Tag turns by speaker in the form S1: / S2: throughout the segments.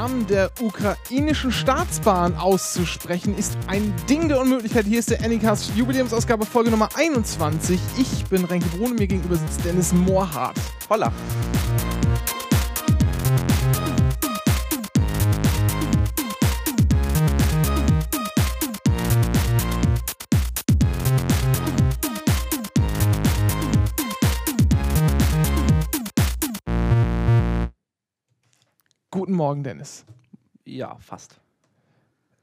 S1: Namen der ukrainischen Staatsbahn auszusprechen, ist ein Ding der Unmöglichkeit. Hier ist der Anycast Jubiläumsausgabe Folge Nummer 21. Ich bin Renke Brune, mir gegenüber sitzt Dennis Mohrhardt.
S2: Holla.
S1: Morgen, Dennis.
S2: Ja, fast.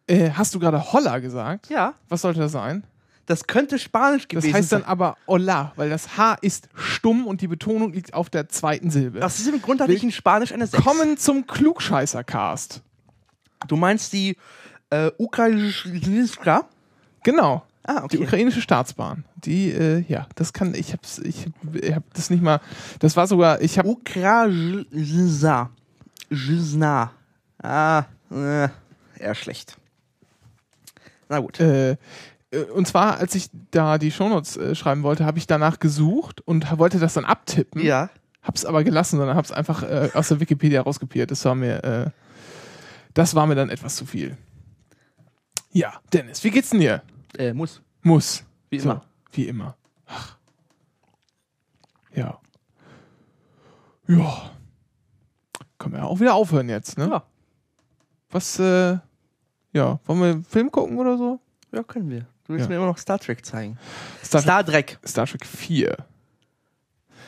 S1: Äh, hast du gerade Holla gesagt?
S2: Ja,
S1: Was sollte das sein?
S2: das könnte Spanisch
S1: Das
S2: gewesen
S1: heißt dann
S2: sein.
S1: aber Hola, weil das H ist stumm und die Betonung liegt auf der zweiten Silbe.
S2: Aus diesem Grund hatte ich in Spanisch eine 6.
S1: Kommen zum Klugscheißer-Cast.
S2: Du meinst die äh, ukrainische...
S1: Genau.
S2: Ah,
S1: Die
S2: okay.
S1: ukrainische Staatsbahn. Die, äh, ja, das kann, ich hab's, ich, ich hab das nicht mal, das war sogar, ich hab,
S2: Ukrajisa. Jizna. Ah, äh, eher schlecht. Na gut.
S1: äh, äh, und zwar, als ich da die Shownotes äh, schreiben wollte, habe ich danach gesucht und wollte das dann abtippen.
S2: ja.
S1: Hab's aber gelassen, sondern hab's einfach äh, aus der Wikipedia rauskopiert. Das war mir, äh, das war mir dann etwas zu viel. Ja, Dennis, wie geht's denn dir?
S2: Äh, muss.
S1: Muss.
S2: Wie
S1: So,
S2: immer.
S1: wie immer. Ach. Ja. Ja. Können wir ja auch wieder aufhören jetzt, ne?
S2: Ja.
S1: Was, äh, ja, wollen wir einen Film gucken oder so?
S2: Ja, können wir. Du willst
S1: Ja.
S2: mir immer noch Star Trek zeigen.
S1: Star,
S2: Star Trek.
S1: Star Trek 4.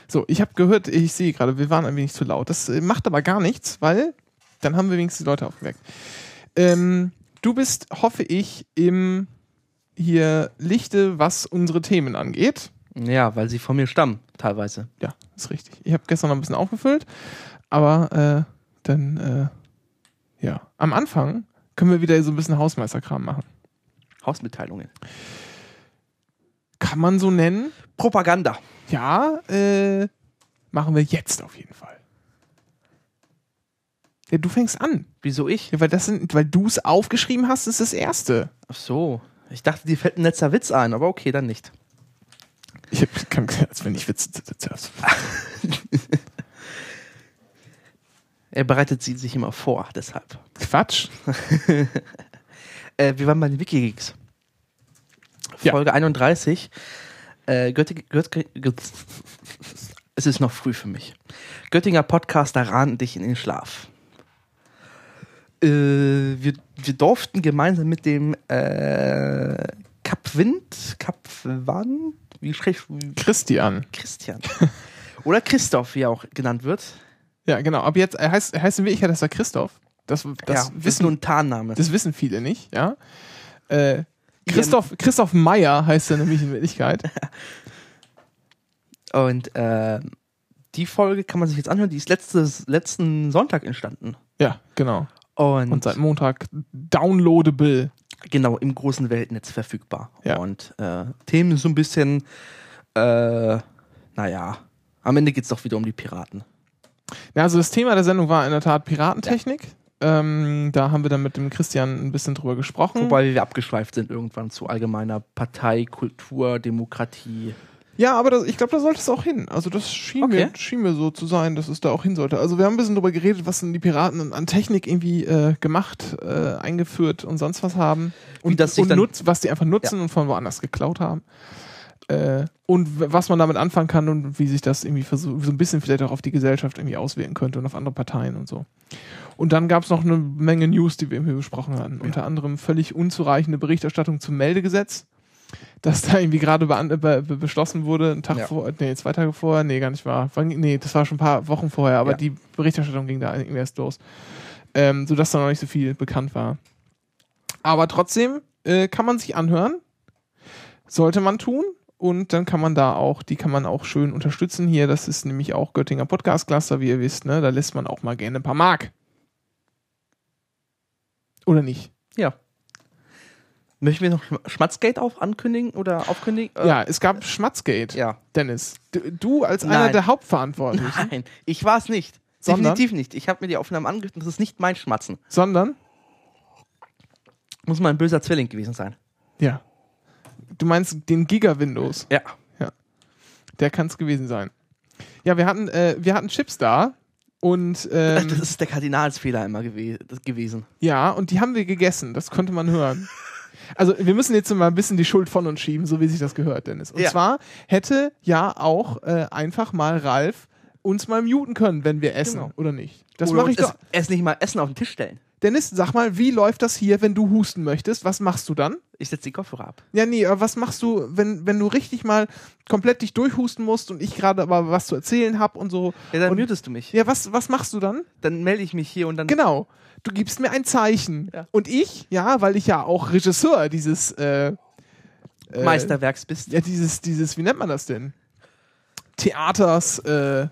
S1: So, ich habe gehört, ich sehe gerade, wir waren ein wenig zu laut. Das äh, macht aber gar nichts, weil dann haben wir wenigstens die Leute aufgeweckt. Ähm, du bist, hoffe ich, im hier Lichte, was unsere Themen angeht.
S2: Ja, weil sie von mir stammen, teilweise.
S1: Ja, ist richtig. Ich habe gestern noch ein bisschen aufgefüllt, aber äh, dann, äh, ja, am Anfang können wir wieder so ein bisschen Hausmeisterkram machen.
S2: Hausmitteilungen.
S1: Kann man so nennen?
S2: Propaganda.
S1: Ja, äh, machen wir jetzt auf jeden Fall. Ja, du fängst an.
S2: Wieso ich?
S1: Ja, weil das sind, weil du es aufgeschrieben hast, ist das erste.
S2: Ach so. Ich dachte, dir fällt ein letzter Witz ein, aber okay, dann nicht.
S1: Ich hab, kann, als wenn ich Witze.
S2: Er bereitet sie sich immer vor, deshalb.
S1: Quatsch.
S2: Äh, wir waren bei den Wikigeeks.
S1: Ja.
S2: Folge 31. Äh, Götting, Göt- es ist noch früh für mich. Göttinger Podcaster raten dich in den Schlaf. Äh, wir, wir durften gemeinsam mit dem äh, Kapwind, Kapwand, wie schreibt
S1: Christian.
S2: Christian. Oder Christoph, wie er auch genannt wird.
S1: Ja, genau. Ab jetzt er heißt, er heißt in Wirklichkeit, das war Christoph. Das, das,
S2: ja, das ist
S1: wissen,
S2: nur ein Tarnname.
S1: das wissen viele nicht, ja. Äh, Christoph, Christoph Meyer heißt er nämlich in Wirklichkeit.
S2: Und äh, die Folge kann man sich jetzt anhören, die ist letztes, letzten Sonntag entstanden.
S1: Ja, genau.
S2: Und,
S1: Und seit Montag downloadable.
S2: genau im großen Weltnetz verfügbar.
S1: Ja.
S2: Und äh, Themen so ein bisschen, äh, naja, am Ende geht es doch wieder um die Piraten.
S1: Ja, also das Thema der Sendung war in der Tat Piratentechnik. Ähm, da haben wir dann mit dem Christian ein bisschen drüber gesprochen.
S2: Wobei wir abgeschweift sind irgendwann zu allgemeiner Partei, Kultur, Demokratie.
S1: ja, aber das, ich glaube, da sollte es auch hin. Also das schien,
S2: Okay.
S1: mir, schien mir so zu sein, dass es da auch hin sollte. Also wir haben ein bisschen drüber geredet, was denn die Piraten an Technik irgendwie äh, gemacht, äh, eingeführt und sonst was haben. Und, und nutz, was die einfach nutzen und von woanders geklaut haben. Äh, und was man damit anfangen kann und wie sich das irgendwie versuch, so ein bisschen vielleicht auch auf die Gesellschaft irgendwie auswirken könnte und auf andere Parteien und so. Und dann gab es noch eine Menge News, die wir irgendwie besprochen hatten. Unter anderem völlig unzureichende Berichterstattung zum Meldegesetz, das da irgendwie gerade be be beschlossen wurde, einen Tag
S2: Ja.
S1: vor, nee, zwei Tage vorher, nee, gar nicht wahr. Nee, das war schon ein paar Wochen vorher, aber
S2: Ja.
S1: die Berichterstattung ging da irgendwie erst los. Ähm, sodass da noch nicht so viel bekannt war. Aber trotzdem äh, kann man sich anhören. Sollte man tun. Und dann kann man da auch, die kann man auch schön unterstützen hier. Das ist nämlich auch Göttinger Podcast Cluster, wie ihr wisst, ne? Da lässt man auch mal gerne ein paar Mark. Oder nicht?
S2: Ja. Möchten wir noch Schm- Schmatzgate auf ankündigen oder aufkündigen? Äh,
S1: Ja, es gab Schmatzgate.
S2: Ja.
S1: Dennis, du, du als einer
S2: Nein.
S1: der Hauptverantwortlichen,
S2: Nein, ich war es nicht.
S1: Sondern?
S2: Definitiv nicht. Ich habe mir die Aufnahmen angehört und das ist nicht mein Schmatzen.
S1: sondern,
S2: Muss mal ein böser Zwilling gewesen sein.
S1: ja, du meinst den Giga-Windows.
S2: Ja.
S1: Der kann es gewesen sein. Ja, wir hatten, äh, wir hatten Chips da. Und ähm,
S2: das ist der Kardinalsfehler immer das gewesen.
S1: ja, und die haben wir gegessen. Das konnte man hören. Also wir müssen jetzt mal ein bisschen die Schuld von uns schieben, so wie sich das gehört, Dennis. Und
S2: Ja.
S1: zwar hätte ja auch äh, einfach mal Ralf uns mal muten können, wenn wir essen
S2: Genau.
S1: oder nicht. Das mache ich doch.
S2: es- Erst nicht mal Essen auf den Tisch stellen.
S1: Dennis, sag mal, wie läuft das hier, wenn du husten möchtest? Was machst du dann?
S2: Ich setze die Kopfhörer ab.
S1: Ja, nee, aber was machst du, wenn, wenn du richtig mal komplett dich durchhusten musst und ich gerade aber was zu erzählen hab und so?
S2: Ja, dann
S1: und,
S2: mutest du mich.
S1: ja, was, was machst du dann?
S2: Dann melde ich mich hier und dann.
S1: Genau. Du gibst mir ein Zeichen.
S2: Ja.
S1: Und ich, ja, weil ich ja auch Regisseur dieses äh, äh,
S2: Meisterwerks bist.
S1: Ja, dieses, dieses, wie nennt man das denn? Theaters, äh,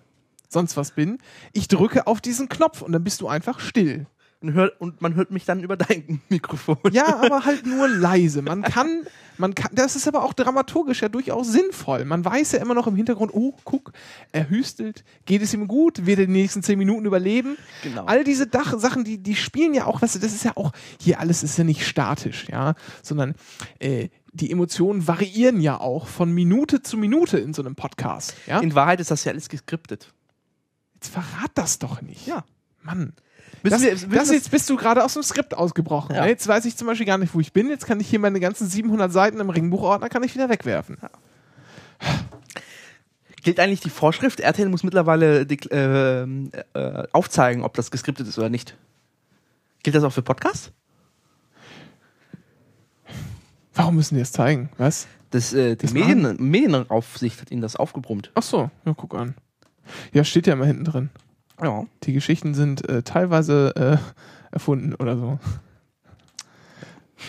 S1: sonst was bin. Ich drücke auf diesen Knopf und dann bist du einfach still.
S2: Und, hört, und man hört mich dann über dein Mikrofon.
S1: Ja, aber halt nur leise. Man kann, man kann, das ist aber auch dramaturgisch ja durchaus sinnvoll. Man weiß ja immer noch im Hintergrund, oh, guck, er hüstelt, geht es ihm gut, wird er die nächsten zehn Minuten überleben.
S2: Genau.
S1: All diese Dach Sachen, die, die spielen ja auch, weißt du, das ist ja auch, hier alles ist ja nicht statisch, ja, sondern äh, die Emotionen variieren ja auch von Minute zu Minute in so einem Podcast. Ja?
S2: In Wahrheit ist das ja alles geskriptet.
S1: Jetzt verrat das doch nicht.
S2: Ja.
S1: Mann. Das,
S2: wir-
S1: das
S2: wir-
S1: jetzt bist du gerade aus dem Skript ausgebrochen.
S2: Ja.
S1: ne? Jetzt weiß ich zum Beispiel gar nicht, wo ich bin. Jetzt kann ich hier meine ganzen 700 Seiten im Ringbuchordner kann ich wieder wegwerfen.
S2: Gilt eigentlich die Vorschrift, RTL muss mittlerweile ähm, äh, aufzeigen, ob das geskriptet ist oder nicht. Gilt das auch für Podcasts?
S1: Warum müssen die das zeigen? Was?
S2: Das, äh, die
S1: Das
S2: Medien, Medienaufsicht hat ihnen das aufgebrummt.
S1: Ach so, ja, guck an. Ja, steht ja immer hinten drin.
S2: Ja.
S1: Die Geschichten sind äh, teilweise äh, erfunden oder so.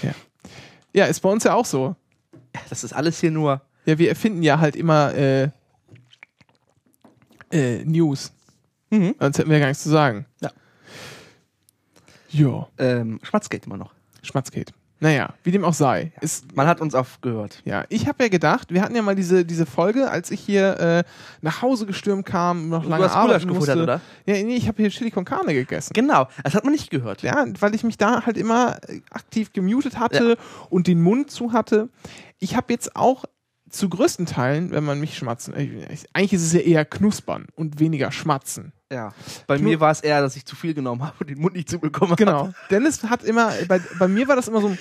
S1: Ja. Ja, ist bei uns ja auch so.
S2: Das ist alles hier nur.
S1: Ja, wir erfinden ja halt immer äh, äh, News.
S2: Mhm.
S1: Sonst hätten wir ja gar nichts zu sagen.
S2: Ja.
S1: Jo,
S2: Ähm, Schmatzgate immer noch.
S1: Schmatzgate. Naja, wie dem auch sei. Ist,
S2: Man hat uns aufgehört.
S1: ja, ich habe ja gedacht, wir hatten ja mal diese, diese Folge, als ich hier äh, nach Hause gestürmt kam, noch
S2: Du
S1: lange
S2: hast Gulasch
S1: arbeiten
S2: gefuttert,
S1: musste.
S2: oder?
S1: Ja, nee, ich habe hier Chili con Carne gegessen.
S2: Genau, das hat man nicht gehört.
S1: Ja, weil ich mich da halt immer äh, aktiv gemutet hatte und den Mund zu hatte. Ich habe jetzt auch zu größten Teilen, wenn man mich schmatzen, äh, eigentlich ist es ja eher knuspern und weniger schmatzen.
S2: Ja. Bei
S1: Du-
S2: mir war es eher, dass ich zu viel genommen habe und den Mund nicht zubekommen habe.
S1: Genau. Dennis hat immer, bei, bei mir war das immer so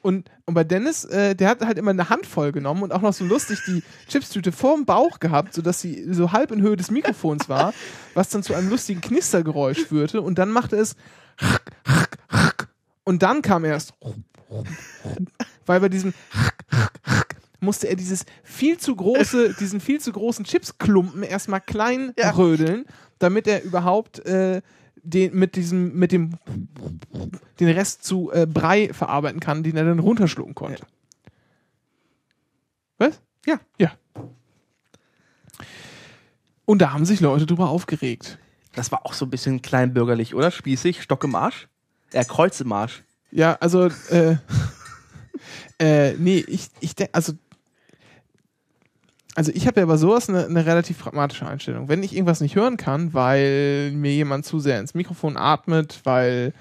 S1: und, und bei Dennis, äh, der hat halt immer eine Handvoll genommen und auch noch so lustig die Chipstüte vorm Bauch gehabt, sodass sie so halb in Höhe des Mikrofons war, was dann zu einem lustigen Knistergeräusch führte und dann machte es und dann kam erst weil bei diesem musste er dieses viel zu große, diesen viel zu großen Chipsklumpen erstmal klein
S2: Ja.
S1: rödeln, damit er überhaupt äh, den, mit diesem, mit dem den Rest zu äh, Brei verarbeiten kann, den er dann runterschlucken konnte. Was?
S2: Ja.
S1: Ja. Und da haben sich Leute drüber aufgeregt.
S2: Das war auch so ein bisschen kleinbürgerlich, oder? Spießig, Stock im Arsch. Äh, Kreuz im Arsch.
S1: Ja, also, äh, äh, nee, ich, ich denke, also, also ich habe ja bei sowas eine, eine relativ pragmatische Einstellung. Wenn ich irgendwas nicht hören kann, weil mir jemand zu sehr ins Mikrofon atmet, weil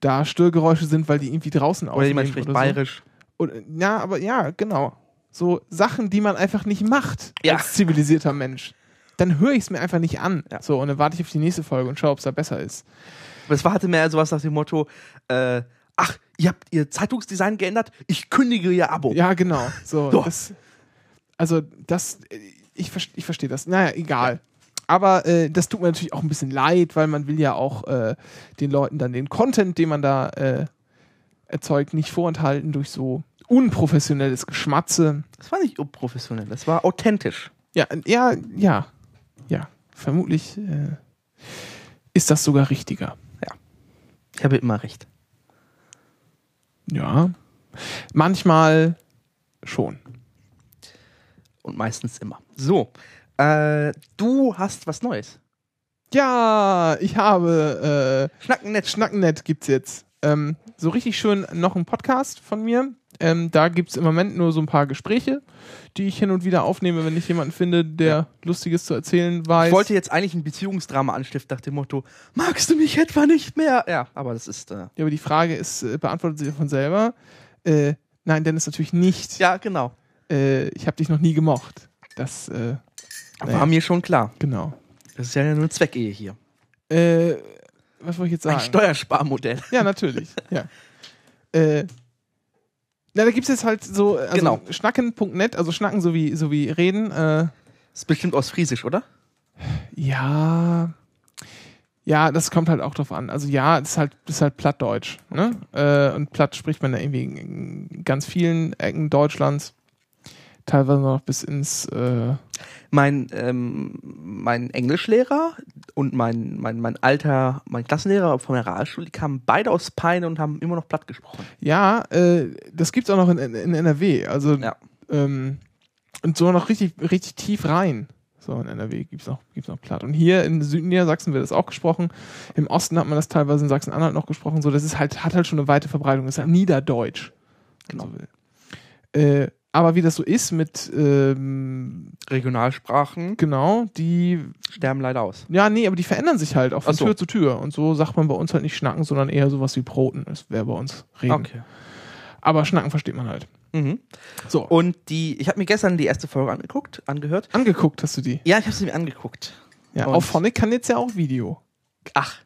S1: da Störgeräusche sind, weil die irgendwie draußen
S2: Oder jemand
S1: aufnehmen
S2: spricht
S1: oder so.
S2: bayerisch.
S1: Oder, ja, aber ja, genau. So Sachen, die man einfach nicht macht
S2: Ja.
S1: als zivilisierter Mensch. Dann höre ich es mir einfach nicht an.
S2: Ja.
S1: So, und dann warte ich auf die nächste Folge und schaue, ob es da besser ist.
S2: Aber es war, hatte mehr sowas nach dem Motto, äh, ach, ihr habt ihr Zeitungsdesign geändert, ich kündige ihr Abo.
S1: Ja, genau. So. Das, also, das, ich, ich verstehe das. Naja, egal. Aber äh, das tut mir natürlich auch ein bisschen leid, weil man will ja auch äh, den Leuten dann den Content, den man da äh, erzeugt, nicht vorenthalten durch so unprofessionelles Geschmatze.
S2: Das war nicht unprofessionell, das war authentisch.
S1: Ja, ja, ja, ja. Vermutlich äh, ist das sogar richtiger.
S2: Ich habe immer recht.
S1: Ja. Manchmal schon.
S2: Und meistens immer. So, äh, du hast was Neues.
S1: Ja, ich habe äh,
S2: Schnacken nett.
S1: Schnackennett gibt's jetzt. Ähm, so richtig schön noch ein Podcast von mir. Ähm, da gibt's im Moment nur so ein paar Gespräche, die ich hin und wieder aufnehme, wenn ich jemanden finde, der Lustiges zu erzählen weiß.
S2: Ich wollte jetzt eigentlich ein Beziehungsdrama anstiften nach dem Motto, magst du mich etwa nicht mehr? Ja, aber das ist, äh,
S1: ja, aber die Frage ist, äh, beantwortet sich von selber. Äh, nein, Dennis natürlich nicht.
S2: ja, genau.
S1: Äh, ich habe dich noch nie gemocht. Das, äh,
S2: War mir schon klar.
S1: genau.
S2: Das ist ja nur eine Zweckehe hier.
S1: Äh, was wollte ich jetzt
S2: Ein
S1: sagen?
S2: Steuersparmodell.
S1: Ja, natürlich. ja. Äh, na, da gibt es jetzt halt so, also
S2: Genau.
S1: schnacken.net, also schnacken so wie, so wie reden. Äh,
S2: Ist bestimmt aus Friesisch, oder?
S1: ja. Ja, das kommt halt auch drauf an. Also ja, das ist halt, das ist halt Plattdeutsch. Ne? Äh, und Platt spricht man ja irgendwie in ganz vielen Ecken Deutschlands. Teilweise noch bis ins äh,
S2: Mein, ähm, mein Englischlehrer und mein, mein, mein alter, mein Klassenlehrer von der Realschule, die kamen beide aus Peine und haben immer noch platt gesprochen.
S1: Ja, äh, das gibt's auch noch in, in, in NRW. Also
S2: Ja.
S1: ähm, und so noch richtig, richtig tief rein. So in NRW gibt's noch, gibt's noch Platt. Und hier in Südniedersachsen wird das auch gesprochen. Im Osten hat man das teilweise in Sachsen-Anhalt noch gesprochen. So, das ist halt, hat halt schon eine weite Verbreitung. Das ist halt Niederdeutsch.
S2: Genau.
S1: So. Äh, aber wie das so ist mit, ähm,
S2: Regionalsprachen
S1: genau, die,
S2: sterben leider aus.
S1: ja, nee, aber die verändern sich halt auch von
S2: so.
S1: Tür zu Tür. Und so sagt man bei uns halt nicht schnacken, sondern eher sowas wie Broten. Das wäre bei uns reden. Aber schnacken versteht man halt.
S2: Mhm.
S1: So.
S2: Und die, ich habe mir gestern die erste Folge angeguckt, angehört.
S1: Angeguckt hast du die.
S2: Ja, ich habe sie mir angeguckt.
S1: Ja,
S2: Und-
S1: auf Phonic kann jetzt ja auch Video.
S2: Ach.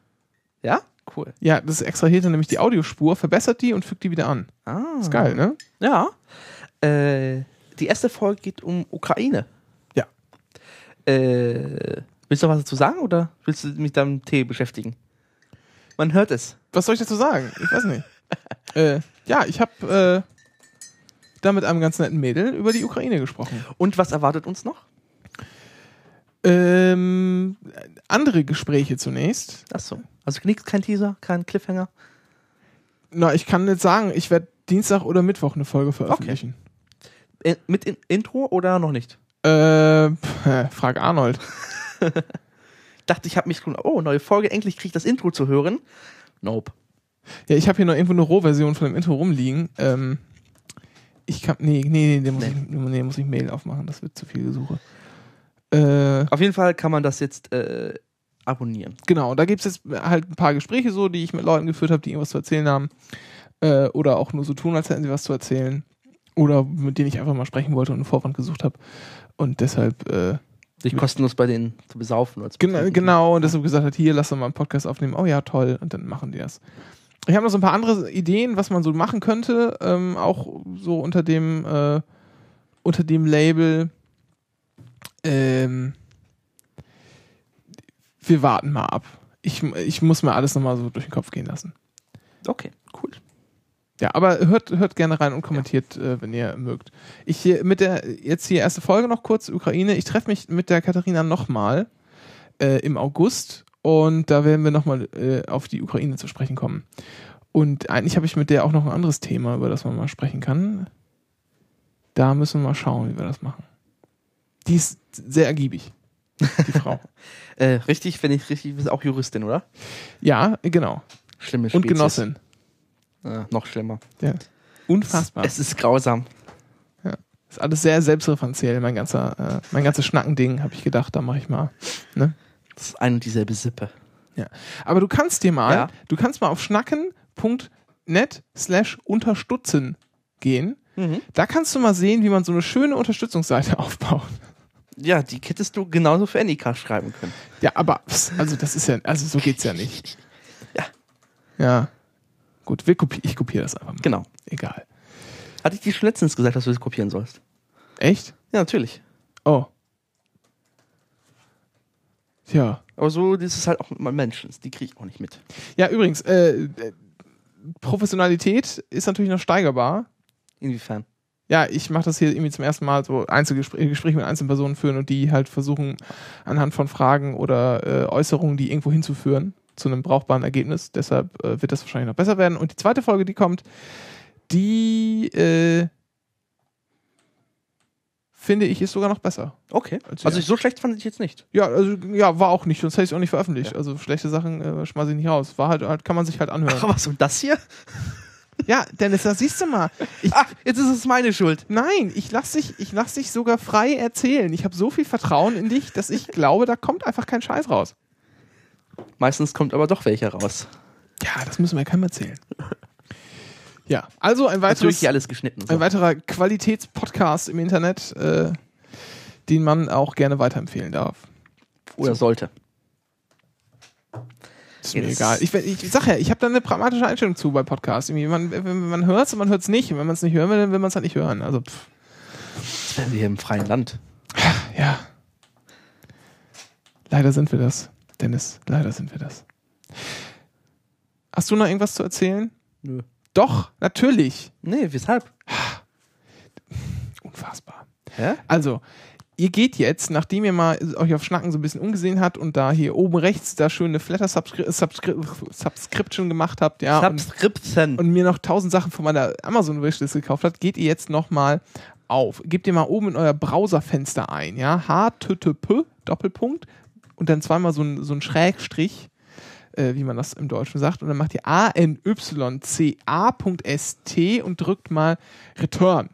S2: Ja? Cool.
S1: Ja, das extrahiert dann nämlich die Audiospur, verbessert die und fügt die wieder an.
S2: Ah.
S1: Ist geil, ne?
S2: Ja. Äh, die erste Folge geht um Ukraine.
S1: Ja.
S2: Äh, willst du noch was dazu sagen oder willst du mich mit deinem Tee beschäftigen? Man hört es.
S1: Was soll ich dazu sagen? Ich weiß nicht. äh, ja, ich habe äh, da mit einem ganz netten Mädel über die Ukraine gesprochen.
S2: Und was erwartet uns noch?
S1: Ähm, andere Gespräche zunächst.
S2: Ach so. Also nix, kein Teaser, kein Cliffhanger.
S1: Na, ich kann nicht sagen, ich werde Dienstag oder Mittwoch eine Folge veröffentlichen.
S2: Äh, mit in Intro oder noch nicht?
S1: Äh, frag Arnold.
S2: Dachte ich, habe mich oh neue Folge, endlich kriege ich das Intro zu hören. Nope.
S1: Ja, ich habe hier noch irgendwo eine Rohversion von dem Intro rumliegen. Ähm, ich kann, nee, nee, nee, den muss,
S2: Nee.
S1: Ich, nee, muss ich Mail aufmachen, das wird zu viel Gesuche. Äh,
S2: Auf jeden Fall kann man das jetzt äh, abonnieren.
S1: genau, da gibt es jetzt halt ein paar Gespräche so, die ich mit Leuten geführt habe, die irgendwas zu erzählen haben. Äh, oder auch nur so tun, als hätten sie was zu erzählen. Oder mit denen ich einfach mal sprechen wollte und einen Vorwand gesucht habe. Und deshalb, äh,
S2: Sich kostenlos bei denen zu besaufen. Oder zu
S1: genau, genau, und deshalb gesagt hat, hier, lass doch mal einen Podcast aufnehmen. Oh ja, toll. Und dann machen die das. Ich habe noch so ein paar andere Ideen, was man so machen könnte, ähm, auch so unter dem, äh, unter dem Label, ähm, wir warten mal ab. Ich, ich muss mir alles nochmal so durch den Kopf gehen lassen.
S2: Okay, cool.
S1: Ja, aber hört, hört gerne rein und kommentiert, äh, wenn ihr mögt. Ich hier mit der, jetzt hier erste Folge noch kurz, Ukraine. Ich treffe mich mit der Katharina nochmal äh, im August und da werden wir nochmal äh, auf die Ukraine zu sprechen kommen. Und eigentlich habe ich mit der auch noch ein anderes Thema, über das man mal sprechen kann. Da müssen wir mal schauen, wie wir das machen. Die ist sehr ergiebig, die Frau.
S2: Äh, richtig, wenn ich richtig, ist auch Juristin, oder?
S1: Ja, genau.
S2: Schlimme
S1: Und
S2: Spezies.
S1: Genossin.
S2: Äh, noch schlimmer.
S1: Ja. Unfassbar.
S2: Es ist grausam.
S1: ist alles sehr selbstreferenziell, mein ganzer, äh, mein ganzes Schnackending, habe ich gedacht, da mache ich mal. Ne?
S2: Das ist eine und dieselbe Sippe.
S1: Aber du kannst dir mal,
S2: Ja.
S1: du kannst mal auf schnacken.net slash unterstützen gehen.
S2: Mhm.
S1: Da kannst du mal sehen, wie man so eine schöne Unterstützungsseite aufbaut.
S2: Ja, die hättest du genauso für Anycast schreiben können.
S1: Ja, aber, also das ist ja, also so geht's ja nicht.
S2: Ja.
S1: Ja. Gut, kopi ich kopiere das einfach mal.
S2: Genau.
S1: Egal.
S2: Hatte ich dir schon letztens gesagt, dass du das kopieren sollst?
S1: Echt?
S2: Ja, natürlich.
S1: Oh. Tja.
S2: Aber so ist es halt auch mit meinen Menschen. Die kriege ich auch nicht mit.
S1: Ja, übrigens, äh, äh, Professionalität ist natürlich noch steigerbar.
S2: Inwiefern?
S1: ja, ich mache das hier irgendwie zum ersten Mal so Einzelgespräche Gespräche mit einzelnen Personen führen und die halt versuchen, anhand von Fragen oder äh, Äußerungen, die irgendwo hinzuführen, zu einem brauchbaren Ergebnis. Deshalb äh, wird das wahrscheinlich noch besser werden. Und die zweite Folge, die kommt, die äh, finde ich ist sogar noch besser.
S2: Okay.
S1: Als
S2: Also
S1: wir-
S2: so schlecht fand ich jetzt nicht.
S1: Ja, also ja, war auch nicht, sonst hätte ich es auch nicht veröffentlicht.
S2: Ja.
S1: Also schlechte Sachen äh, schmeiße ich nicht raus. War halt, halt, kann man sich halt anhören.
S2: Ach, was und das hier?
S1: ja, Dennis, da siehst du mal. Ich,
S2: Ach, jetzt ist es meine Schuld.
S1: Nein, ich lass dich, ich lass dich sogar frei erzählen. Ich habe so viel Vertrauen in dich, dass ich glaube, da kommt einfach kein Scheiß raus.
S2: Meistens kommt aber doch welcher raus.
S1: Ja, das müssen wir keinem erzählen. Ja, also ein weiteres,
S2: alles geschnitten. und
S1: ein
S2: So.
S1: weiterer Qualitätspodcast im Internet, äh, den man auch gerne weiterempfehlen darf.
S2: Oder sollte.
S1: Ist mir
S2: Jetzt-
S1: egal. Ich, ich sag ja, ich habe da eine pragmatische Einstellung zu bei Podcasts. Irgendwie, man, wenn man hört es und man hört es nicht. Und wenn man es nicht hören will, dann will man es halt nicht hören. Also, pff,
S2: Jetzt wären wir hier im freien Land.
S1: ja. Leider sind wir das. Dennis, leider sind wir das. Hast du noch irgendwas zu erzählen?
S2: Nö.
S1: Doch, natürlich.
S2: Nee, weshalb?
S1: Unfassbar.
S2: Hä?
S1: Also, ihr geht jetzt, nachdem ihr mal euch auf Schnacken so ein bisschen umgesehen habt und da hier oben rechts da schön eine Flatter Subscri Subscri Subscription gemacht habt, ja, und,
S2: Subscription.
S1: und mir noch tausend Sachen von meiner Amazon Wishlist gekauft habt, geht ihr jetzt nochmal auf. Gebt ihr mal oben in euer Browserfenster ein, ja, http, Doppelpunkt, und dann zweimal so ein, so ein Schrägstrich, äh, wie man das im Deutschen sagt, und dann macht ihr anyca.st und drückt mal Return.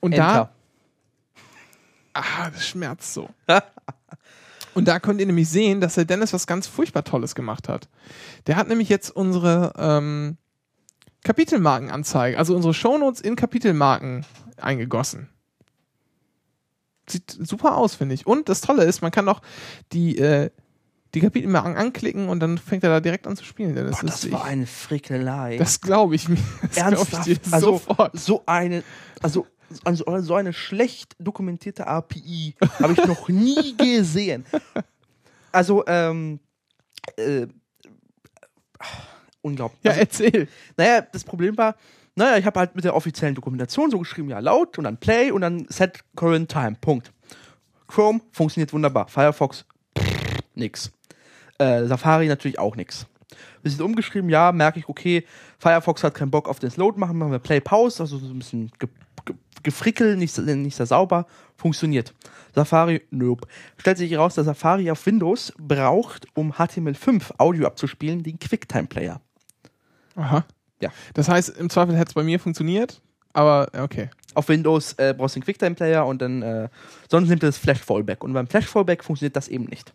S1: Und da
S2: Enter.
S1: Ah, das schmerzt so. Und da könnt ihr nämlich sehen, dass der Dennis was ganz furchtbar Tolles gemacht hat. Der hat nämlich jetzt unsere ähm, Kapitelmarkenanzeige, also unsere Shownotes in Kapitelmarken eingegossen. Sieht super aus, finde ich. Und das Tolle ist, man kann auch die, äh, die Kapitelmarken anklicken und dann fängt er da direkt an zu spielen. Dennis.
S2: Boah, das
S1: ist,
S2: war eine Frickelei.
S1: das glaube ich mir. Das
S2: Ernsthaft?
S1: ich dir
S2: also,
S1: sofort.
S2: so eine, also, also so eine schlecht dokumentierte API habe ich noch nie gesehen. Also, ähm, äh, unglaublich.
S1: Ja,
S2: also,
S1: erzähl.
S2: naja, das Problem war, naja, ich habe halt mit der offiziellen Dokumentation so geschrieben, ja, laut und dann Play und dann Set Current Time. Punkt. Chrome funktioniert wunderbar. Firefox, nix. Äh, Safari natürlich auch nix. Bisschen umgeschrieben, ja, merke ich, okay, Firefox hat keinen Bock auf das Load machen, machen wir Play Pause, also so ein bisschen ge ge gefrickel, nicht, nicht sehr sauber, funktioniert. Safari, nope. Stellt sich heraus, der Safari auf Windows braucht, um HTML5 Audio abzuspielen, den QuickTime Player.
S1: Aha.
S2: Ja.
S1: Das heißt, im Zweifel hätte es bei mir funktioniert, aber okay.
S2: auf Windows äh, brauchst du den QuickTime Player und dann äh, sonst nimmt er das Flash Fallback und beim Flash Fallback funktioniert das eben nicht.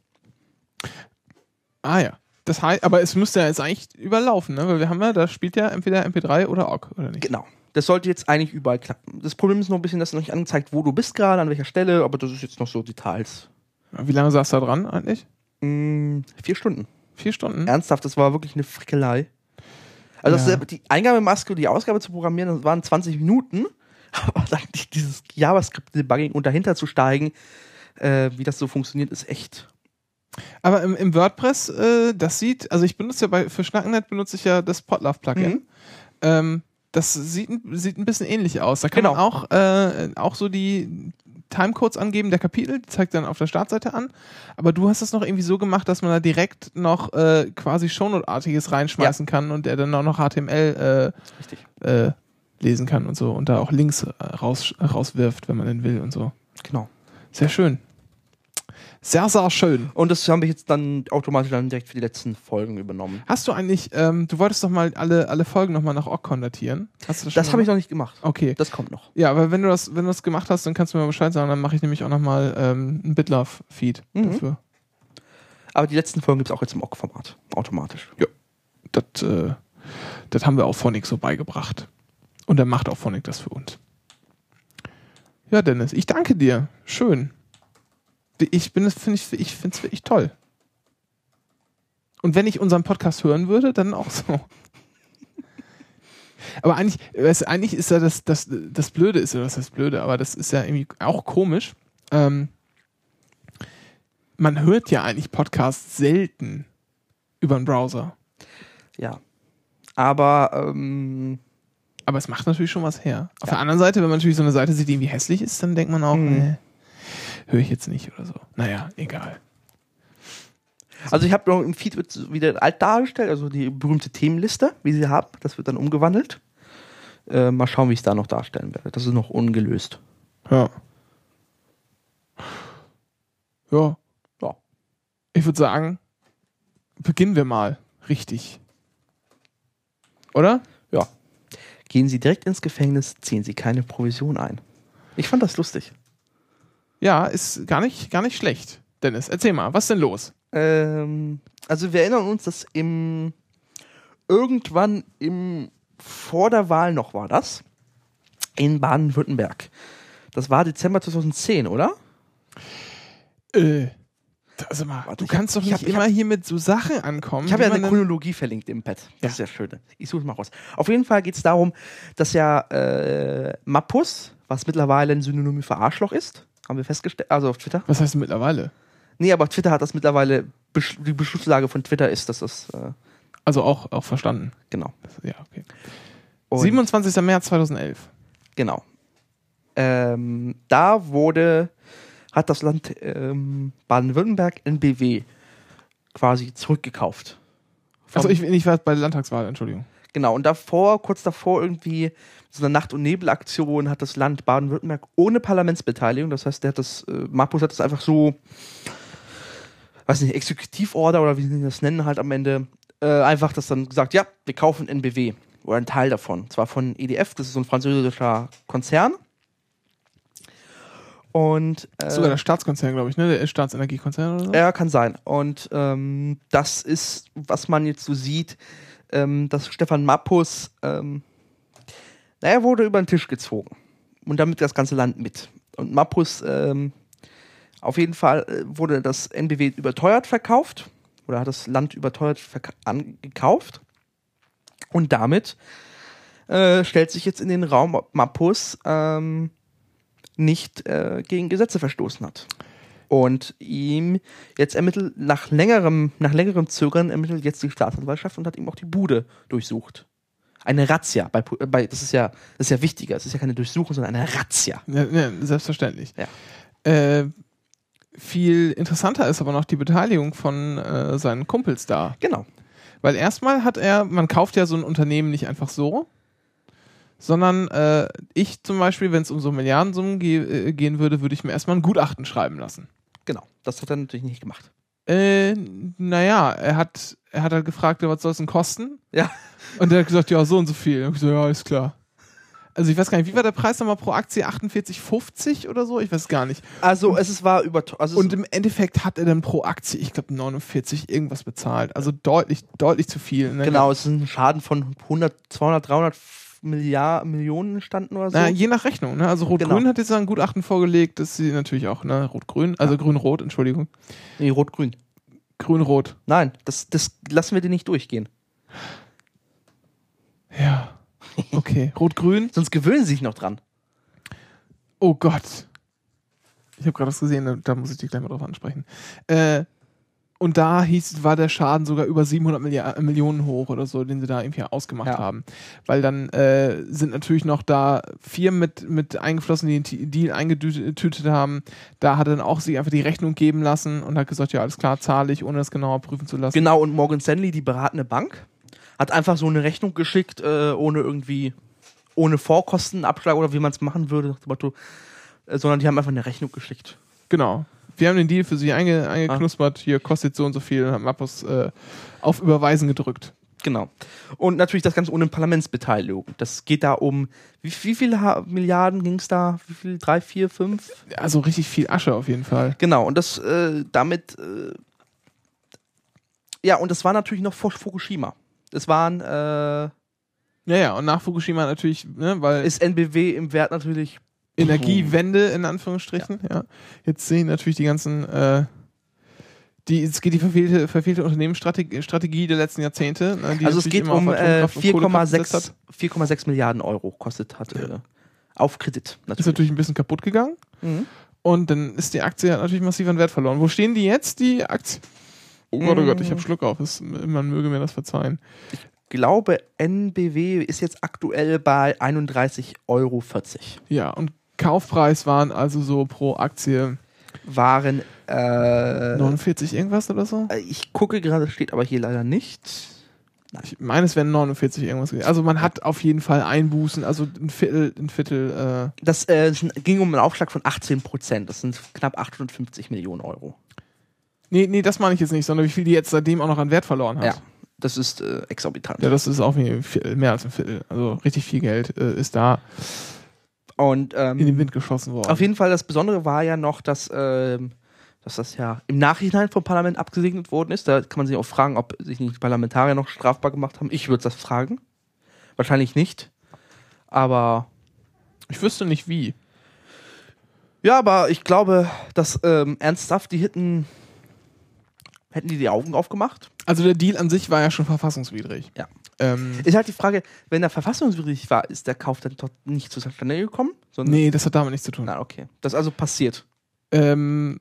S1: Ah ja. Das heißt, aber es müsste ja jetzt eigentlich überlaufen, ne? Weil wir haben ja, da spielt ja entweder MP3 oder OGG, oder nicht?
S2: Genau. Das sollte jetzt eigentlich überall klappen. Das Problem ist noch ein bisschen, dass es noch nicht angezeigt, wo du bist gerade, an welcher Stelle, aber das ist jetzt noch so Details.
S1: Wie lange saß da dran eigentlich?
S2: Mm, vier Stunden.
S1: Vier Stunden?
S2: Ernsthaft, das war wirklich eine Frickelei. Also
S1: Ja.
S2: die Eingabemaske und die Ausgabe zu programmieren, das waren 20 Minuten. Aber dann die- dieses JavaScript-Debugging und dahinter zu steigen, äh, wie das so funktioniert, ist echt.
S1: Aber im, im WordPress, äh, das sieht, also ich benutze ja bei, für Schnackennet benutze ich ja das Podlove-Plugin.
S2: Mhm.
S1: Ähm, das sieht, ein- sieht ein bisschen ähnlich aus. Da kann
S2: Genau.
S1: man auch, äh, auch so die Timecodes angeben der Kapitel, die zeigt dann auf der Startseite an. Aber du hast es noch irgendwie so gemacht, dass man da direkt noch äh, quasi Shownote-artiges reinschmeißen kann und der dann auch noch HTML äh, äh, lesen kann und so und da auch Links äh, raus, rauswirft, wenn man denn will und so.
S2: Genau.
S1: Sehr schön. Sehr, sehr schön.
S2: Und das haben wir jetzt dann automatisch dann direkt für die letzten Folgen übernommen.
S1: Hast du eigentlich, ähm, du wolltest doch mal alle, alle Folgen nochmal nach Org konvertieren? Hast du das
S2: Das habe ich noch nicht gemacht.
S1: Okay.
S2: Das kommt noch.
S1: Ja, aber wenn du das, wenn du das gemacht hast, dann kannst du mir Bescheid sagen, dann mache ich nämlich auch nochmal ähm, ein BitLove-Feed
S2: Mhm.
S1: dafür.
S2: Aber die letzten Folgen gibt es auch jetzt im OGG-Format. Automatisch.
S1: Das, äh, das haben wir auch Phonic so beigebracht. Und dann macht auch Phonic das für uns. Ja, Dennis, ich danke dir. Schön. Ich bin es, finde ich, ich finde es wirklich toll. Und wenn ich unseren Podcast hören würde, dann auch so. Aber eigentlich, weißt, eigentlich ist ja das, das, das Blöde ist ja, das heißt Blöde, aber das ist ja irgendwie auch komisch. Ähm, man hört ja eigentlich Podcasts selten über einen Browser.
S2: Ja. Aber ähm,
S1: Aber es macht natürlich schon was her. Auf
S2: Ja.
S1: der anderen Seite, wenn man natürlich so eine Seite sieht, die irgendwie hässlich ist, dann denkt man auch,
S2: Mhm.
S1: nee, höre ich jetzt nicht oder so. Naja, egal.
S2: also ich habe noch im Feed wird wieder alt dargestellt, also die berühmte Themenliste, wie sie haben. Das wird dann umgewandelt. Äh, mal schauen, wie ich es da noch darstellen werde. Das ist noch ungelöst.
S1: Ja. Ja.
S2: Ja.
S1: Ich würde sagen, beginnen wir mal richtig. Oder?
S2: Ja. Gehen Sie direkt ins Gefängnis, ziehen Sie keine Provision ein. Ich fand das lustig.
S1: Ja, ist gar nicht, gar nicht schlecht. Dennis, erzähl mal, was ist denn los?
S2: Ähm, also wir erinnern uns, dass im irgendwann im vor der Wahl noch war das in Baden-Württemberg. Das war Dezember 2010, oder?
S1: Äh, also mal,
S2: Warte,
S1: du
S2: ich hab-
S1: kannst doch
S2: ich
S1: nicht
S2: hab-
S1: immer hier mit so Sachen ankommen.
S2: Ich habe ja eine Chronologie verlinkt im Pad. Das
S1: Ja.
S2: ist ja schön. Ich suche es mal raus. Auf jeden Fall geht es darum, dass ja äh, Mappus, was mittlerweile ein Synonym für Arschloch ist, haben wir festgestellt, also auf Twitter.
S1: Was heißt mittlerweile?
S2: Nee, aber Twitter hat das mittlerweile, besch die Beschlusslage von Twitter ist, dass das, äh,
S1: Also auch, auch verstanden.
S2: genau.
S1: Ja, okay.
S2: Und
S1: 27. März 2011.
S2: Genau. Ähm, da wurde, hat das Land ähm, Baden-Württemberg NBW quasi zurückgekauft.
S1: Achso, ich, ich war bei der Landtagswahl, Entschuldigung.
S2: Genau, und davor, kurz davor irgendwie, so eine Nacht- und Nebelaktion hat das Land Baden-Württemberg ohne Parlamentsbeteiligung, das heißt, der hat das, äh, Marpus hat das einfach so, weiß nicht, Exekutivorder oder wie sie das nennen halt am Ende, äh, einfach das dann gesagt, ja, wir kaufen NBW oder einen Teil davon. Zwar von EDF, das ist so ein französischer Konzern. Und äh,
S1: Sogar der Staatskonzern, glaube ich, ne? Der Staatsenergiekonzern oder so.
S2: ja, kann sein. Und ähm, das ist, was man jetzt so sieht, ähm, dass Stefan Mappus, ähm, naja, wurde über den Tisch gezogen. Und damit das ganze Land mit. Und Mappus, ähm, auf jeden Fall äh, wurde das NBW überteuert verkauft. Oder hat das Land überteuert angekauft. Und damit äh, stellt sich jetzt in den Raum, ob Mappus ähm, nicht äh, gegen Gesetze verstoßen hat. Und ihm jetzt ermittelt, nach längerem, nach längerem Zögern ermittelt jetzt die Staatsanwaltschaft und hat ihm auch die Bude durchsucht. Eine Razzia. Bei, bei, das, ist ja, das ist ja wichtiger. Es ist ja keine Durchsuchung, sondern eine Razzia.
S1: Ja, ja, selbstverständlich.
S2: Ja.
S1: Äh, viel interessanter ist aber noch die Beteiligung von äh, seinen Kumpels da.
S2: Genau.
S1: Weil erstmal hat er, man kauft ja so ein Unternehmen nicht einfach so, sondern äh, ich zum Beispiel, wenn es um so Milliardensummen ge äh, gehen würde, würde ich mir erstmal ein Gutachten schreiben lassen.
S2: Das hat er natürlich nicht gemacht.
S1: Äh, naja, er hat, er hat halt gefragt, was soll es denn kosten?
S2: Ja.
S1: Und er hat gesagt, ja, so und so viel. Und ich so, ja, ist klar. Also ich weiß gar nicht, wie war der Preis nochmal pro Aktie? 48,50 oder so? Ich weiß gar nicht.
S2: Also es war über. Also
S1: Und im Endeffekt hat er dann pro Aktie, ich glaube 49 irgendwas bezahlt. Also deutlich, deutlich zu viel. Ne?
S2: genau, es ist ein Schaden von 100, 200, 300 Milliarden Millionen entstanden oder so.
S1: Na, je nach Rechnung. Ne? Also Rot-Grün
S2: Genau.
S1: hat jetzt ein Gutachten vorgelegt, dass sie natürlich auch, ne, Rot-Grün, also Grün-Rot, Entschuldigung.
S2: nee, rot-grün.
S1: Grün-Rot.
S2: Nein, das, das lassen wir dir nicht durchgehen.
S1: Ja. Okay. Rot-Grün.
S2: Sonst gewöhnen sie sich noch dran.
S1: Oh Gott. Ich habe gerade was gesehen, da- da muss ich dich gleich mal drauf ansprechen. Äh, und da hieß, war der Schaden sogar über 700 Milliard, Millionen hoch oder so, den sie da irgendwie ausgemacht
S2: Ja.
S1: haben. Weil dann äh, sind natürlich noch da Firmen mit, mit eingeflossen, die den Deal eingetütet haben. Da hat er dann auch sich einfach die Rechnung geben lassen und hat gesagt, ja, alles klar, zahle ich, ohne das genauer prüfen zu lassen.
S2: Genau, und Morgan Stanley, die beratende Bank, hat einfach so eine Rechnung geschickt, äh, ohne irgendwie, ohne Vorkostenabschlag oder wie man es machen würde, äh, sondern die haben einfach eine Rechnung geschickt.
S1: Genau. Wir haben den Deal für sie einge,
S2: Ah.
S1: eingeknuspert. Hier kostet so und so viel. Haben Mappos äh, auf Überweisen gedrückt.
S2: Genau. Und natürlich das Ganze ohne Parlamentsbeteiligung. Das geht da um, wie, wie viele Milliarden ging es da? Wie viel? Drei, vier, fünf?
S1: Also richtig viel Asche auf jeden Fall.
S2: Genau, und das äh, damit, äh, ja, und das war natürlich noch vor Fukushima. Das waren, äh,
S1: Ja, ja, und nach Fukushima natürlich, ne, weil
S2: ist NBW im Wert natürlich
S1: Energiewende in Anführungsstrichen, ja. Jetzt sehen natürlich die ganzen, äh, die, es geht die verfehlte, verfehlte Unternehmensstrategie Strategie der letzten Jahrzehnte. Ne,
S2: Also es
S1: natürlich
S2: geht um äh,
S1: Atomkraft und Kohlekraft gesetzt
S2: 4,6 4,6 Milliarden Euro kostet hat äh, auf Kredit
S1: Ist
S2: natürlich.
S1: natürlich ein bisschen kaputt gegangen.
S2: Mhm.
S1: Und dann ist die Aktie hat natürlich massiv an Wert verloren. Wo stehen die jetzt, die Aktien? Oh Gott, oh Gott, ich habe Schluck auf. Es, man möge mir das verzeihen.
S2: Glaube NBW ist jetzt aktuell bei 31,40 Euro.
S1: Ja, und Kaufpreis waren also so pro Aktie
S2: Waren äh,
S1: 49 irgendwas oder so?
S2: äh, ich gucke gerade, steht aber hier leider nicht.
S1: Ich meine, es wären 49 irgendwas gewesen. Also man hat auf jeden Fall Einbußen, also ein Viertel, ein Viertel, äh,
S2: Das äh, ging um einen Aufschlag von 18 Prozent. Das sind knapp 850 Millionen Euro.
S1: nee, nee, das meine ich jetzt nicht, sondern wie viel die jetzt seitdem auch noch an Wert verloren hat.
S2: Ja, das ist äh, exorbitant.
S1: Ja, das ist auch mehr als ein Viertel. Also richtig viel Geld äh, ist da
S2: Und ähm,
S1: in den Wind geschossen worden.
S2: Auf jeden Fall, das Besondere war ja noch, dass, ähm, dass das ja im Nachhinein vom Parlament abgesegnet worden ist. Da kann man sich auch fragen, ob sich nicht die Parlamentarier noch strafbar gemacht haben. Ich würde das fragen. Wahrscheinlich nicht. Aber
S1: Ich wüsste nicht wie.
S2: Ja, aber ich glaube, dass ähm, ernsthaft, die hätten, hätten die die Augen aufgemacht.
S1: Also der Deal an sich war ja schon verfassungswidrig.
S2: Ja.
S1: Ähm,
S2: Ist halt die Frage, wenn der verfassungswidrig war, ist der Kauf dann dort nicht zustande gekommen? Sondern
S1: nee, das hat damit nichts zu tun.
S2: Na, okay. Das ist also passiert.
S1: Ähm,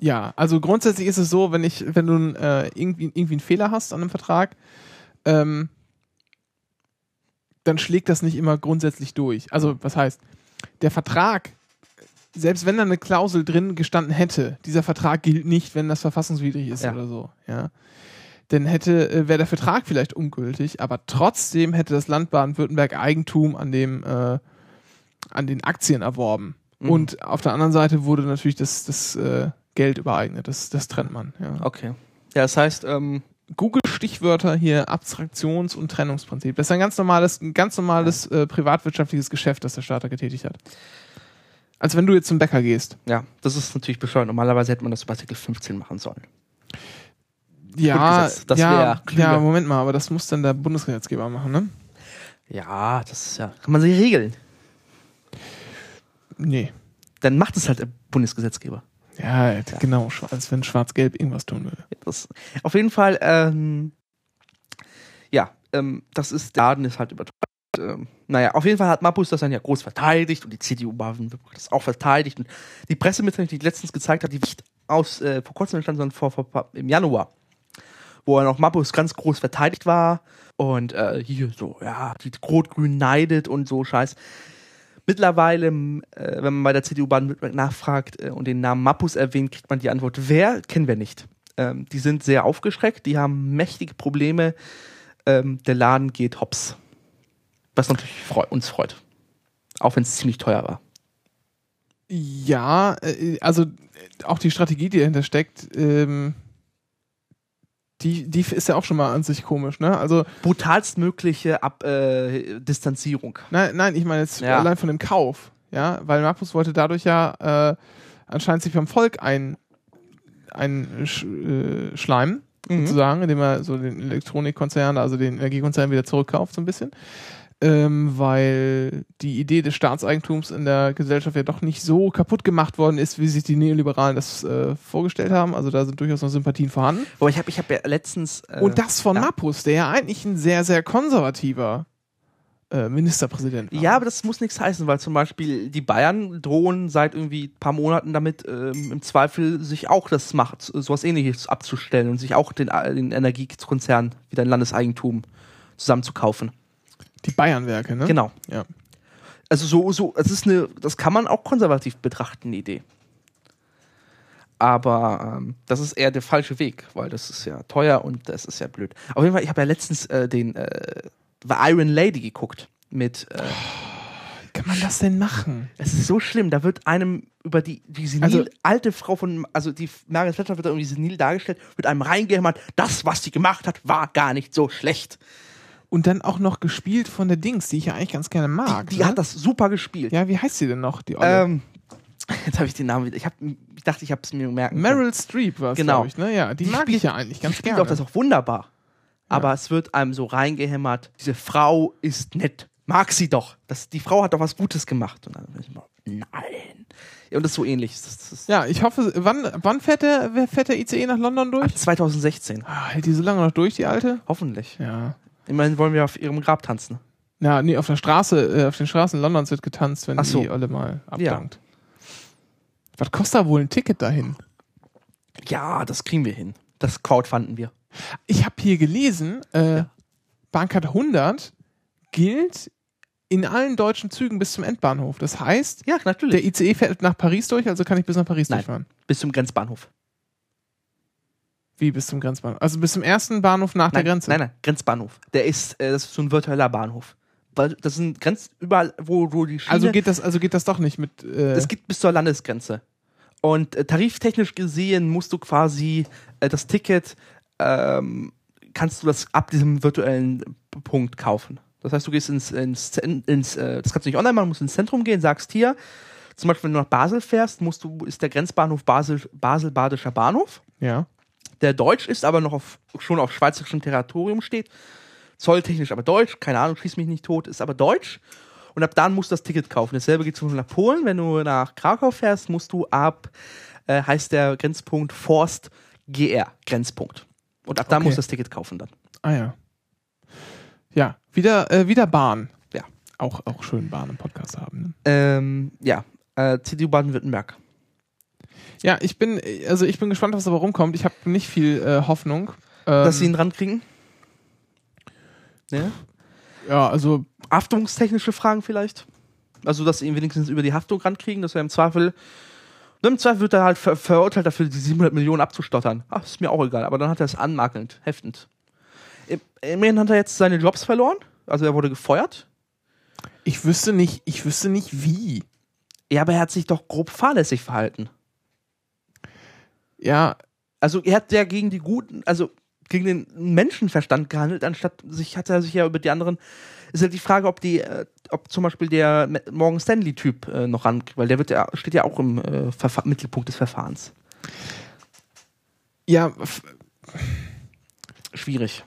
S1: ja, also grundsätzlich ist es so, wenn ich, wenn du äh, irgendwie, irgendwie einen Fehler hast an einem Vertrag, ähm, dann schlägt das nicht immer grundsätzlich durch. Also, was heißt, der Vertrag, selbst wenn da eine Klausel drin gestanden hätte, dieser Vertrag gilt nicht, wenn das verfassungswidrig ist
S2: Ja.
S1: oder so, ja. Dann hätte, äh, wäre der Vertrag vielleicht ungültig, aber trotzdem hätte das Land Baden-Württemberg Eigentum an dem, äh, an den Aktien erworben.
S2: Mhm.
S1: Und auf der anderen Seite wurde natürlich das, das äh, Geld übereignet. Das, das trennt man. Ja.
S2: Okay. Ja, das heißt, ähm,
S1: Google Stichwörter hier Abstraktions- und Trennungsprinzip. Das ist ein ganz normales, ein ganz normales äh, privatwirtschaftliches Geschäft, das der Staat da getätigt hat. Als wenn du jetzt zum Bäcker gehst.
S2: ja, das ist natürlich bescheuert. Normalerweise hätte man das über Artikel 15 machen sollen.
S1: Ja,
S2: das
S1: ja,
S2: wär klüger.
S1: ja, Moment mal, aber das muss dann der Bundesgesetzgeber machen, ne?
S2: Ja, das ist ja. Kann man sich regeln.
S1: Nee.
S2: Dann macht es halt der Bundesgesetzgeber.
S1: Ja, genau, schwa- als wenn Schwarz-Gelb irgendwas tun würde.
S2: Das, auf jeden Fall, ähm, ja, ähm, das ist, der Laden ist halt überteuert. Ähm, naja, auf jeden Fall hat Mappus das dann ja groß verteidigt und die CDU Baden das auch verteidigt. Und die Pressemitteilung, die ich letztens gezeigt hat, die nicht aus äh, vor kurzem entstanden, sondern vor, vor, im Januar, wo er noch Mappus ganz groß verteidigt war und äh, hier so, ja, die Rot-Grün neidet und so Scheiß. Mittlerweile, äh, wenn man bei der CDU Baden-Württemberg nachfragt äh, und den Namen Mappus erwähnt, kriegt man die Antwort, wer, kennen wir nicht. Ähm, die sind sehr aufgeschreckt, die haben mächtige Probleme. Ähm, der Laden geht hops. Was natürlich freu uns freut. Auch wenn es ziemlich teuer war.
S1: Ja, äh, also äh, auch die Strategie, die dahinter steckt, ähm, die, die ist ja auch schon mal an sich komisch, ne? Also,
S2: Brutalstmögliche Ab äh, Distanzierung.
S1: nein, nein, ich meine jetzt
S2: Ja.
S1: allein von dem Kauf, ja, weil Markus wollte dadurch ja äh, anscheinend sich beim Volk ein, ein sch, äh, schleimen,
S2: Mhm.
S1: sozusagen, indem er so den Elektronikkonzern, also den Energiekonzern wieder zurückkauft, so ein bisschen. Ähm, weil die Idee des Staatseigentums in der Gesellschaft ja doch nicht so kaputt gemacht worden ist, wie sich die Neoliberalen das äh, vorgestellt haben. Also da sind durchaus noch Sympathien vorhanden.
S2: Aber ich habe ich hab ja letztens. Äh,
S1: Und das von
S2: ja.
S1: Mappus, der ja eigentlich ein sehr, sehr konservativer äh, Ministerpräsident war.
S2: Ja, aber das muss nichts heißen, weil zum Beispiel die Bayern drohen seit irgendwie ein paar Monaten damit, ähm, im Zweifel sich auch das macht, sowas ähnliches abzustellen und sich auch den, äh, den Energiekonzern wieder in Landeseigentum zusammenzukaufen.
S1: Die Bayernwerke, ne?
S2: Genau.
S1: Ja.
S2: Also so, so, es ist eine, das kann man auch konservativ betrachten, die Idee. Aber ähm, das ist eher der falsche Weg, weil das ist ja teuer und das ist ja blöd. Auf jeden Fall, ich habe ja letztens äh, den äh, The Iron Lady geguckt mit äh,
S1: Wie kann man das denn machen?
S2: Es ist so schlimm, da wird einem über die, die senil,
S1: Also-
S2: alte Frau von, also die Margaret Thatcher wird da irgendwie senil dargestellt, wird einem reingehämmert, das, was sie gemacht hat, war gar nicht so schlecht.
S1: Und dann auch noch gespielt von der Dings, die ich ja eigentlich ganz gerne mag.
S2: Die
S1: ne?
S2: hat das super gespielt.
S1: Ja, wie heißt sie denn noch, die Olle?
S2: Ähm, jetzt habe ich den Namen wieder, ich, hab, ich dachte, ich habe es mir merken können.
S1: Meryl Streep war es,
S2: Genau.
S1: glaube ich, ne? Ja, die,
S2: Die
S1: mag
S2: spielt-
S1: ich ja eigentlich ganz
S2: Die
S1: gerne.
S2: auch das auch wunderbar. Aber es wird einem so reingehämmert, diese Frau ist nett. Mag sie doch. Das, die Frau hat doch was Gutes gemacht. Und dann bin ich immer, nein. Ja, und das ist so ähnlich. Das, das ist
S1: ja, ich hoffe, wann, wann fährt, der, fährt der ICE nach London durch?
S2: ab 2016.
S1: Ah, hält die so lange noch durch, die alte?
S2: Hoffentlich.
S1: Ja.
S2: Immerhin wollen wir auf ihrem Grab tanzen.
S1: Ja, nee, auf der Straße, äh, auf den Straßen Londons wird getanzt, wenn
S2: Ach so.
S1: die Olle mal abdankt. Was kostet da wohl ein Ticket dahin?
S2: Ja, das kriegen wir hin. Das Crowdfunden wir.
S1: Ich habe hier gelesen, äh, Bahncard 100 gilt in allen deutschen Zügen bis zum Endbahnhof. Das heißt,
S2: Ja,
S1: der
S2: natürlich.
S1: ICE fährt nach Paris durch, also kann ich bis nach Paris
S2: Nein.
S1: durchfahren.
S2: Bis zum Grenzbahnhof.
S1: Wie bis zum Grenzbahnhof? Also bis zum ersten Bahnhof nach
S2: Nein,
S1: der Grenze.
S2: nein, nein, Grenzbahnhof. Der ist, äh, das ist so ein virtueller Bahnhof. Weil das sind Grenz überall, wo, wo die Schiene.
S1: Also geht das, also geht das doch nicht mit. Äh,
S2: das geht bis zur Landesgrenze. Und äh, tariftechnisch gesehen musst du quasi äh, das Ticket, ähm, kannst du das ab diesem virtuellen Punkt kaufen. Das heißt, du gehst ins, ins, ins äh, das kannst du nicht online machen, musst ins Zentrum gehen, sagst hier, zum Beispiel, wenn du nach Basel fährst, musst du, ist der Grenzbahnhof Basel, Basel-Badischer Bahnhof,
S1: ja.
S2: Der deutsch ist, aber noch auf, schon auf schweizerischem Territorium steht. Zolltechnisch aber deutsch, keine Ahnung, schieß mich nicht tot, ist aber deutsch. Und ab dann musst du das Ticket kaufen. Dasselbe geht zum Beispiel nach Polen. Wenn du nach Krakau fährst, musst du ab, äh, heißt der Grenzpunkt Forst GR, Grenzpunkt. Und ab da
S1: Okay.
S2: musst du das Ticket kaufen dann.
S1: Ah ja. Ja, wieder, äh, wieder Bahn.
S2: Ja.
S1: Auch, auch schön Bahn im Podcast haben. Ne?
S2: Ähm, ja, äh, CDU Baden-Württemberg.
S1: Ja, ich bin, also ich bin gespannt, was dabei rumkommt. Ich habe nicht viel äh, Hoffnung. Ähm,
S2: Dass sie ihn rankriegen? Ne?
S1: ja, also
S2: Haftungstechnische Fragen vielleicht? Also, dass sie ihn wenigstens über die Haftung rankriegen, dass er im Zweifel. Ne, Im Zweifel wird er halt ver verurteilt dafür, die 700 Millionen abzustottern. Ach, ist mir auch egal, aber dann hat er es anmakelnd, heftend. Im- Immerhin hat er jetzt seine Jobs verloren, also er wurde gefeuert.
S1: ich wüsste nicht, ich wüsste nicht wie.
S2: Ja, aber er hat sich doch grob fahrlässig verhalten.
S1: Ja,
S2: Also er hat ja gegen die guten, also gegen den Menschenverstand gehandelt, anstatt sich hat er sich ja über die anderen. Ist halt die Frage, ob die, äh, ob zum Beispiel der Morgan Stanley-Typ äh, noch ran, weil der wird ja, steht ja auch im äh, Mittelpunkt des Verfahrens.
S1: ja,
S2: Schwierig.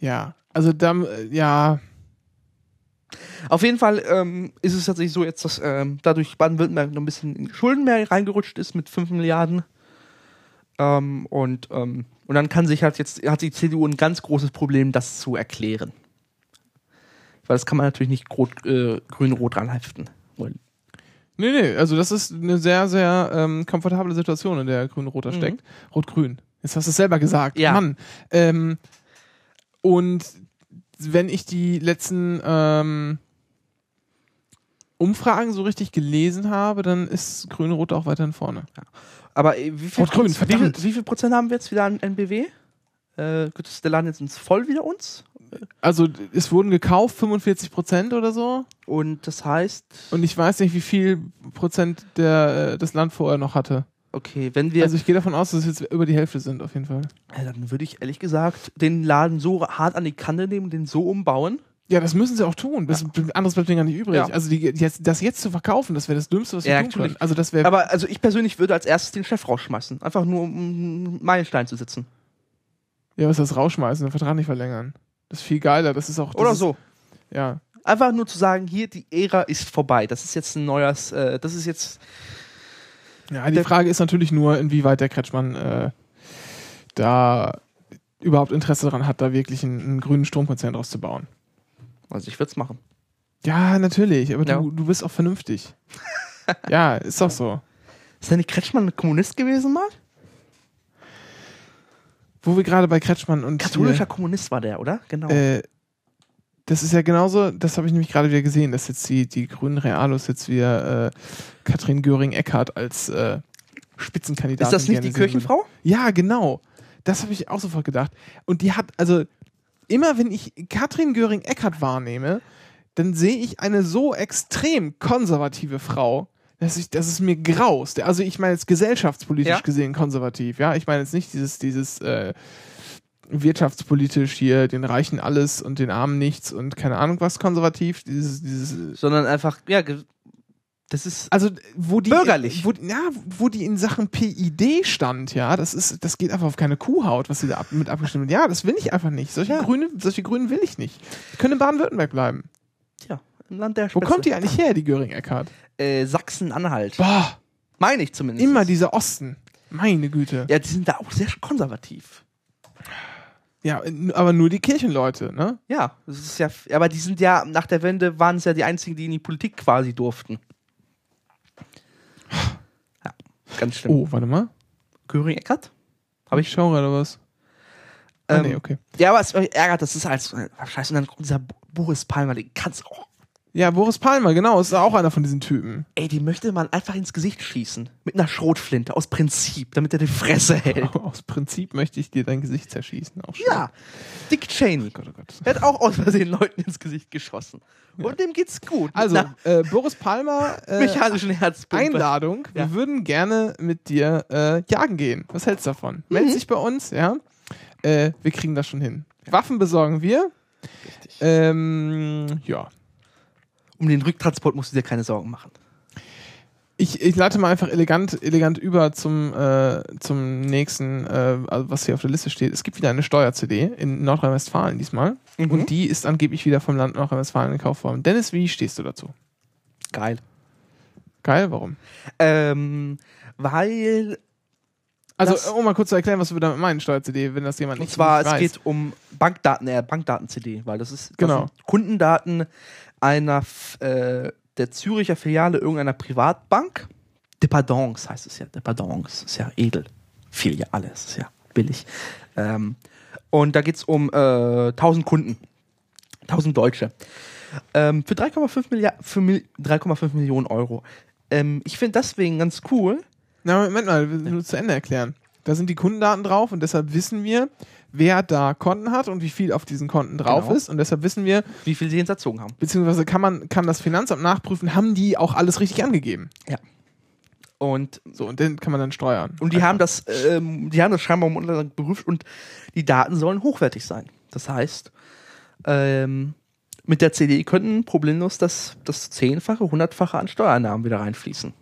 S1: ja. Also da, äh, ja,
S2: Auf jeden Fall ähm, ist es tatsächlich so jetzt, dass ähm, dadurch Baden-Württemberg noch ein bisschen in Schulden mehr reingerutscht ist mit 5 Milliarden. Ähm, und, ähm, und dann kann sich halt jetzt, hat die CDU ein ganz großes Problem, das zu erklären. Weil das kann man natürlich nicht äh, grün-rot ranheften.
S1: Nee, nee, also das ist eine sehr, sehr ähm, komfortable Situation, in der Grün-Roter
S2: Mhm.
S1: steckt. Rot-Grün. Jetzt hast du es selber gesagt.
S2: Ja.
S1: Mann. Ähm, und wenn ich die letzten ähm, Umfragen so richtig gelesen habe, dann ist Grün-Rot auch weiterhin vorne.
S2: Aber äh, wie viel,
S1: Rot-Grün,
S2: wie, viel, wie viel Prozent haben wir jetzt wieder an NBW? Äh, gut, der Land jetzt ins voll wieder uns?
S1: Also es wurden gekauft 45 Prozent oder so.
S2: Und das heißt,
S1: Und ich weiß nicht, wie viel Prozent der, äh, das Land vorher noch hatte.
S2: okay, wenn wir
S1: Also ich gehe davon aus, dass es jetzt über die Hälfte sind, auf jeden Fall.
S2: Ja, dann würde ich ehrlich gesagt den Laden so hart an die Kante nehmen, den so umbauen.
S1: Ja, das müssen sie auch tun. Das, Anderes bleibt denen gar nicht übrig.
S2: Ja.
S1: Also die, jetzt, das jetzt zu verkaufen, das wäre das Dümmste, was wir
S2: Ja,
S1: tun
S2: natürlich.
S1: können. Also das wäre.
S2: Aber also ich persönlich würde als erstes den Chef rausschmeißen. Einfach nur, um einen Meilenstein zu sitzen.
S1: Ja, was ist das rausschmeißen, den Vertrag nicht verlängern. Das ist viel geiler. Das ist auch. Das
S2: Oder
S1: ist,
S2: so.
S1: Ja.
S2: Einfach nur zu sagen, hier, die Ära ist vorbei. Das ist jetzt ein neues, äh, das ist jetzt.
S1: Ja, die Frage ist natürlich nur, inwieweit der Kretschmann äh, da überhaupt Interesse daran hat, da wirklich einen, einen grünen Stromkonzern draus zu bauen.
S2: Also ich würde es machen.
S1: Ja, natürlich, aber
S2: Ja.
S1: du, du bist auch vernünftig. ja, ist doch so.
S2: Ist der nicht Kretschmann ein Kommunist gewesen mal?
S1: Wo wir gerade bei Kretschmann und
S2: Katholischer Kommunist war der, oder? Genau.
S1: Äh, das ist ja genauso, das habe ich nämlich gerade wieder gesehen, dass jetzt die, die grünen Realos jetzt wieder äh, Katrin Göring-Eckardt als äh, Spitzenkandidatin
S2: ist das nicht die. Kirchenfrau?
S1: Ja, genau. Das habe ich auch sofort gedacht. Und die hat, also immer wenn ich Katrin Göring-Eckardt wahrnehme, dann sehe ich eine so extrem konservative Frau, dass, ich, dass es mir graust. Also ich meine jetzt gesellschaftspolitisch
S2: Ja.
S1: gesehen konservativ, ja. Ich meine jetzt nicht dieses, dieses äh, wirtschaftspolitisch hier, den Reichen alles und den Armen nichts und keine Ahnung was konservativ. Dieses, dieses
S2: Sondern einfach, ja, das ist.
S1: also wo die
S2: Bürgerlich.
S1: wo, ja, wo die in Sachen PID stand, ja, das ist das geht einfach auf keine Kuhhaut, was sie da ab, mit abgestimmt haben. Ja, das will ich einfach nicht. Solche
S2: Ja.
S1: Grüne, solche Grünen will ich nicht. Die können in Baden-Württemberg bleiben.
S2: Tja, im Land der
S1: Wo
S2: Spitze.
S1: kommt die eigentlich her, die Göring-Eckardt?
S2: Äh, Sachsen-Anhalt.
S1: Boah,
S2: Meine ich zumindest.
S1: immer dieser Osten. Meine Güte.
S2: Ja, die sind da auch sehr konservativ.
S1: Ja, aber nur die Kirchenleute, ne?
S2: Ja, das ist ja, aber die sind ja, nach der Wende waren es ja die einzigen, die in die Politik quasi durften. Ja, ganz schlimm.
S1: Oh, warte mal.
S2: Göring Eckert? Habe ich
S1: schau gerade was. Ah,
S2: Ähm,
S1: nee, okay.
S2: Ja, aber es ärgert, das ist als, ah, scheiße, und dann dieser Bo- Boris Palmer, den kannst auch,
S1: Ja, Boris Palmer, genau, ist auch einer von diesen Typen.
S2: ey, die möchte man einfach ins Gesicht schießen. Mit einer Schrotflinte, aus Prinzip, damit er die Fresse hält.
S1: Aus Prinzip möchte ich dir dein Gesicht zerschießen. Auch.
S2: Ja, Dick Cheney.
S1: Oh Gott, oh Gott.
S2: Er hat auch aus Versehen Leuten ins Gesicht geschossen. Und dem geht's gut.
S1: Also, äh, Boris Palmer, äh,
S2: mechanischen Herzpumpe.
S1: Einladung.
S2: Ja.
S1: Wir würden gerne mit dir äh, jagen gehen. Was hältst du davon? Meld dich bei uns, ja. Äh, wir kriegen das schon hin. Waffen besorgen wir.
S2: Richtig.
S1: Ähm, ja.
S2: Um den Rücktransport musst du dir keine Sorgen machen.
S1: Ich, ich leite mal einfach elegant, elegant über zum, äh, zum nächsten, äh, also was hier auf der Liste steht. Es gibt wieder eine Steuer-CD in Nordrhein-Westfalen diesmal.
S2: Mhm.
S1: Und die ist angeblich wieder vom Land Nordrhein-Westfalen gekauft worden. Dennis, wie stehst du dazu?
S2: Geil.
S1: Geil, warum?
S2: Ähm, weil,
S1: Also,
S2: Das-
S1: um mal kurz zu erklären, was wir damit meinen, Steuer-CD, wenn das jemand
S2: und
S1: nicht,
S2: zwar,
S1: nicht
S2: es
S1: weiß.
S2: geht um Bankdaten, äh, Bankdaten-CD, weil das ist das
S1: Genau.
S2: Kundendaten einer, äh, der Züricher Filiale irgendeiner Privatbank. Dependance heißt es ja. Dependance ist ja edel. Filiale ist ja billig. Ähm, und da geht es um äh, 1000 Kunden. 1000 Deutsche. Ähm, für 3,5 Milliard- für Mil- 3,5 Millionen Euro. Ähm, ich finde deswegen ganz cool.
S1: Na, Moment mal, wir müssen zu Ende erklären. Da sind die Kundendaten drauf und deshalb wissen wir, wer da Konten hat und wie viel auf diesen Konten drauf
S2: Genau.
S1: ist. Und deshalb wissen wir,
S2: Wie viel sie entzogen haben.
S1: beziehungsweise kann man, kann das Finanzamt nachprüfen, haben die auch alles richtig angegeben.
S2: Und
S1: So, und den kann man dann steuern.
S2: Und die haben das, ähm, die haben das scheinbar im Unterland geprüft und die Daten sollen hochwertig sein. Das heißt, ähm, mit der CD könnten problemlos das, das zehnfache, hundertfache an Steuereinnahmen wieder reinfließen.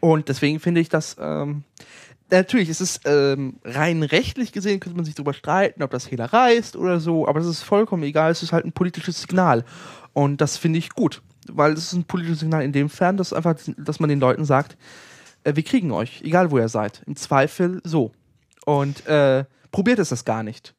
S2: Und deswegen finde ich das, ähm, natürlich ist es ähm, rein rechtlich gesehen, könnte man sich darüber streiten, ob das Hehlerei ist oder so, aber das ist vollkommen egal, es ist halt ein politisches Signal. Und das finde ich gut, weil es ist ein politisches Signal in dem Fern, dass einfach, dass man den Leuten sagt, äh, wir kriegen euch, egal wo ihr seid. Im Zweifel so. Und äh, probiert es das gar nicht.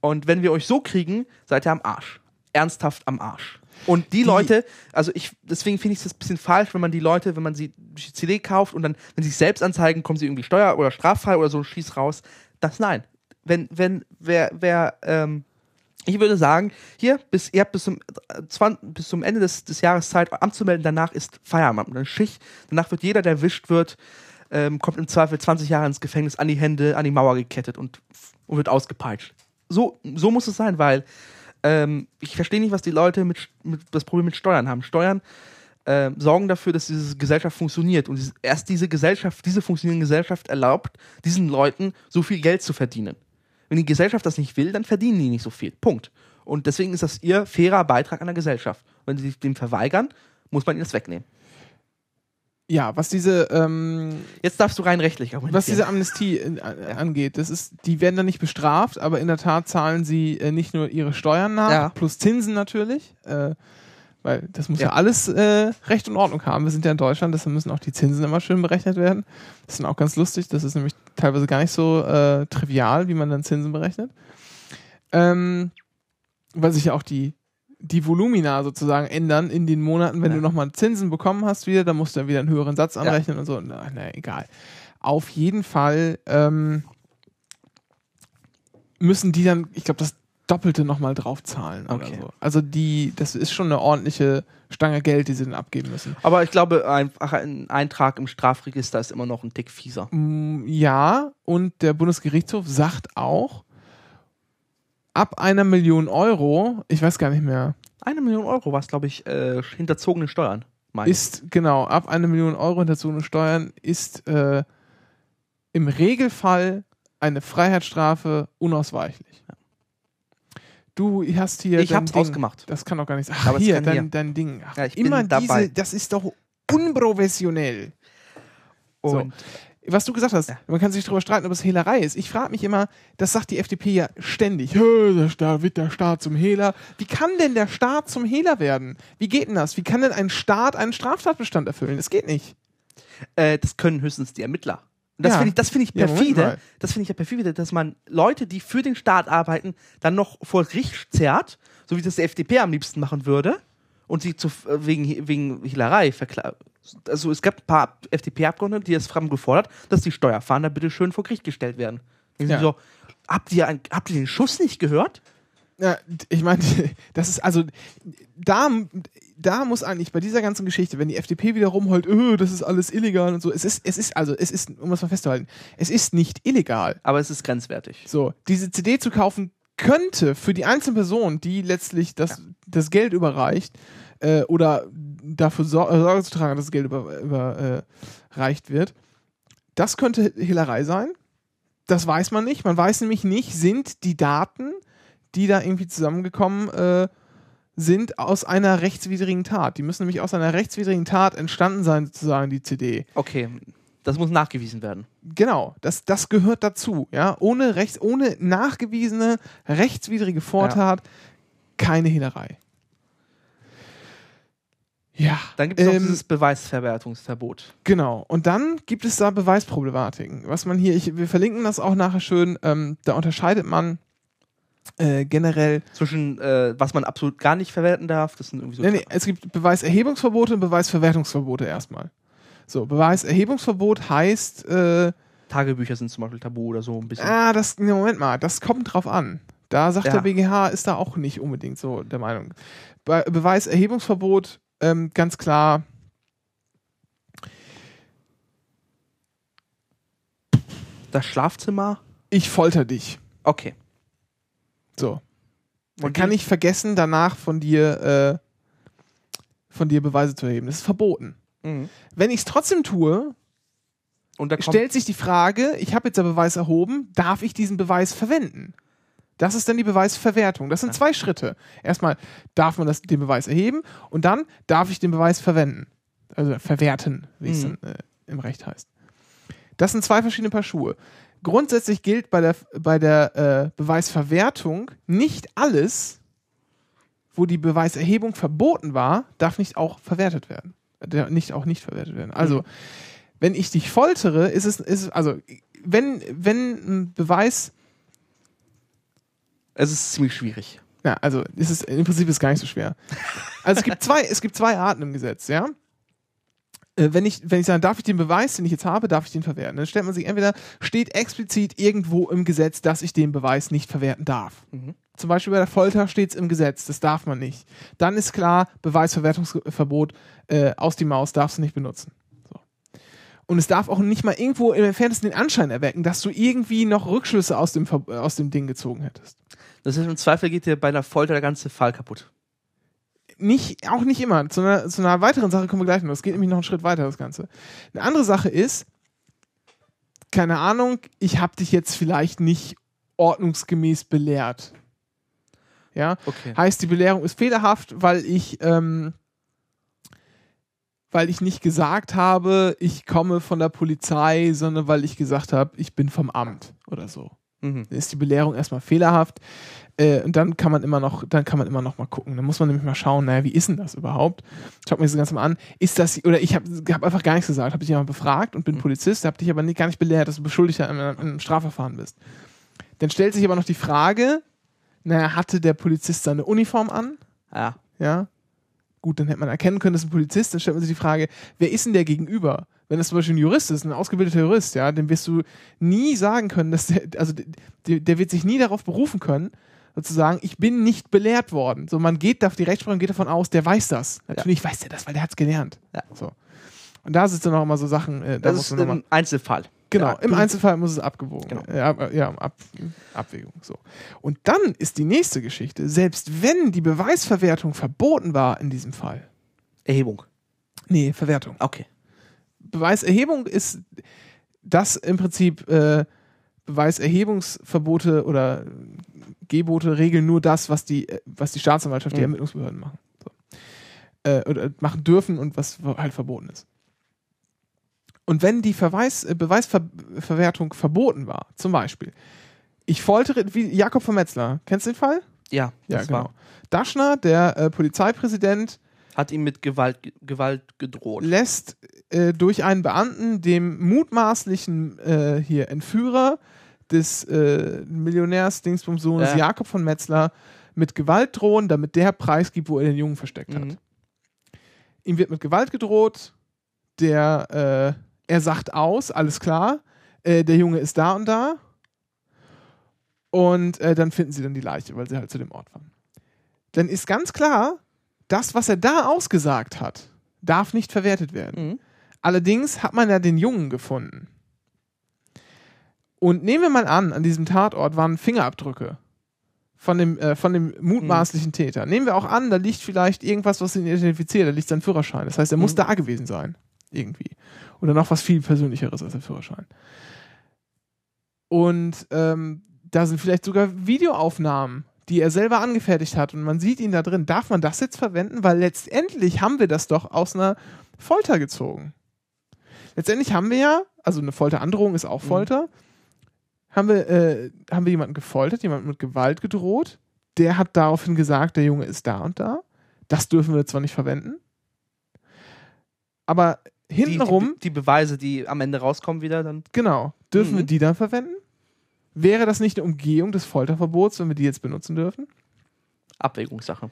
S2: Und wenn wir euch so kriegen, seid ihr am Arsch. Ernsthaft am Arsch. Und die, Leute, also ich, deswegen finde ich es ein bisschen falsch, wenn man die Leute, wenn man sie durch die CD kauft und dann, wenn sie sich selbst anzeigen, kommen sie irgendwie steuer- oder straffrei oder so, schieß raus. Das nein. Wenn, wenn, wer, wer, ähm, ich würde sagen, hier, bis, ihr habt bis zum, äh, 20, bis zum Ende des, des Jahres Zeit anzumelden, danach ist Feierabend, eine Schicht, danach wird jeder, der erwischt wird, ähm, kommt im Zweifel 20 Jahre ins Gefängnis, an die Hände, an die Mauer gekettet und, und wird ausgepeitscht. So, so muss es sein, weil ähm, ich verstehe nicht, was die Leute mit, mit das Problem mit Steuern haben. Steuern ähm, sorgen dafür, dass diese Gesellschaft funktioniert. Und erst diese Gesellschaft, diese funktionierende Gesellschaft erlaubt, diesen Leuten so viel Geld zu verdienen. Wenn die Gesellschaft das nicht will, dann verdienen die nicht so viel. Punkt. Und deswegen ist das ihr fairer Beitrag an der Gesellschaft. Wenn sie sich dem verweigern, muss man ihnen das wegnehmen.
S1: Ja, was diese, ähm,
S2: Jetzt darfst du rein rechtlich argumentieren.
S1: was diese Amnestie äh, angeht, das ist, die werden dann nicht bestraft, aber in der Tat zahlen sie äh, nicht nur ihre Steuern nach,
S2: Ja.
S1: plus Zinsen natürlich, äh, weil das muss ja,
S2: Ja.
S1: alles äh, Recht und Ordnung haben. Wir sind ja in Deutschland, deshalb müssen auch die Zinsen immer schön berechnet werden. Das ist dann auch ganz lustig, das ist nämlich teilweise gar nicht so äh, trivial, wie man dann Zinsen berechnet. Ähm, weil sich ja auch die, die Volumina sozusagen ändern in den Monaten, wenn
S2: Ja.
S1: du nochmal Zinsen bekommen hast wieder, dann musst du dann wieder einen höheren Satz
S2: Ja.
S1: anrechnen und so. Na, na egal. Auf jeden Fall ähm, müssen die dann, ich glaube, das Doppelte nochmal draufzahlen
S2: Okay.
S1: so. Also die, das ist schon eine ordentliche Stange Geld, die sie dann abgeben müssen.
S2: Aber ich glaube, einfach ein Eintrag im Strafregister ist immer noch ein Tick fieser.
S1: Mm, Ja, und der Bundesgerichtshof sagt auch, ab einer Million Euro, ich weiß gar nicht mehr,
S2: Eine Million Euro war es, glaube ich, äh, hinterzogene Steuern. meine
S1: ist, genau, ab einer Million Euro hinterzogene Steuern ist äh, im Regelfall eine Freiheitsstrafe unausweichlich. Du hast hier.
S2: ich hab's
S1: Ding.
S2: ausgemacht.
S1: Das kann doch gar nicht sein. Ach,
S2: Aber es
S1: hier, dein,
S2: hier.
S1: dein Ding. Ach,
S2: Ja, ich bin
S1: immer
S2: dabei.
S1: diese, das ist doch unprofessionell. So. Was du gesagt hast,
S2: Ja.
S1: man kann sich darüber streiten, ob es Hehlerei ist. Ich frage mich immer, das sagt die FDP ja ständig. "Hö, der Staat, wird der Staat zum Hehler. Wie kann denn der Staat zum Hehler werden? Wie geht denn das? Wie kann denn ein Staat einen Straftatbestand erfüllen? Das geht nicht.
S2: äh, das können höchstens die Ermittler. Und das
S1: Ja.
S2: finde ich, das finde ich
S1: Ja,
S2: perfide.
S1: mal.
S2: das finde ich ja perfide, dass man Leute, die für den Staat arbeiten, dann noch vor Gericht zerrt, so wie das die FDP am liebsten machen würde, und sie zu, äh, wegen, wegen Hehlerei verklagt. Also es gab ein paar FDP-Abgeordnete, die es haben gefordert, dass die Steuerfahnder bitte schön vor Gericht gestellt werden.
S1: Ja.
S2: so, habt ihr, ein, habt ihr den Schuss nicht gehört?
S1: Ja, ich meine, das ist also, da, da muss eigentlich bei dieser ganzen Geschichte, wenn die FDP wieder rumheult, öh, das ist alles illegal und so, es ist, es ist, also, es ist, um das mal festzuhalten, es ist nicht illegal.
S2: Aber es ist grenzwertig.
S1: So, diese CD zu kaufen könnte für die einzelne Person, die letztlich das, das Geld überreicht, äh, oder dafür Sor äh, Sorge zu tragen, dass das Geld überreicht über, äh, wird, das könnte Hehlerei sein. Das weiß man nicht. Man weiß nämlich nicht, sind die Daten, die da irgendwie zusammengekommen äh, sind aus einer rechtswidrigen Tat. Die müssen nämlich aus einer rechtswidrigen Tat entstanden sein, sozusagen, die CD.
S2: Okay, das muss nachgewiesen werden.
S1: Genau, das, das gehört dazu. Ja? Ohne, rechts, ohne nachgewiesene rechtswidrige Vortat keine Hehlerei. Ja.
S2: Dann gibt es
S1: ähm,
S2: dieses Beweisverwertungsverbot.
S1: Genau. Und dann gibt es da Beweisproblematiken. Was man hier, ich, wir verlinken das auch nachher schön, ähm, da unterscheidet man äh, generell.
S2: Zwischen, äh, was man absolut gar nicht verwerten darf, das sind irgendwie so.
S1: Nee, nee, es gibt Beweiserhebungsverbote und Beweisverwertungsverbote erstmal. So, Beweiserhebungsverbot heißt, äh,
S2: Tagebücher sind zum Beispiel tabu oder so ein bisschen.
S1: ah, das, nee, Moment mal, das kommt drauf an. Da sagt
S2: Ja.
S1: der BGH, ist da auch nicht unbedingt so der Meinung. Bei Beweiserhebungsverbot, ähm, ganz klar,
S2: Das Schlafzimmer?
S1: ich folter dich.
S2: Okay.
S1: So. Man
S2: Und
S1: kann nicht vergessen, danach von dir, äh, von dir Beweise zu erheben. Das ist verboten.
S2: Mhm.
S1: Wenn ich es trotzdem tue,
S2: Und da kommt.
S1: stellt sich die Frage, ich habe jetzt einen Beweis erhoben, darf ich diesen Beweis verwenden? Das ist dann die Beweisverwertung. Das sind zwei Schritte. Erstmal darf man das, den Beweis erheben und dann darf ich den Beweis verwenden. Also verwerten, wie es
S2: Mhm.
S1: dann äh, im Recht heißt. Das sind zwei verschiedene Paar Schuhe. Grundsätzlich gilt bei der, bei der äh, Beweisverwertung nicht alles, wo die Beweiserhebung verboten war, darf nicht auch verwertet werden. Der nicht auch nicht verwertet werden. Also,
S2: Mhm.
S1: wenn ich dich foltere, ist es, ist es also, wenn, wenn ein Beweis,
S2: Es ist ziemlich schwierig.
S1: ja, also, ist es, im Prinzip ist es gar nicht so schwer. Also, es gibt zwei, es gibt zwei Arten im Gesetz, ja. Äh, Wenn ich, wenn ich sage, darf ich den Beweis, den ich jetzt habe, darf ich den verwerten? Dann stellt man sich entweder, steht explizit irgendwo im Gesetz, dass ich den Beweis nicht verwerten darf.
S2: Mhm.
S1: Zum Beispiel bei der Folter steht es im Gesetz, das darf man nicht. Dann ist klar, Beweisverwertungsverbot äh, aus die Maus darfst du nicht benutzen. So. Und es darf auch nicht mal irgendwo im entferntesten den Anschein erwecken, dass du irgendwie noch Rückschlüsse aus dem, Ver- aus dem Ding gezogen hättest.
S2: Das heißt, im Zweifel geht dir bei einer Folter der ganze Fall kaputt.
S1: Nicht, auch nicht immer. Zu einer, zu einer weiteren Sache kommen wir gleich noch. Es geht nämlich noch einen Schritt weiter, das Ganze. Eine andere Sache ist, keine Ahnung, ich habe dich jetzt vielleicht nicht ordnungsgemäß belehrt. Ja,
S2: Okay.
S1: Heißt, die Belehrung ist fehlerhaft, weil ich, ähm, weil ich nicht gesagt habe, ich komme von der Polizei, sondern weil ich gesagt habe, ich bin vom Amt oder so.
S2: Mhm.
S1: Dann ist die Belehrung erstmal fehlerhaft. Äh, und dann kann man immer noch, dann kann man immer noch mal gucken. Dann muss man nämlich mal schauen, naja, wie ist denn das überhaupt? Schaut mir das Ganze mal an. Ist das, oder ich habe hab einfach gar nichts gesagt, habe dich jemand befragt und bin
S2: Mhm.
S1: Polizist, habe dich aber nicht, gar nicht belehrt, dass du Beschuldigter in einem, in einem Strafverfahren bist. Dann stellt sich aber noch die Frage, naja, hatte der Polizist seine Uniform an?
S2: Ja.
S1: Ja. Gut, dann hätte man erkennen können, das ist ein Polizist. Dann stellt man sich die Frage, wer ist denn der gegenüber? Wenn das zum Beispiel ein Jurist ist, ein ausgebildeter Jurist, ja, dann wirst du nie sagen können, dass der, also der, der wird sich nie darauf berufen können, sozusagen, ich bin nicht belehrt worden. So, man geht, auf die Rechtsprechung geht davon aus, der weiß das. Natürlich weiß der das, weil der hat es gelernt.
S2: Ja.
S1: So. Und da sind dann auch immer so Sachen, äh, da
S2: Das ist im Einzelfall.
S1: Genau, im Einzelfall muss es abgewogen
S2: Genau.
S1: werden. Ja, ja, ab, Abwägung. So. Und dann ist die nächste Geschichte, selbst wenn die Beweisverwertung verboten war in diesem Fall.
S2: Erhebung.
S1: Nee, Verwertung.
S2: Okay.
S1: Beweiserhebung ist das im Prinzip äh, Beweiserhebungsverbote oder Gebote regeln nur das, was die, äh, was die Staatsanwaltschaft, die
S2: Mhm.
S1: Ermittlungsbehörden machen. So. Äh, oder machen dürfen und was halt verboten ist. Und wenn die Verweis, äh, Beweisverwertung verboten war, zum Beispiel, ich foltere, wie Jakob von Metzler, kennst du den Fall?
S2: Ja,
S1: Ja,
S2: das
S1: genau.
S2: war.
S1: Daschner, der äh, Polizeipräsident,
S2: Hat ihm mit Gewalt, Gewalt gedroht.
S1: lässt äh, durch einen Beamten dem mutmaßlichen äh, hier Entführer des äh, Millionärs Dingsbumsohnes
S2: Ja.
S1: Jakob von Metzler mit Gewalt drohen, damit der preisgibt, wo er den Jungen versteckt hat.
S2: Mhm.
S1: Ihm wird mit Gewalt gedroht, der äh, er sagt aus, alles klar, äh, der Junge ist da und da. Und äh, dann finden sie dann die Leiche, weil sie halt zu dem Ort waren. Dann ist ganz klar, das, was er da ausgesagt hat, darf nicht verwertet werden.
S2: Mhm.
S1: Allerdings hat man ja den Jungen gefunden. Und nehmen wir mal an, an diesem Tatort waren Fingerabdrücke von dem, äh, von dem mutmaßlichen Täter. Nehmen wir auch an, da liegt vielleicht irgendwas, was ihn identifiziert, da liegt sein Führerschein. Das heißt, er muss
S2: Mhm.
S1: da gewesen sein. Irgendwie. Oder noch was viel Persönlicheres als der Führerschein. Und ähm, da sind vielleicht sogar Videoaufnahmen, die er selber angefertigt hat und man sieht ihn da drin, darf man das jetzt verwenden? Weil letztendlich haben wir das doch aus einer Folter gezogen. Letztendlich haben wir ja, also eine Folterandrohung ist auch Folter, haben, wir, äh, haben wir jemanden gefoltert, jemanden mit Gewalt gedroht. Der hat daraufhin gesagt, der Junge ist da und da. Das dürfen wir zwar nicht verwenden, aber hintenrum,
S2: die, die Beweise, die am Ende rauskommen, wieder dann.
S1: genau, dürfen
S2: Mhm.
S1: wir die dann verwenden? Wäre das nicht eine Umgehung des Folterverbots, wenn wir die jetzt benutzen dürfen?
S2: Abwägungssache.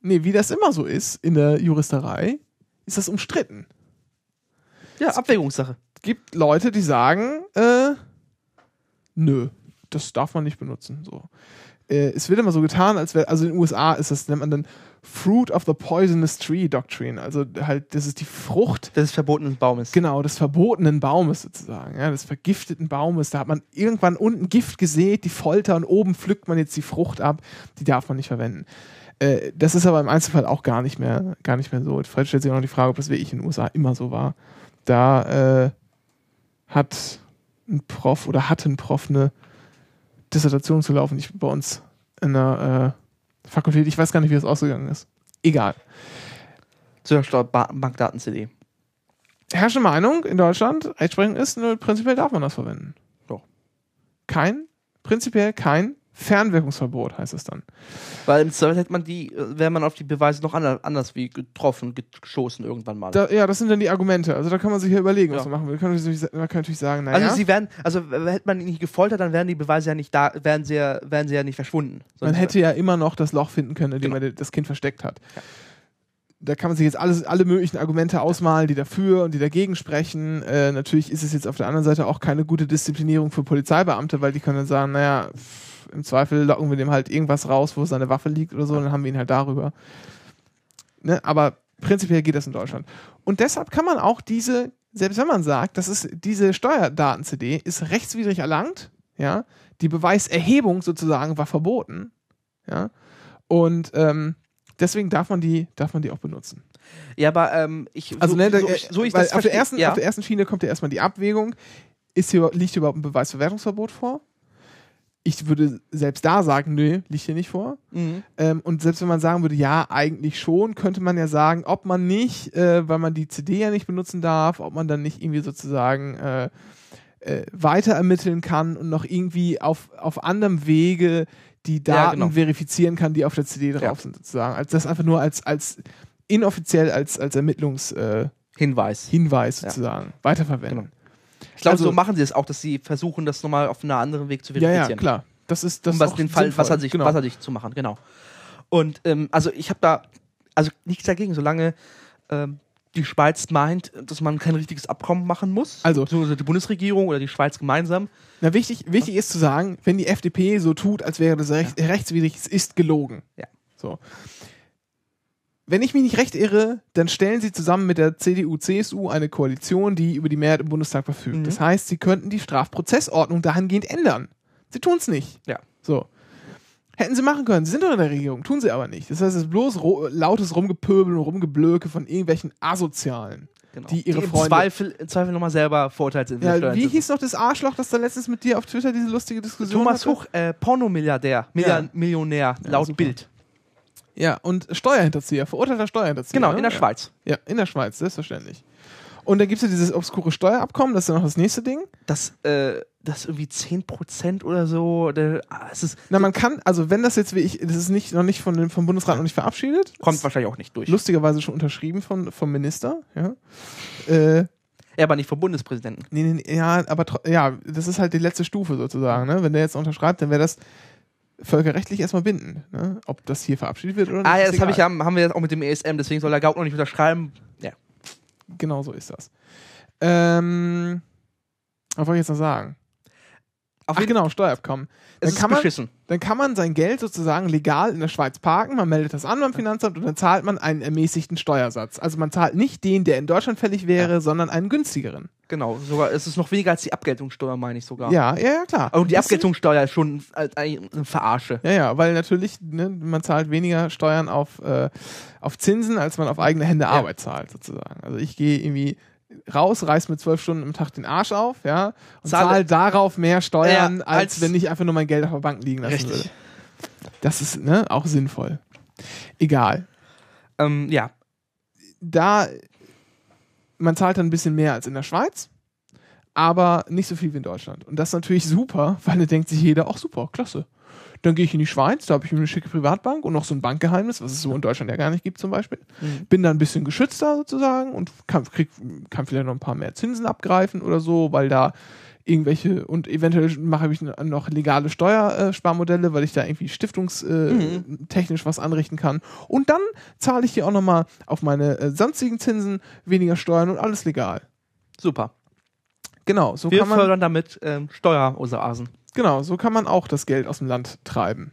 S1: Nee, wie das immer so ist in der Juristerei, ist das umstritten.
S2: Ja, Abwägungssache.
S1: Es gibt Leute, die sagen, äh, nö, das darf man nicht benutzen. So. Äh, es wird immer so getan, als wäre, also in den USA ist das, nennt man dann Fruit of the Poisonous Tree Doctrine. Also halt, das ist die Frucht
S2: ist verbotenen Baumes.
S1: Genau, des verbotenen Baumes sozusagen, ja, des vergifteten Baumes. Da hat man irgendwann unten Gift gesät, die Folter und oben pflückt man jetzt die Frucht ab. Die darf man nicht verwenden. Äh, das ist aber im Einzelfall auch gar nicht mehr, gar nicht mehr so. Fred stellt sich auch noch die Frage, ob das wirklich in den USA immer so war. Da äh, hat ein Prof oder hatte ein Prof eine Dissertation zu laufen, ich bei uns in der äh, Fakultät. Ich weiß gar nicht, wie das ausgegangen ist. Egal.
S2: Zur Bankdaten-CD.
S1: herrschende Meinung in Deutschland, Rechtsprechung ist, nur prinzipiell darf man das verwenden.
S2: Doch.
S1: Kein, prinzipiell kein Fernwirkungsverbot heißt es dann.
S2: Weil im Zweifel hätte man die, äh, wäre man auf die Beweise noch ander- anders wie getroffen, geschossen irgendwann mal.
S1: Da, ja, das sind dann die Argumente. Also da kann man sich ja überlegen, was
S2: Ja.
S1: man machen will. Man kann natürlich, man kann natürlich sagen, naja,
S2: Also sie werden, also hätte man ihn nicht gefoltert, dann wären die Beweise ja nicht da, wären sie ja, wären sie ja nicht verschwunden.
S1: man hätte ja immer noch das Loch finden können, in dem
S2: Genau.
S1: man das Kind versteckt hat.
S2: Ja.
S1: Da kann man sich jetzt alles, alle möglichen Argumente ausmalen, die dafür und die dagegen sprechen. Äh, natürlich ist es jetzt auf der anderen Seite auch keine gute Disziplinierung für Polizeibeamte, weil die können dann sagen, naja, im Zweifel locken wir dem halt irgendwas raus, wo seine Waffe liegt oder so, und dann haben wir ihn halt darüber. Ne? Aber prinzipiell geht das in Deutschland. Und deshalb kann man auch diese, selbst wenn man sagt, das ist diese Steuerdaten-CD ist rechtswidrig erlangt, ja, die Beweiserhebung sozusagen war verboten, ja, und ähm, deswegen darf man die, darf man die auch benutzen.
S2: Ja, aber ähm, ich,
S1: Also
S2: so,
S1: ne,
S2: so,
S1: äh,
S2: ich- so ich das
S1: auf, der ersten,
S2: ja.
S1: auf der ersten Schiene kommt ja erstmal die Abwägung, ist hier, liegt hier überhaupt ein Beweisverwertungsverbot vor? Ich würde selbst da sagen, nö, liegt hier nicht vor.
S2: Mhm.
S1: Ähm, und selbst wenn man sagen würde, ja, eigentlich schon, könnte man ja sagen, ob man nicht, äh, weil man die CD ja nicht benutzen darf, ob man dann nicht irgendwie sozusagen äh, äh, weiter ermitteln kann und noch irgendwie auf, auf anderem Wege die
S2: Ja,
S1: Daten
S2: genau.
S1: verifizieren kann, die auf der CD drauf
S2: Ja.
S1: sind, sozusagen. Also das einfach nur als, als inoffiziell als, als Ermittlungshinweis äh,
S2: Hinweis.
S1: Hinweis
S2: Ja.
S1: sozusagen weiterverwenden.
S2: Genau. Ich glaube,
S1: Also-
S2: so machen sie es auch, dass sie versuchen, das nochmal auf einem anderen Weg zu
S1: Ja,
S2: verifizieren.
S1: ja, klar. Das ist das
S2: um was den Fall
S1: sinnvoll.
S2: wasserdicht,
S1: genau.
S2: wasserdicht zu machen, genau. Und ähm, also ich habe da also nichts dagegen, solange ähm, die Schweiz meint, dass man kein richtiges Abkommen machen muss.
S1: Also-
S2: die Bundesregierung oder die Schweiz gemeinsam.
S1: Na, wichtig, wichtig ist zu sagen, wenn die FDP so tut, als wäre das recht, rechtswidrig, es ist gelogen.
S2: Ja.
S1: So. Wenn ich mich nicht recht irre, dann stellen sie zusammen mit der CDU, CSU eine Koalition, die über die Mehrheit im Bundestag verfügt.
S2: Mhm.
S1: Das heißt, sie könnten die Strafprozessordnung dahingehend ändern. Sie tun es nicht.
S2: Ja.
S1: So. Hätten sie machen können. Sie sind doch in der Regierung, tun sie aber nicht. Das heißt, es ist bloß lautes Rumgepöbel und Rumgeblöke von irgendwelchen Asozialen.
S2: Genau.
S1: Die ihre
S2: im
S1: Freunde-
S2: Zweifel, im Zweifel nochmal selber verurteilt sind.
S1: Ja, wie hieß noch das Arschloch, das da letztens mit dir auf Twitter diese lustige Diskussion
S2: Thomas
S1: hatte?
S2: Huch, äh, Pornomilliardär, Milliard- Millionär,
S1: Ja,
S2: laut
S1: super.
S2: Bild.
S1: Ja, und Steuerhinterzieher, verurteilter Steuerhinterzieher.
S2: Genau,
S1: ne?
S2: in der
S1: ja.
S2: Schweiz.
S1: Ja, in der Schweiz, selbstverständlich. Und dann gibt es ja dieses obskure Steuerabkommen, das ist ja noch das nächste Ding.
S2: Das, äh, das irgendwie 10% oder so. Der, ah, es ist,
S1: Na, man kann, also wenn das jetzt wie ich, das ist nicht, noch nicht von dem, vom Bundesrat noch nicht verabschiedet.
S2: kommt wahrscheinlich auch nicht durch.
S1: lustigerweise schon unterschrieben von, vom Minister, ja. Äh,
S2: Ja, aber nicht vom Bundespräsidenten.
S1: nee, nee, ja, aber ja, das ist halt die letzte Stufe sozusagen, ne? Wenn der jetzt unterschreibt, dann wäre das völkerrechtlich erstmal bindend, ne? Ob das hier verabschiedet wird oder nicht.
S2: Ah ja, das hab ich, ja- haben wir jetzt auch mit dem ESM, deswegen soll der Gauk noch nicht unterschreiben. Ja.
S1: Genau so ist das. Ähm, was wollte ich jetzt noch sagen?
S2: Auf
S1: Ach genau, Steuerabkommen. Dann
S2: ist
S1: kann man,
S2: beschissen.
S1: dann kann man sein Geld sozusagen legal in der Schweiz parken, man meldet das an beim Finanzamt und dann zahlt man einen ermäßigten Steuersatz. Also man zahlt nicht den, der in Deutschland fällig wäre, sondern einen günstigeren.
S2: Genau, sogar es ist noch weniger als die Abgeltungssteuer, meine ich sogar.
S1: Ja, ja, ja, klar.
S2: Und die
S1: Bisschen-
S2: Abgeltungssteuer ist schon eine Verarsche.
S1: Ja, ja, weil natürlich, ne, man zahlt weniger Steuern auf, äh, auf Zinsen, als man auf eigene Hände Arbeit zahlt, sozusagen. Also ich gehe irgendwie raus, reiß mir zwölf Stunden am Tag den Arsch auf, ja, und
S2: Zahle-
S1: zahle darauf mehr Steuern,
S2: Ja,
S1: als,
S2: als-
S1: wenn ich einfach nur mein Geld auf der Bank liegen lassen würde.
S2: Richtig.
S1: Das ist ne, auch sinnvoll. Egal.
S2: Ähm, ja.
S1: Da, man zahlt dann ein bisschen mehr als in der Schweiz, aber nicht so viel wie in Deutschland. Und das ist natürlich super, weil da denkt sich jeder, ach super, klasse. Dann gehe ich in die Schweiz, da habe ich mir eine schicke Privatbank und noch so ein Bankgeheimnis, was es so in Deutschland ja gar nicht gibt zum Beispiel.
S2: Mhm.
S1: Bin da ein bisschen geschützter sozusagen und kann, krieg, kann vielleicht noch ein paar mehr Zinsen abgreifen oder so, weil da irgendwelche und eventuell mache ich noch legale Steuersparmodelle, weil ich da irgendwie stiftungstechnisch was anrichten kann. Und dann zahle ich hier auch nochmal auf meine äh, sonstigen Zinsen weniger Steuern und alles legal.
S2: Super.
S1: Genau, so
S2: Wir
S1: kann man
S2: fördern damit ähm, Steueroasen.
S1: Genau, so kann man auch das Geld aus dem Land treiben.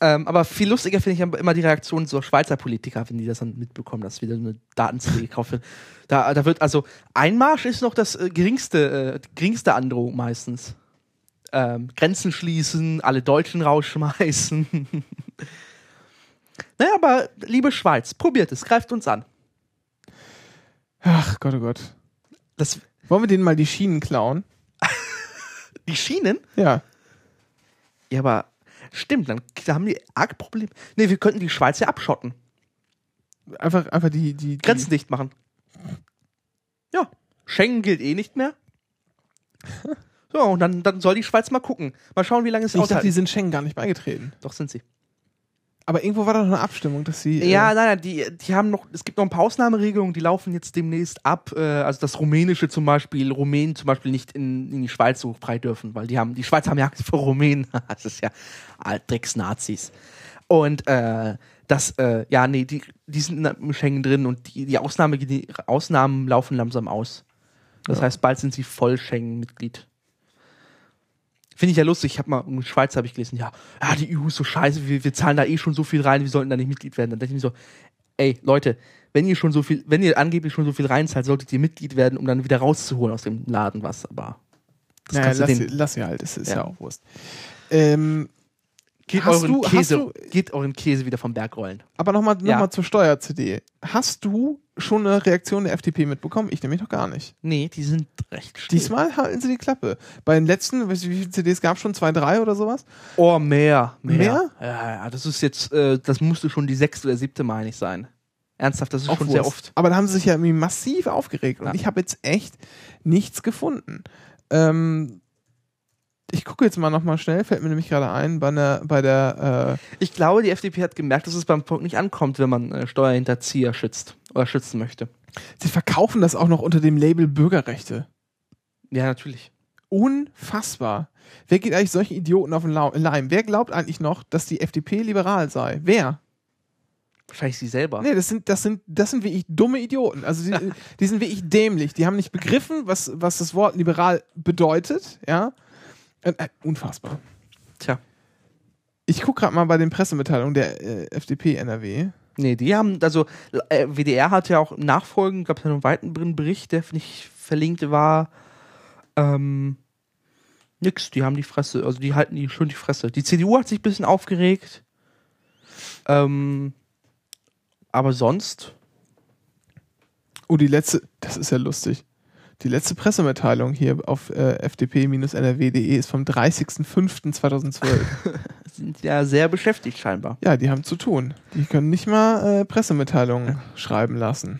S2: Ähm, aber viel lustiger finde ich immer die Reaktion so Schweizer Politiker, wenn die das dann mitbekommen, dass wieder eine Daten-CD gekauft wird. Da, da wird also Einmarsch ist noch das äh, geringste, äh, geringste Androhung meistens. Ähm, Grenzen schließen, alle Deutschen rausschmeißen. naja, aber liebe Schweiz, probiert es, greift uns an.
S1: Ach Gott, oh Gott.
S2: Das,
S1: Wollen wir denen mal die Schienen klauen?
S2: Die Schienen?
S1: Ja.
S2: Ja, aber stimmt, dann da haben die arg Probleme. Nee, wir könnten die Schweiz ja abschotten.
S1: Einfach, einfach die, die, die
S2: Grenzen dicht machen. Ja, Schengen gilt eh nicht mehr. So, und dann, dann soll die Schweiz mal gucken. Mal schauen, wie lange es
S1: Ich dachte, die
S2: aushält.
S1: sind Schengen gar nicht beigetreten.
S2: Doch sind sie.
S1: Aber irgendwo war da noch eine Abstimmung, dass sie.
S2: Ja,
S1: äh,
S2: nein, nein, die, die haben noch, es gibt noch ein paar Ausnahmeregelungen, die laufen jetzt demnächst ab. Äh, also das Rumänische zum Beispiel, Rumänen zum Beispiel nicht in, in die Schweiz so frei dürfen, weil die haben, die Schweiz haben ja Angst vor Rumänen. das ist ja ah, Drecks-Nazis. Und äh, das, äh, ja, nee, die, die sind im Schengen drin und die, die, Ausnahme, die Ausnahmen laufen langsam aus. Das
S1: Ja.
S2: heißt, bald sind sie voll Schengen-Mitglied. Finde ich ja lustig. Ich habe mal in der Schweiz habe ich gelesen, ja, ja, die EU ist so scheiße, wir, wir zahlen da eh schon so viel rein, wir sollten da nicht Mitglied werden. Dann denke ich mir so, ey, Leute, wenn ihr schon so viel, wenn ihr angeblich schon so viel reinzahlt, solltet ihr Mitglied werden, um dann wieder rauszuholen aus dem Laden was. Aber das
S1: naja,
S2: kannst
S1: lass,
S2: den,
S1: lass sie halt, das ist ja,
S2: Ja.
S1: auch Wurst. Ähm,
S2: geht, euren
S1: du-
S2: Käse,
S1: du-
S2: geht euren Käse wieder vom Berg rollen.
S1: aber nochmal noch
S2: Ja.
S1: mal zur Steuer-CD. Hast du schon eine Reaktion der FDP mitbekommen? Ich nämlich noch gar nicht.
S2: Nee, die sind recht still.
S1: Diesmal halten sie die Klappe. Bei den letzten, weißt du, wie viele CDs gab es schon? Zwei, drei oder sowas?
S2: Oh, mehr. Mehr?
S1: Mehr?
S2: Ja, ja, das ist jetzt, äh, das musste schon die sechste oder siebte, meine ich, sein. Ernsthaft, das ist schon sehr oft.
S1: Aber da haben sie sich ja irgendwie massiv aufgeregt. Und
S2: Ja.
S1: ich habe jetzt echt nichts gefunden. Ähm, ich gucke jetzt mal nochmal schnell, fällt mir nämlich gerade ein, bei der, bei der äh,
S2: Ich glaube, die FDP hat gemerkt, dass es beim Volk nicht ankommt, wenn man äh, Steuerhinterzieher schützt oder schützen möchte.
S1: sie verkaufen das auch noch unter dem Label Bürgerrechte.
S2: Ja, natürlich.
S1: Unfassbar. Wer geht eigentlich solchen Idioten auf den Leim? Wer glaubt eigentlich noch, dass die FDP liberal sei? Wer?
S2: Wahrscheinlich sie selber.
S1: Nee, das sind, das sind, das sind wirklich dumme Idioten. Also die, die sind wirklich dämlich. Die haben nicht begriffen, was, was das Wort liberal bedeutet, ja. Äh, äh, unfassbar.
S2: Tja.
S1: Ich gucke gerade mal bei den Pressemitteilungen der äh, FDP NRW.
S2: Nee, die haben, also äh, WDR hat ja auch im Nachfolgen, gab es einen weiteren Bericht, der nicht verlinkt war. Ähm, nix, die haben die Fresse, also die halten die schön die Fresse. Die CDU hat sich ein bisschen aufgeregt. Ähm, aber sonst,
S1: Oh, die letzte, das ist ja lustig. Die letzte Pressemitteilung hier auf äh, fdp-nrw.de ist vom 30.05.2012.
S2: sind ja sehr beschäftigt scheinbar.
S1: ja, die haben zu tun. Die können nicht mal äh, Pressemitteilungen schreiben lassen.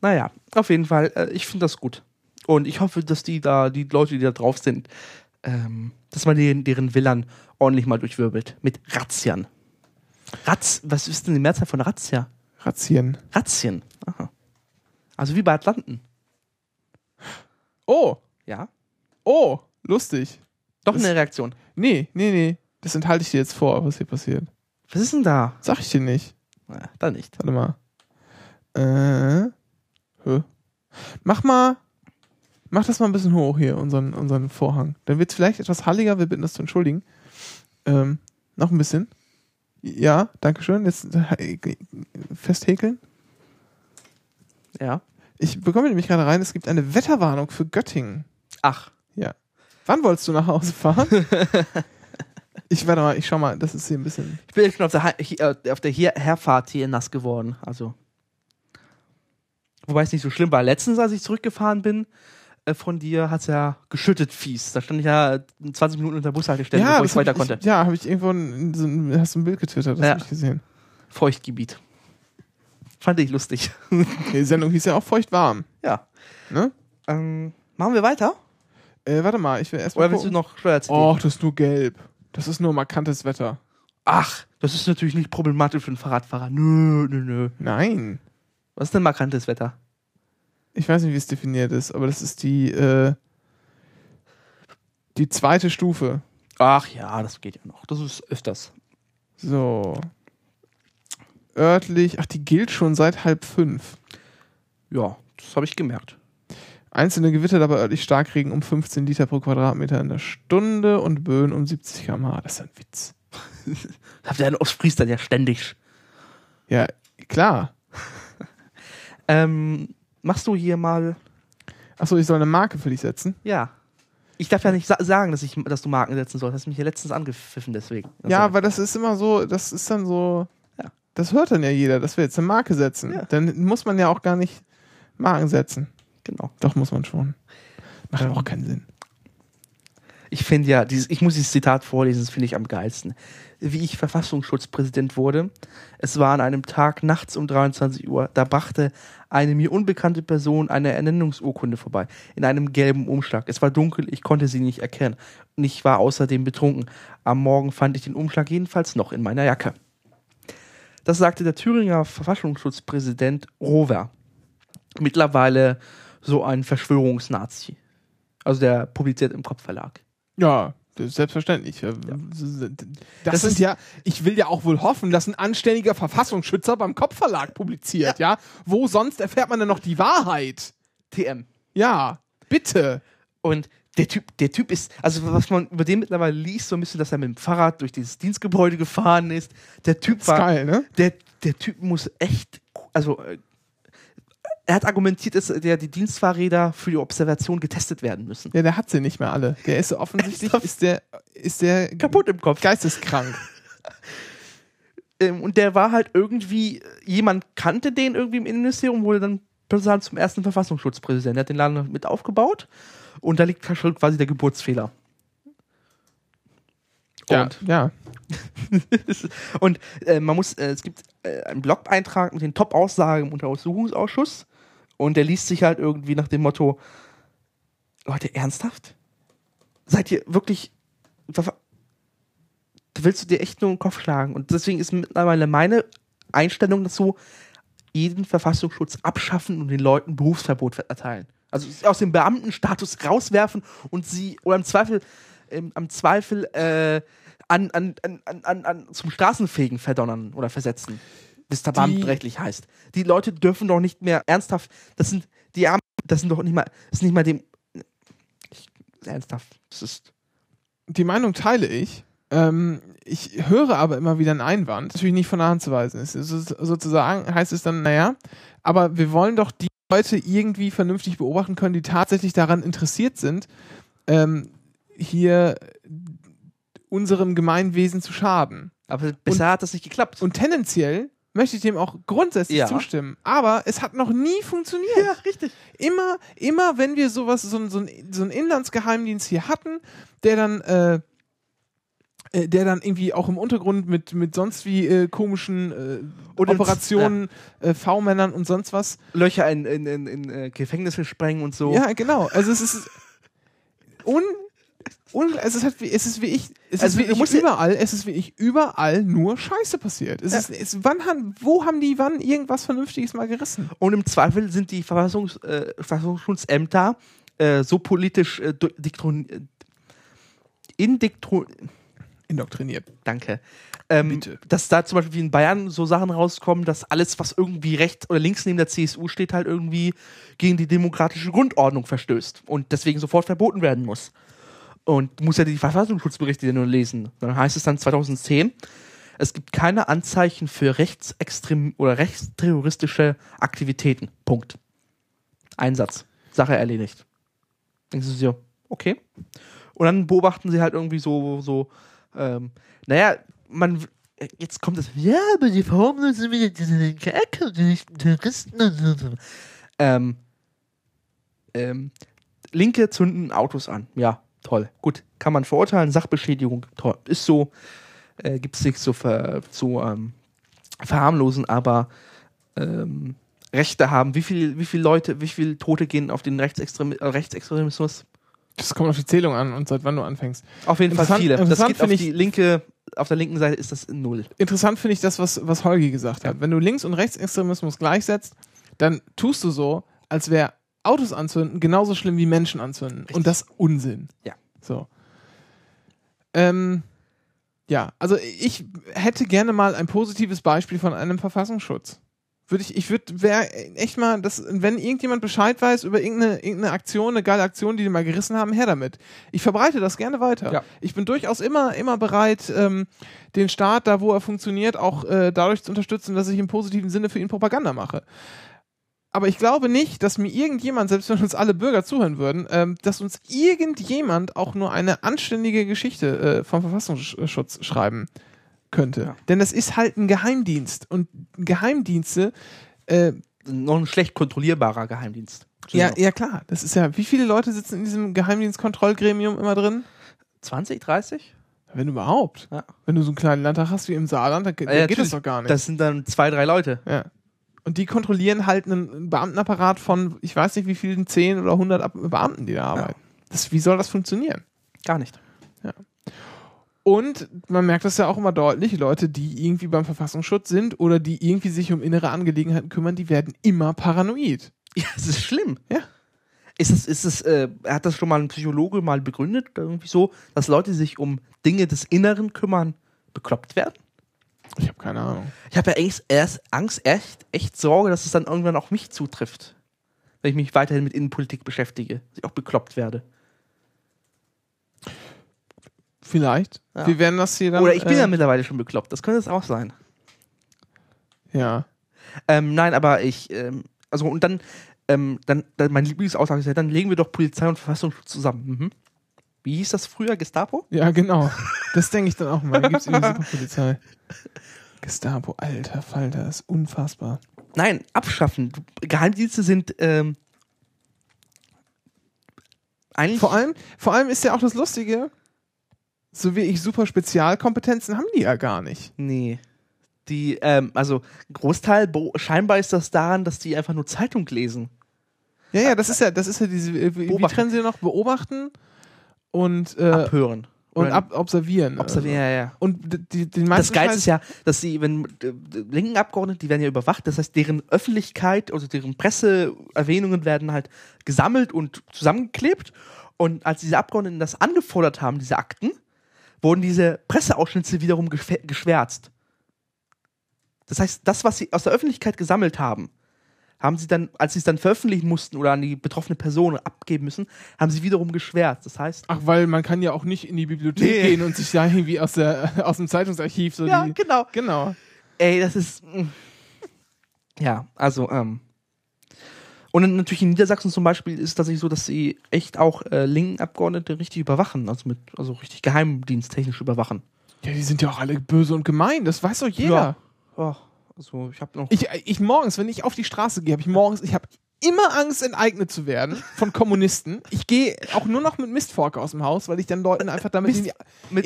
S2: Naja, auf jeden Fall, äh, ich finde das gut. Und ich hoffe, dass die da, die Leute, die da drauf sind, ähm, dass man deren, deren Villan ordentlich mal durchwirbelt. Mit Razzian. Ratz, was ist denn die Mehrzahl von Razzia?
S1: Razzien.
S2: Razzien. Aha. Also wie bei Atlanten.
S1: Oh,
S2: Ja.
S1: oh, lustig.
S2: Doch
S1: Das-
S2: eine Reaktion.
S1: Nee, nee, nee. Das enthalte ich dir jetzt vor, was hier passiert.
S2: Was ist denn da?
S1: Sag ich dir nicht.
S2: Na, dann nicht.
S1: Warte mal. Äh. Hä? Mach mal. Mach das mal ein bisschen hoch hier, unseren, unseren Vorhang. Dann wird es vielleicht etwas halliger, wir bitten das zu entschuldigen. Ähm, noch ein bisschen. Ja, Dankeschön. Jetzt äh, festhäkeln.
S2: Ja.
S1: Ich bekomme nämlich gerade rein, es gibt eine Wetterwarnung für Göttingen.
S2: Ach.
S1: Wann wolltest du nach Hause fahren? ich warte mal, ich schau mal, das ist hier ein bisschen.
S2: Ich bin jetzt schon auf der, hier, äh, auf der hier Herfahrt hier nass geworden. Also. Wobei es nicht so schlimm war. Letztens, als ich zurückgefahren bin, äh, von dir hat es ja geschüttet fies. Da stand ich ja 20 Minuten unter der Bushaltestelle,
S1: ja,
S2: bevor ich weiter konnte.
S1: Ich, ja, habe ich irgendwo ein, so ein, hast du ein Bild getwittert, das
S2: Ja.
S1: habe ich gesehen.
S2: Feuchtgebiet. Fand ich lustig.
S1: Die Sendung hieß ja auch feucht warm.
S2: ja.
S1: Ne?
S2: Ähm, machen wir weiter?
S1: Äh, warte mal, ich will erst mal
S2: Oder willst du noch Steuer-CD?
S1: Och, das ist nur gelb. Das ist nur markantes Wetter.
S2: Ach, das ist natürlich nicht problematisch für einen Fahrradfahrer. Nö, nö, nö.
S1: Nein.
S2: Was ist denn markantes Wetter?
S1: Ich weiß nicht, wie es definiert ist, aber das ist die, äh, die zweite Stufe.
S2: Ach ja, das geht ja noch. Das ist öfters.
S1: So. Örtlich, ach, die gilt schon seit halb fünf.
S2: Ja, das habe ich gemerkt.
S1: Einzelne Gewitter, dabei örtlich Starkregen um 15 Liter pro Quadratmeter in der Stunde und Böen um 70 km/h. Das ist ein Witz.
S2: Habt ihr in Ostfriesland ja ständig.
S1: Ja, klar.
S2: Ähm, machst du hier mal.
S1: Achso, ich soll eine Marke für dich setzen.
S2: Ja. Ich darf ja nicht sa sagen, dass, ich, dass du Marken setzen sollst. Hast mich ja letztens angepfiffen deswegen.
S1: ja,
S2: Also,
S1: aber das ist immer so, das ist dann so,
S2: Ja.
S1: Das hört dann ja jeder, dass wir jetzt eine Marke setzen.
S2: Ja.
S1: Dann muss man ja auch gar nicht Marken setzen.
S2: Genau.
S1: Doch, muss man schon. Macht
S2: Ähm.
S1: auch keinen Sinn.
S2: Ich finde ja, dieses, ich muss dieses Zitat vorlesen, das finde ich am geilsten. Wie ich Verfassungsschutzpräsident wurde, es war an einem Tag nachts um 23 Uhr, da brachte eine mir unbekannte Person eine Ernennungsurkunde vorbei, in einem gelben Umschlag. Es war dunkel, ich konnte sie nicht erkennen. Und ich war außerdem betrunken. Am Morgen fand ich den Umschlag jedenfalls noch in meiner Jacke. Das sagte der Thüringer Verfassungsschutzpräsident Rover. Mittlerweile so ein Verschwörungsnazi. Also der publiziert im Kopfverlag.
S1: Ja, selbstverständlich. Das,
S2: Das
S1: sind
S2: ist-
S1: ja, ich will ja auch wohl hoffen, dass ein anständiger Verfassungsschützer beim Kopfverlag publiziert, ja. Wo sonst erfährt man denn noch die Wahrheit?
S2: TM.
S1: Ja, bitte.
S2: Und der Typ, der Typ ist, also was man über den mittlerweile liest, so ein bisschen, dass er mit dem Fahrrad durch dieses Dienstgebäude gefahren ist. Der Typ
S1: Ist
S2: war,
S1: geil, ne?
S2: der, der Typ muss echt, also äh, er hat argumentiert, dass der, die Dienstfahrräder für die Observation getestet werden müssen.
S1: Ja, der hat sie nicht mehr alle. Der ist offensichtlich, ist der, ist der
S2: Kaputt im Kopf.
S1: geisteskrank.
S2: Ähm, und der war halt irgendwie, jemand kannte den irgendwie im Innenministerium, wurde dann plötzlich zum ersten Verfassungsschutzpräsidenten. Der hat den Laden mit aufgebaut und da liegt schon quasi der Geburtsfehler.
S1: Ja,
S2: Und
S1: ja.
S2: Und äh, man muss, äh, es gibt äh, einen Blog-Eintrag mit den Top-Aussagen im Untersuchungsausschuss und der liest sich halt irgendwie nach dem Motto: Leute, ernsthaft? Seid ihr wirklich. Da willst du dir echt nur den Kopf schlagen? Und deswegen ist mittlerweile meine Einstellung dazu, jeden Verfassungsschutz abschaffen und den Leuten Berufsverbot erteilen. Also aus dem Beamtenstatus rauswerfen und sie, oder im Zweifel, ähm, am Zweifel äh, an, an, an, an, an, zum Straßenfegen verdonnern oder versetzen, bis der
S1: Die-
S2: beamtenrechtlich heißt. Die Leute dürfen doch nicht mehr ernsthaft, das sind die Armen, das sind doch nicht mal, das ist nicht mal dem, ich, ernsthaft, das ist,
S1: Die Meinung teile ich. Ähm, ich höre aber immer wieder einen Einwand, natürlich nicht von der Hand zu weisen. Es ist sozusagen heißt es dann, naja, aber wir wollen doch die Leute irgendwie vernünftig beobachten können, die tatsächlich daran interessiert sind, ähm, hier unserem Gemeinwesen zu schaden.
S2: aber bisher hat das nicht geklappt.
S1: Und tendenziell möchte ich dem auch grundsätzlich
S2: Ja.
S1: zustimmen. Aber es hat noch nie funktioniert.
S2: ja, richtig.
S1: Immer, immer, wenn wir sowas, so, ein- so, so einen Inlandsgeheimdienst hier hatten, der dann, äh, äh, der dann irgendwie auch im Untergrund mit, mit sonst wie äh, komischen äh,
S2: Und
S1: Operationen, äh, V-Männern und sonst was.
S2: Löcher in, in, in, in äh, Gefängnisse sprengen und so.
S1: Ja, genau. Also es ist un, un es ist halt wie, es ist wie ich, es
S2: Also
S1: ist wie ich
S2: ja-
S1: überall, es ist wie ich überall nur Scheiße passiert. Es
S2: Ja.
S1: ist, es, wann haben, wo haben die wann irgendwas Vernünftiges mal gerissen?
S2: Und im Zweifel sind die Verfassungs, äh, Verfassungsschutzämter äh, so politisch äh, diktron, äh,
S1: Indoktriniert.
S2: danke, ähm,
S1: Bitte.
S2: dass da zum Beispiel wie in Bayern so Sachen rauskommen, dass alles, was irgendwie rechts oder links neben der CSU steht, halt irgendwie gegen die demokratische Grundordnung verstößt und deswegen sofort verboten werden muss. Und du musst ja die Verfassungsschutzberichte nur lesen. Dann heißt es dann 2010, es gibt keine Anzeichen für rechtsextrem oder rechtsterroristische Aktivitäten. Punkt. Einsatz. Sache erledigt. Denkst du dir, okay. Und dann beobachten sie halt irgendwie so, so, ähm, naja, man, jetzt kommt es, ja, aber die Formel sind wieder diese linke Ecke, die nicht Terroristen und so. Ähm, ähm, Linke zünden Autos an. Ja, toll. Gut, kann man verurteilen. Sachbeschädigung, toll. Ist so, äh, gibt es nichts zu, ver, zu ähm, verharmlosen, aber ähm, Rechte haben. Wie viel, wie viele Leute, wie viele Tote gehen auf den Rechtsextrem Rechtsextremismus?
S1: Das kommt auf die Zählung an und seit wann du anfängst.
S2: Auf jeden Fall viele. Das geht auf die linke, auf der linken Seite ist das null.
S1: Interessant finde ich das, was, was Holgi gesagt hat. Wenn du Links- und Rechtsextremismus gleichsetzt, dann tust du so, als wäre Autos anzünden genauso schlimm wie Menschen anzünden. Und das Unsinn.
S2: Ja.
S1: So. Ähm, ja, also ich hätte gerne mal ein positives Beispiel von einem Verfassungsschutz. Würde ich, ich würde, wäre echt mal, das, wenn irgendjemand Bescheid weiß über irgendeine, irgendeine Aktion, eine geile Aktion, die die mal gerissen haben, her damit. Ich verbreite das gerne weiter.
S2: Ja.
S1: Ich bin durchaus immer, immer bereit, ähm, den Staat, da wo er funktioniert, auch äh, dadurch zu unterstützen, dass ich im positiven Sinne für ihn Propaganda mache. Aber ich glaube nicht, dass mir irgendjemand, selbst wenn uns alle Bürger zuhören würden, ähm, dass uns irgendjemand auch nur eine anständige Geschichte äh, vom Verfassungsschutz schreiben könnte.
S2: Ja.
S1: Denn das ist halt ein Geheimdienst. Und Geheimdienste, äh,
S2: Noch ein schlecht kontrollierbarer Geheimdienst.
S1: ja, ja klar, das ist ja, wie viele Leute sitzen in diesem Geheimdienstkontrollgremium immer drin?
S2: 20, 30?
S1: Wenn überhaupt.
S2: Ja.
S1: Wenn du so einen kleinen Landtag hast wie im Saarland, dann, dann
S2: Ja,
S1: geht das doch gar nicht.
S2: Das sind dann zwei, drei Leute.
S1: Ja. Und die kontrollieren halt einen Beamtenapparat von, ich weiß nicht wie vielen, 10 oder 100 Ab Beamten, die da arbeiten. Das, wie soll das funktionieren?
S2: Gar nicht.
S1: Und man merkt das ja auch immer deutlich, Leute, die irgendwie beim Verfassungsschutz sind oder die irgendwie sich um innere Angelegenheiten kümmern, die werden immer paranoid.
S2: Ja, es ist schlimm.
S1: Ja.
S2: Ist es, ist es, äh, hat das schon mal ein Psychologe mal begründet, irgendwie so, dass Leute sich um Dinge des Inneren kümmern, bekloppt werden?
S1: Ich habe keine Ahnung.
S2: Ich habe ja echt, erst Angst, echt, echt Sorge, dass es dann irgendwann auch mich zutrifft. Wenn ich mich weiterhin mit Innenpolitik beschäftige, dass ich auch bekloppt werde.
S1: Vielleicht.
S2: Ja.
S1: Wir werden das hier dann.
S2: Oder ich bin
S1: äh,
S2: ja mittlerweile schon bekloppt, das könnte es auch sein.
S1: Ja.
S2: Ähm, nein, aber ich, ähm, also und dann, ähm, dann, dann mein Lieblingsaussage ist ja, dann legen wir doch Polizei und Verfassungsschutz zusammen. Mhm. Wie hieß das früher? Gestapo?
S1: Ja, genau. Das denke ich dann auch mal. Da gibt es irgendwie Superpolizei. Gestapo, alter Falter, ist unfassbar.
S2: Nein, abschaffen. Geheimdienste sind ähm, eigentlich.
S1: Vor allem, vor allem ist ja auch das Lustige, so wie ich super Spezialkompetenzen haben die ja gar nicht.
S2: Nee. Die, ähm, also Großteil, scheinbar ist das daran, dass die einfach nur Zeitung lesen.
S1: Ja, ja, das ist ja, das ist ja diese, äh, wie, wie trennen sie noch? Beobachten und, äh,
S2: Abhören.
S1: und ab, observieren.
S2: observieren, ja, ja.
S1: Und die, meisten
S2: Das Geilste ist ja, dass sie, wenn äh, linken Abgeordnete, die werden ja überwacht, das heißt, deren Öffentlichkeit, also deren Presseerwähnungen werden halt gesammelt und zusammengeklebt. Und als diese Abgeordneten das angefordert haben, diese Akten, wurden diese Presseausschnitte wiederum geschwär- geschwärzt. Das heißt, das, was sie aus der Öffentlichkeit gesammelt haben, haben sie dann, als sie es dann veröffentlichen mussten oder an die betroffene Person abgeben müssen, haben sie wiederum geschwärzt. Das heißt,
S1: Ach, weil man kann ja auch nicht in die Bibliothek
S2: Nee.
S1: gehen und sich da irgendwie aus, der, aus dem Zeitungsarchiv so
S2: ja,
S1: die.
S2: genau.
S1: Genau.
S2: Ey, das ist. mm. Ja, also, ähm. Und natürlich in Niedersachsen zum Beispiel ist es tatsächlich so, dass sie echt auch äh, linken Abgeordnete richtig überwachen, also mit, also richtig geheimdiensttechnisch überwachen.
S1: Ja, die sind ja auch alle böse und gemein, das weiß doch jeder.
S2: Ja. Oh, also ich habe noch.
S1: Ich, ich morgens, wenn ich auf die Straße gehe, habe ich morgens, ich habe immer Angst, enteignet zu werden von Kommunisten. Ich gehe auch nur noch mit Mistfork aus dem Haus, weil ich dann Leuten einfach damit in die,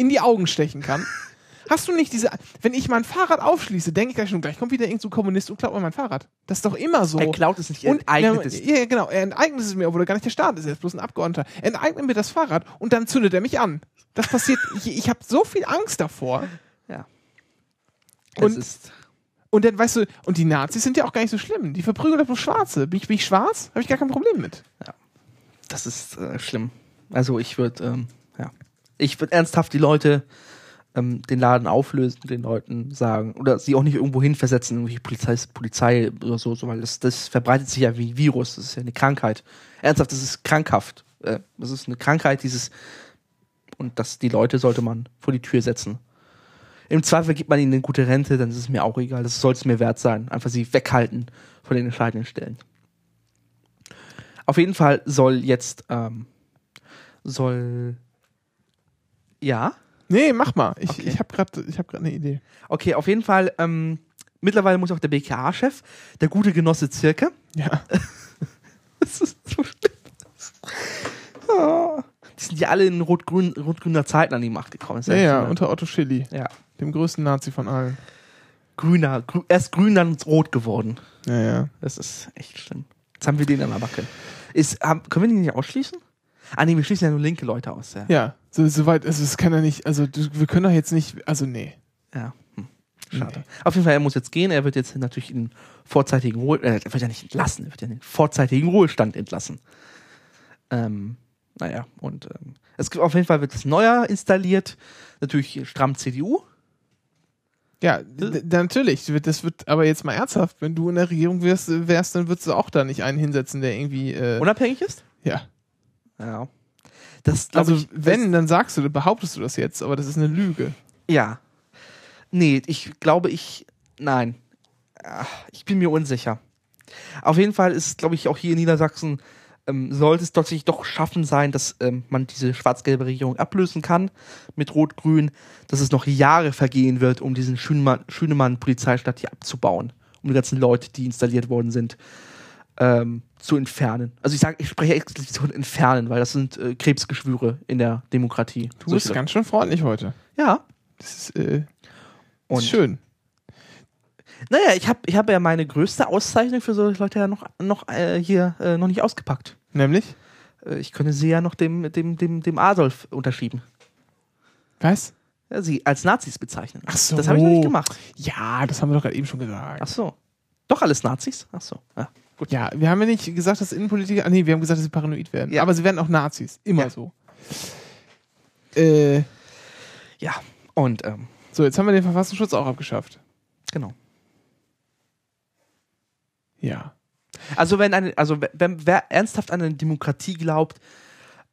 S1: in die Augen stechen kann. Hast du nicht diese, wenn ich mein Fahrrad aufschließe, denke ich gleich schon, gleich kommt wieder irgendein so Kommunist und klaut mir mein Fahrrad. Das ist doch immer so.
S2: er klaut es nicht, er enteignet
S1: ja,
S2: es.
S1: Ja, genau. Er enteignet es mir, obwohl er gar nicht der Staat ist. Er ist bloß ein Abgeordneter. Er enteignet mir das Fahrrad und dann zündet er mich an. Das passiert. ich ich habe so viel Angst davor.
S2: Ja.
S1: Und- Und dann, weißt du, und die Nazis sind ja auch gar nicht so schlimm. Die verprügeln doch bloß Schwarze. Bin ich, bin ich schwarz? Habe ich gar kein Problem mit.
S2: das ist äh, schlimm. Also ich würde, ähm, ja. Ich würde ernsthaft die Leute ähm, den Laden auflösen, den Leuten sagen, oder sie auch nicht irgendwo hin versetzen, irgendwie Polizei, Polizei oder so, so weil das, das verbreitet sich ja wie Virus, das ist ja eine Krankheit. Ernsthaft, das ist krankhaft. Äh, das ist eine Krankheit, dieses, und das, die Leute sollte man vor die Tür setzen. Im Zweifel gibt man ihnen eine gute Rente, dann ist es mir auch egal, das soll es mir wert sein. Einfach sie weghalten von den entscheidenden Stellen. Auf jeden Fall soll jetzt, ähm, soll, ja,
S1: Nee, mach mal. Ich,
S2: Okay.
S1: ich habe gerade hab grad eine Idee.
S2: Okay, auf jeden Fall. Ähm, mittlerweile muss auch der BKA-Chef, der gute Genosse Zirke,
S1: Ja.
S2: das ist so schlimm. sind ja alle in rot-grün, rot-grüner Zeit an die Macht gekommen.
S1: Ja, ja, unter Otto Schilly,
S2: ja.
S1: dem größten Nazi von allen.
S2: Grüner, grü erst grün, dann rot geworden.
S1: Ja, ja.
S2: Das ist echt schlimm. Jetzt haben wir den an der Backe. Ist, haben, können wir den nicht ausschließen? Ah, nee, wir schließen ja nur linke Leute aus. Ja.
S1: Ja, so, soweit, also es kann ja nicht, also wir können doch jetzt nicht, also nee.
S2: ja. Hm. Schade. Auf jeden Fall, er muss jetzt gehen. Er wird jetzt natürlich in vorzeitigen Ruhe, äh, er wird ja nicht entlassen, er wird ja in den vorzeitigen Ruhestand entlassen. Ähm, naja, und ähm, es gibt auf jeden Fall wird das Neuer installiert. Natürlich stramm CDU.
S1: Ja, natürlich. Das wird aber jetzt mal ernsthaft. Wenn du in der Regierung wärst, wärst dann würdest du auch da nicht einen hinsetzen, der irgendwie. Äh,
S2: Unabhängig ist?
S1: ja.
S2: Ja. Das,
S1: Also,
S2: ich,
S1: wenn, dann sagst du, behauptest du das jetzt, aber das ist eine Lüge.
S2: Ja. Nee, ich glaube, ich. Nein. Ach, Ich bin mir unsicher. Auf jeden Fall ist, glaube ich, auch hier in Niedersachsen, ähm, sollte es tatsächlich doch schaffen sein, dass ähm, man diese schwarz-gelbe Regierung ablösen kann mit Rot-Grün, dass es noch Jahre vergehen wird, um diesen Schünemann- Schünemann-Polizeistadt hier abzubauen, um die ganzen Leute, die installiert worden sind, ähm, zu entfernen. Also ich sage, ich spreche explizit von entfernen, weil das sind äh, Krebsgeschwüre in der Demokratie.
S1: Du bist ganz schön freundlich heute.
S2: ja.
S1: Das ist, äh,
S2: Und
S1: ist schön.
S2: Naja, ich habe ich hab ja meine größte Auszeichnung für solche Leute ja noch, noch äh, hier äh, noch nicht ausgepackt.
S1: Nämlich?
S2: Äh, ich könnte sie ja noch dem, dem, dem, dem Adolf unterschieben.
S1: Was?
S2: Ja, sie als Nazis bezeichnen.
S1: Ach so.
S2: Das habe ich noch nicht gemacht.
S1: Ja, das haben wir doch gerade eben schon gesagt.
S2: Ach so. Doch alles Nazis? Ach so. Ja, gut.
S1: Ja, wir haben ja nicht gesagt, dass Innenpolitiker. Ah, nee, wir haben gesagt, dass sie paranoid werden.
S2: Ja.
S1: Aber sie werden auch Nazis. Immer
S2: Ja.
S1: so. Äh,
S2: Ja. Und ähm,
S1: so, jetzt haben wir den Verfassungsschutz auch abgeschafft.
S2: genau.
S1: Ja.
S2: Also wenn eine, also wenn wer ernsthaft an eine Demokratie glaubt,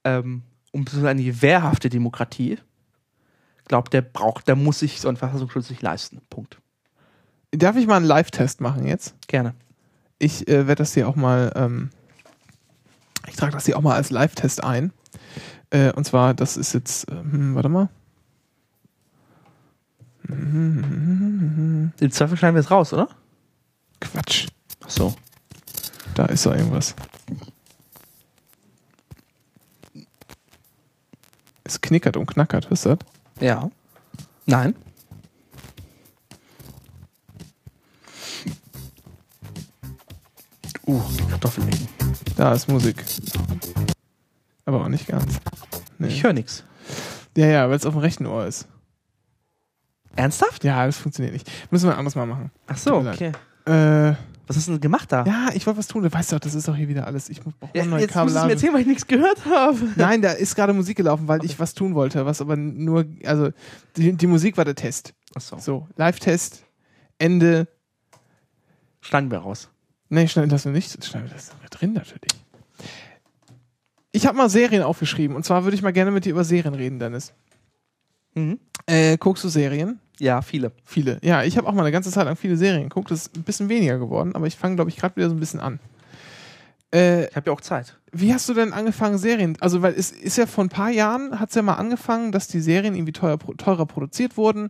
S2: ähm, um so eine wehrhafte Demokratie, glaubt, der braucht, der muss sich so einen Verfassungsschutz nicht leisten. Punkt.
S1: Darf ich mal einen Live-Test machen jetzt?
S2: Gerne.
S1: Ich äh, werde das hier auch mal, ähm, ich trage das hier auch mal als Live-Test ein. Äh, und zwar, das ist jetzt, ähm, warte mal.
S2: Im Zweifel schneiden wir es raus, oder?
S1: Quatsch.
S2: Ach so.
S1: Da ist doch irgendwas. Es knickert und knackert, hörst du das?
S2: Ja. Nein. Uh, Kartoffeln.
S1: Da ist Musik. Aber auch nicht ganz. Nee.
S2: Ich höre nichts.
S1: Ja, ja, weil es auf dem rechten Ohr ist.
S2: Ernsthaft?
S1: Ja, das funktioniert nicht. Müssen wir anders mal machen.
S2: Ach so, okay.
S1: Äh,
S2: Was hast du denn gemacht da?
S1: ja, ich wollte was tun. Du weißt doch, das ist doch hier wieder alles. Ich brauche
S2: Ja,
S1: neue
S2: jetzt musst du mir erzählen, weil ich nichts gehört habe.
S1: Nein, da ist gerade Musik gelaufen, weil ich was tun wollte, was aber nur, also die, die Musik war der Test.
S2: Ach so.
S1: So, Live-Test, Ende.
S2: Schneiden wir raus.
S1: Nee, schneiden das nicht. Schneiden wir das drin natürlich. Ich habe mal Serien aufgeschrieben und zwar würde ich mal gerne mit dir über Serien reden, Dennis.
S2: Mhm.
S1: Äh, guckst du Serien?
S2: Ja, viele.
S1: Viele. Ja, ich habe auch mal eine ganze Zeit lang viele Serien geguckt. Das ist ein bisschen weniger geworden, aber ich fange, glaube ich, gerade wieder so ein bisschen an. Äh,
S2: Ich habe ja auch Zeit.
S1: wie hast du denn angefangen, Serien? Also, weil es ist ja vor ein paar Jahren, hat es ja mal angefangen, dass die Serien irgendwie teuer, teurer produziert wurden.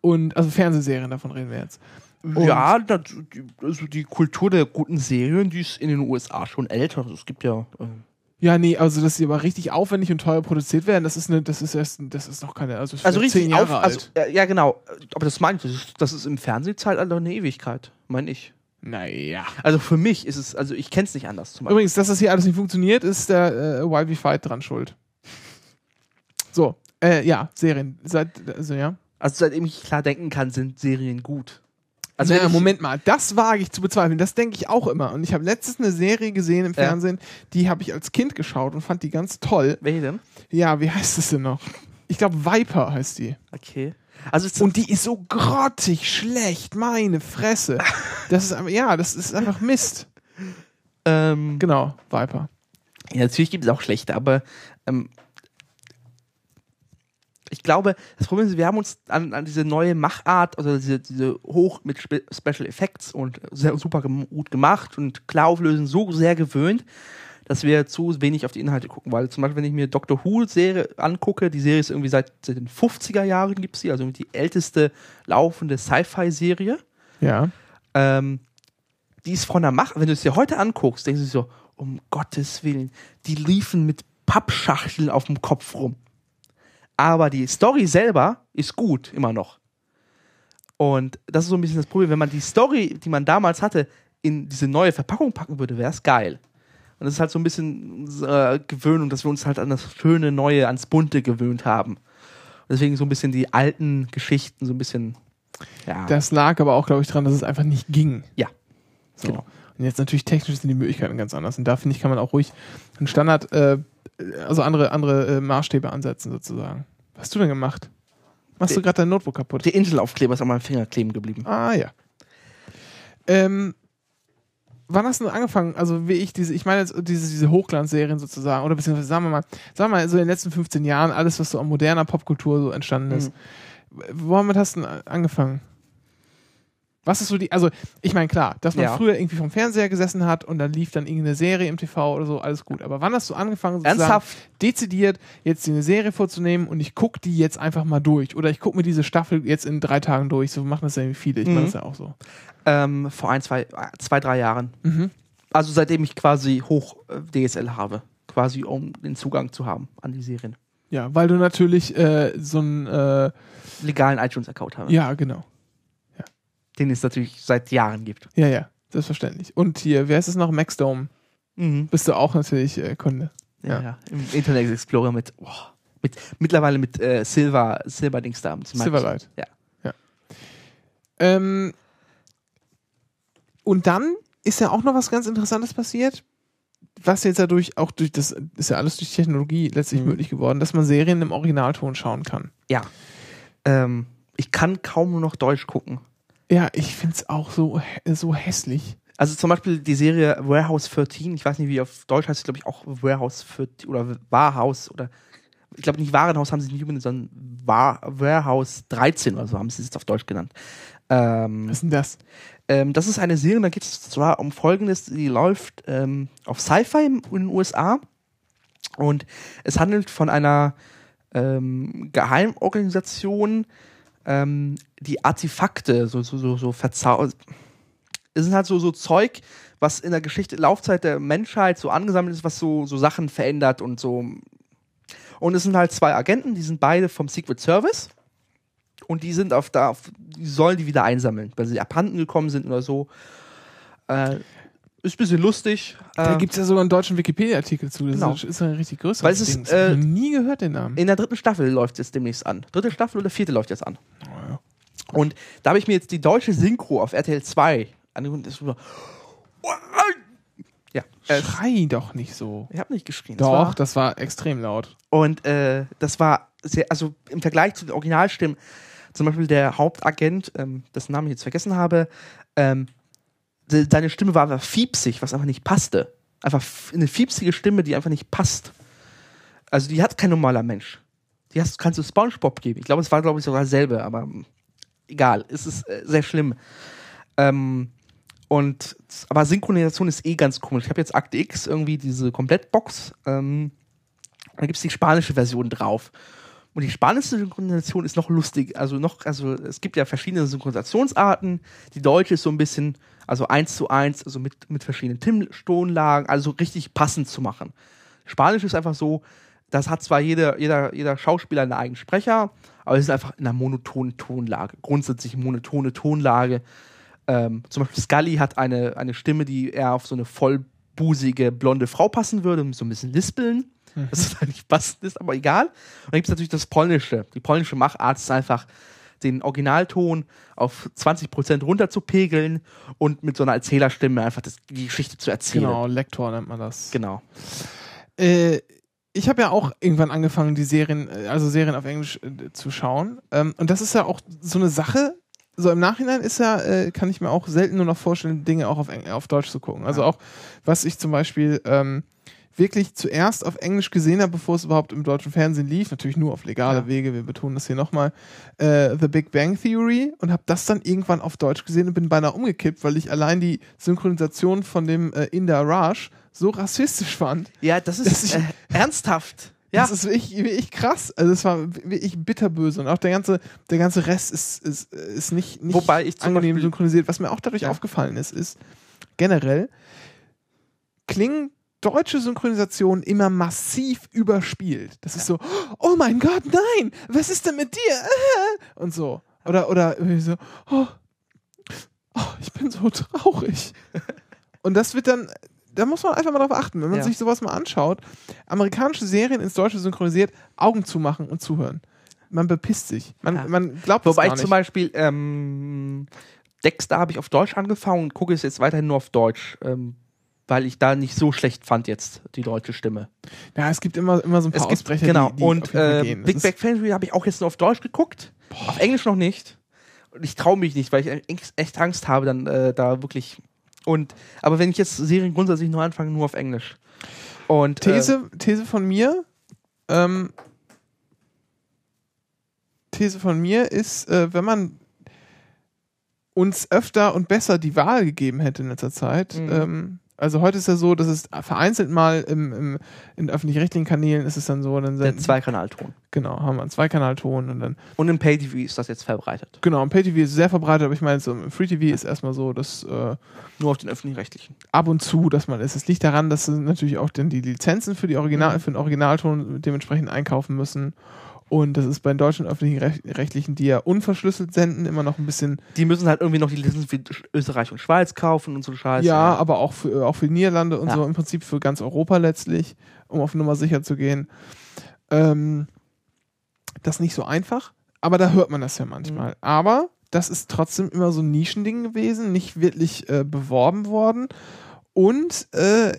S1: Und, also Fernsehserien, davon reden wir jetzt. Und-
S2: ja, das, also die Kultur der guten Serien, die ist in den USA schon älter. Also es gibt ja. Äh,
S1: Ja, nee, also dass die aber richtig aufwendig und teuer produziert werden, das ist eine, das ist erst, das ist noch keine, also,
S2: also richtig
S1: zehn Jahre
S2: auf, also,
S1: alt.
S2: ja, ja, genau. Aber das meine ich, das ist, das ist im Fernsehzeitalter eine Ewigkeit, meine ich.
S1: Naja.
S2: Also für mich ist es, also ich kenne es nicht anders zum Beispiel.
S1: Übrigens, dass das hier alles nicht funktioniert, ist der äh, We Fight dran schuld. So, äh, ja, Serien. Seit, also ja.
S2: Also seitdem ich klar denken kann, sind Serien gut.
S1: Also ja,
S2: ich-
S1: Moment mal, das wage ich zu bezweifeln. Das denke ich auch immer. Und ich habe letztens eine Serie gesehen im
S2: Ja.
S1: Fernsehen, die habe ich als Kind geschaut und fand die ganz toll.
S2: Welche denn?
S1: Ja, wie heißt es denn noch? Ich glaube, Viper heißt die.
S2: Okay. Also
S1: Und die ist so grottig schlecht, meine Fresse. Das ist ja, das ist einfach Mist.
S2: ähm,
S1: Genau, Viper.
S2: Ja, natürlich gibt es auch schlechte, aber ähm, ich glaube, das Problem ist, wir haben uns an, an diese neue Machart, also diese, diese hoch mit Spe Special Effects und sehr super gut gemacht und klar auflösen, so sehr gewöhnt, dass wir zu wenig auf die Inhalte gucken. Weil zum Beispiel, wenn ich mir Doctor Who-Serie angucke, die Serie ist irgendwie seit, seit den 50er Jahren gibt sie, also irgendwie die älteste laufende Sci-Fi-Serie.
S1: Ja.
S2: Ähm, die ist von der Macht, wenn du es dir heute anguckst, denkst du so, um Gottes Willen, die liefen mit Pappschachteln auf dem Kopf rum. Aber die Story selber ist gut, immer noch. Und das ist so ein bisschen das Problem. Wenn man die Story, die man damals hatte, in diese neue Verpackung packen würde, wäre es geil. Und das ist halt so ein bisschen äh, Gewöhnung, dass wir uns halt an das schöne Neue, ans Bunte gewöhnt haben. Deswegen so ein bisschen die alten Geschichten so ein bisschen. Ja.
S1: Das lag aber auch, glaube ich, daran, dass es einfach nicht ging.
S2: Ja.
S1: So.
S2: Genau.
S1: Und jetzt natürlich technisch sind die Möglichkeiten ganz anders. Und da finde ich, kann man auch ruhig einen Standard, äh, also andere, andere äh, Maßstäbe ansetzen sozusagen. Was hast du denn gemacht? Machst
S2: Die-
S1: du gerade dein Notebook kaputt?
S2: Der Inselaufkleber ist an meinem Finger kleben geblieben.
S1: Ah ja. Ähm, wann hast du angefangen? Also wie ich diese, ich meine jetzt diese, diese Hochglanzserien sozusagen, oder beziehungsweise sagen wir mal, sagen wir mal, so in den letzten 15 Jahren, alles, was so an moderner Popkultur so entstanden ist. Womit hast du denn angefangen? Was ist so die, also ich meine klar, dass man
S2: Ja.
S1: früher irgendwie vom Fernseher gesessen hat und dann lief dann irgendeine Serie im TV oder so, alles gut. Aber wann hast du angefangen, sozusagen
S2: Ernsthaft?
S1: dezidiert jetzt eine Serie vorzunehmen und ich gucke die jetzt einfach mal durch? Oder ich gucke mir diese Staffel jetzt in drei Tagen durch. So machen das ja viele. Ich mache
S2: Mhm.
S1: das ja auch so.
S2: Ähm, vor ein, zwei, zwei, drei Jahren.
S1: Mhm.
S2: Also seitdem ich quasi hoch äh, DSL habe. Quasi um den Zugang zu haben an die Serien.
S1: Ja, weil du natürlich äh, so ein, äh,
S2: Legalen iTunes-Account habe.
S1: ja, genau.
S2: Den es natürlich seit Jahren gibt.
S1: Ja, ja, selbstverständlich. Und hier, wer ist es noch? Maxdome.
S2: Mhm.
S1: Bist du auch natürlich äh, Kunde.
S2: Ja,
S1: Ja.
S2: ja. Im Internet Explorer mit, boah, mit mittlerweile mit äh, Silver, Silver-Dings da. mit
S1: Silverlight.
S2: Ja.
S1: Ähm, und dann ist ja auch noch was ganz Interessantes passiert, was jetzt ja durch, auch durch das, ist ja alles durch Technologie letztlich
S2: Mhm.
S1: möglich geworden, dass man Serien im Originalton schauen kann.
S2: Ja. Ähm, ich kann kaum nur noch Deutsch gucken.
S1: Ja, ich finde es auch so, so hässlich.
S2: Also zum Beispiel die Serie Warehouse 13, ich weiß nicht, wie auf Deutsch heißt es, glaube ich, auch Warehouse 14 oder Warehouse oder ich glaube nicht Warenhaus haben sie nicht übrigens, sondern War Warehouse 13 oder so haben sie es jetzt auf Deutsch genannt. Ähm,
S1: Was ist denn das?
S2: ähm, das ist eine Serie, da geht es zwar um Folgendes, die läuft ähm, auf Sci-Fi in den USA und es handelt von einer ähm, Geheimorganisation, ähm, die Artefakte so, so, so, so verzau es sind halt so, so Zeug, was in der Geschichte, Laufzeit der Menschheit so angesammelt ist, was so, so Sachen verändert und so. Und es sind halt zwei Agenten, die sind beide vom Secret Service. Und die sind auf da, auf, die sollen die wieder einsammeln, weil sie abhanden gekommen sind oder so. Äh, ist ein bisschen lustig.
S1: Da
S2: Äh,
S1: gibt es ja sogar einen deutschen Wikipedia-Artikel zu. Das
S2: Genau.
S1: ist, ist ein richtig größeres
S2: Weil es ist,
S1: Ding. Das hab
S2: äh,
S1: ich nie gehört, den Namen.
S2: in der dritten Staffel läuft es demnächst an. Dritte Staffel oder vierte läuft jetzt an.
S1: Oh, ja.
S2: Und da habe ich mir jetzt die deutsche Synchro auf RTL 2 angehört. Das war- Ja, äh,
S1: Schrei doch nicht so.
S2: ich habe nicht geschrien. Das
S1: Doch,
S2: war-
S1: das war extrem laut.
S2: Und äh, das war sehr, also im Vergleich zu den Originalstimmen, zum Beispiel der Hauptagent, ähm, dessen Namen ich jetzt vergessen habe, ähm, seine Stimme war einfach fiepsig, was einfach nicht passte. Einfach eine fiepsige Stimme, die einfach nicht passt. Also die hat kein normaler Mensch. Die hast, kannst du Spongebob geben. Ich glaube, es war, glaube ich, sogar dasselbe, aber ähm, egal. Es ist äh, sehr schlimm. Ähm, und aber Synchronisation ist eh ganz komisch. Ich habe jetzt Akte X irgendwie diese Komplettbox. Ähm, da gibt es die spanische Version drauf. Und die spanische Synchronisation ist noch lustig. Also noch, also es gibt ja verschiedene Synchronisationsarten. Die deutsche ist so ein bisschen, also eins zu eins, also mit, mit verschiedenen Tonlagen, also richtig passend zu machen. Spanisch ist einfach so, das hat zwar jeder, jeder, jeder Schauspieler einen eigenen Sprecher, aber es ist einfach in einer monotonen Tonlage. Grundsätzlich monotone Tonlage. Ähm, zum Beispiel Scully hat eine, eine Stimme, die eher auf so eine vollbusige blonde Frau passen würde, so ein bisschen lispeln. Das ist halt nicht passend ist, aber egal. Und dann gibt es natürlich das Polnische. Die polnische Machart ist einfach, den Originalton auf 20% runterzupegeln und mit so einer Erzählerstimme einfach das, die Geschichte zu erzählen.
S1: Genau, Lektor nennt man das.
S2: Genau.
S1: Äh, ich habe ja auch irgendwann angefangen, die Serien, äh, also Serien auf Englisch äh, zu schauen. Ähm, und das ist ja auch so eine Sache. So im Nachhinein ist ja, äh, kann ich mir auch selten nur noch vorstellen, Dinge auch auf, Eng auf Deutsch zu gucken. Also auch, was ich zum Beispiel ähm, wirklich zuerst auf Englisch gesehen habe, bevor es überhaupt im deutschen Fernsehen lief, natürlich nur auf legale
S2: Ja.
S1: Wege, wir betonen das hier nochmal, äh, The Big Bang Theory und habe das dann irgendwann auf Deutsch gesehen und bin beinahe umgekippt, weil ich allein die Synchronisation von dem äh, Inder Raj so rassistisch fand.
S2: Ja, das ist
S1: ist-
S2: äh, ernsthaft. Ja,
S1: Das ist wirklich, wirklich krass. Also es war wirklich bitterböse. Und auch der ganze, der ganze Rest ist, ist, ist nicht, nicht
S2: Wobei ich
S1: angenehm synchronisiert. Was mir auch dadurch
S2: Ja.
S1: aufgefallen ist, ist generell klingen deutsche Synchronisation immer massiv überspielt. Das ist so, oh mein Gott, nein, was ist denn mit dir? Und so. Oder, oder so, oh, oh, ich bin so traurig. Und das wird dann, da muss man einfach mal drauf achten, wenn man
S2: Ja.
S1: sich sowas mal anschaut. Amerikanische Serien ins Deutsche synchronisiert, Augen zumachen und zuhören. Man bepisst sich. Man,
S2: Ja.
S1: man glaubt es
S2: Wobei
S1: gar
S2: ich
S1: nicht.
S2: zum Beispiel ähm, Dexter habe ich auf Deutsch angefangen und gucke es jetzt weiterhin nur auf Deutsch, ähm, weil ich da nicht so schlecht fand jetzt die deutsche Stimme.
S1: ja, es gibt immer, immer so ein paar
S2: Es gibt,
S1: Ausbrecher,
S2: genau.
S1: die, die
S2: und äh, Big Bang Theory habe ich auch jetzt nur auf Deutsch geguckt, auf Englisch noch nicht. Und ich traue mich nicht, weil ich echt- Angst habe, dann äh, da wirklich. Und aber wenn ich jetzt Serien grundsätzlich nur anfange, nur auf Englisch. Und äh,
S1: These, These von mir, ähm, These von mir ist, äh, wenn man uns öfter und besser die Wahl gegeben hätte in letzter Zeit,
S2: Mhm.
S1: ähm, also heute ist ja so, dass es vereinzelt mal im, im, in öffentlich-rechtlichen Kanälen ist es dann so, dann
S2: der
S1: senden,
S2: Zweikanalton.
S1: genau, haben wir einen Zweikanalton und dann,
S2: Und im Pay-TV ist das jetzt verbreitet.
S1: genau, im Pay-TV ist es sehr verbreitet, aber ich meine, so im Free-TV ist erstmal so, dass äh,
S2: Nur auf den öffentlich-rechtlichen.
S1: ab und zu, dass man ist. Es liegt daran, dass sie natürlich auch dann die Lizenzen für, die Original,
S2: Mhm.
S1: für den Originalton dementsprechend einkaufen müssen. Und das ist bei den deutschen öffentlichen Rech rechtlichen, die ja unverschlüsselt senden, immer noch ein bisschen,
S2: Die müssen halt irgendwie noch die Lizenzen für Österreich und Schweiz kaufen und so Scheiße.
S1: ja, aber auch für, auch für Niederlande und
S2: Ja.
S1: so, im Prinzip für ganz Europa letztlich, um auf Nummer sicher zu gehen. Ähm, das ist nicht so einfach, aber da hört man das ja manchmal.
S2: Mhm.
S1: Aber das ist trotzdem immer so ein Nischending gewesen, nicht wirklich äh, beworben worden. Und äh,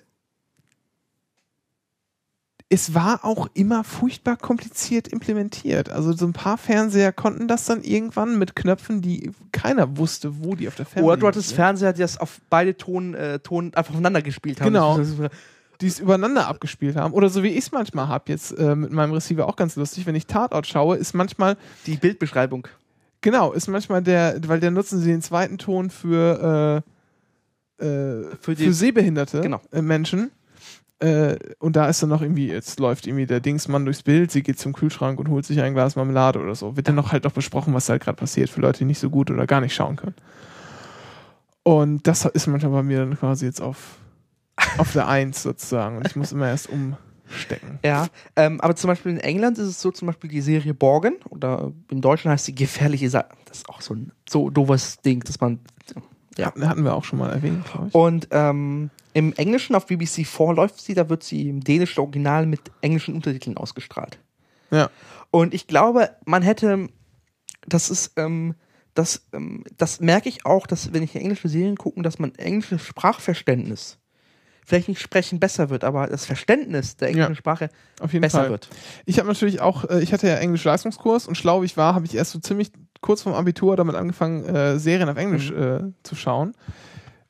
S1: es war auch immer furchtbar kompliziert implementiert. Also so ein paar Fernseher konnten das dann irgendwann mit Knöpfen, die keiner wusste, wo die auf der Fernseher
S2: Oder du hattest Fernseher, die das auf beide Ton, äh, Ton einfach aufeinander gespielt haben.
S1: Genau. Die es übereinander abgespielt haben. Oder so wie ich es manchmal habe, jetzt äh, mit meinem Receiver auch ganz lustig, wenn ich Tatort schaue, ist manchmal,
S2: Die Bildbeschreibung.
S1: genau, ist manchmal der, weil der nutzen sie den zweiten Ton für, äh, äh,
S2: Für
S1: für, sehbehinderte
S2: Genau.
S1: Menschen. Äh, und da ist dann noch irgendwie, jetzt läuft irgendwie der Dingsmann durchs Bild, sie geht zum Kühlschrank und holt sich ein Glas Marmelade oder so. Wird dann noch halt noch besprochen, was da halt gerade passiert, für Leute, die nicht so gut oder gar nicht schauen können. Und das ist manchmal bei mir dann quasi jetzt auf, auf der Eins sozusagen. Und ich muss immer erst umstecken.
S2: Ja, ähm, aber zum Beispiel in England ist es so, zum Beispiel die Serie Borgen, oder im Deutschen heißt sie Gefährliche Sa Das ist auch so ein so doofes Ding, dass man. Ja.
S1: Hatten- Hatten wir auch schon mal erwähnt, glaube ich.
S2: Und ähm, im Englischen auf BBC 4 läuft sie, da wird sie im dänischen Original mit englischen Untertiteln ausgestrahlt.
S1: Ja.
S2: Und ich glaube, man hätte, das ist, ähm, das, ähm, das merke ich auch, dass wenn ich englische Serien gucke, dass man englisches Sprachverständnis vielleicht nicht sprechen besser wird, aber das Verständnis der englischen
S1: Ja.
S2: Sprache
S1: Auf jeden
S2: besser
S1: Fall.
S2: wird.
S1: Ich habe natürlich auch, äh, ich hatte ja Englisch Leistungskurs und schlau wie ich war, habe ich erst so ziemlich kurz vorm Abitur damit angefangen, äh, Serien auf Englisch
S2: Mhm.
S1: äh, zu schauen.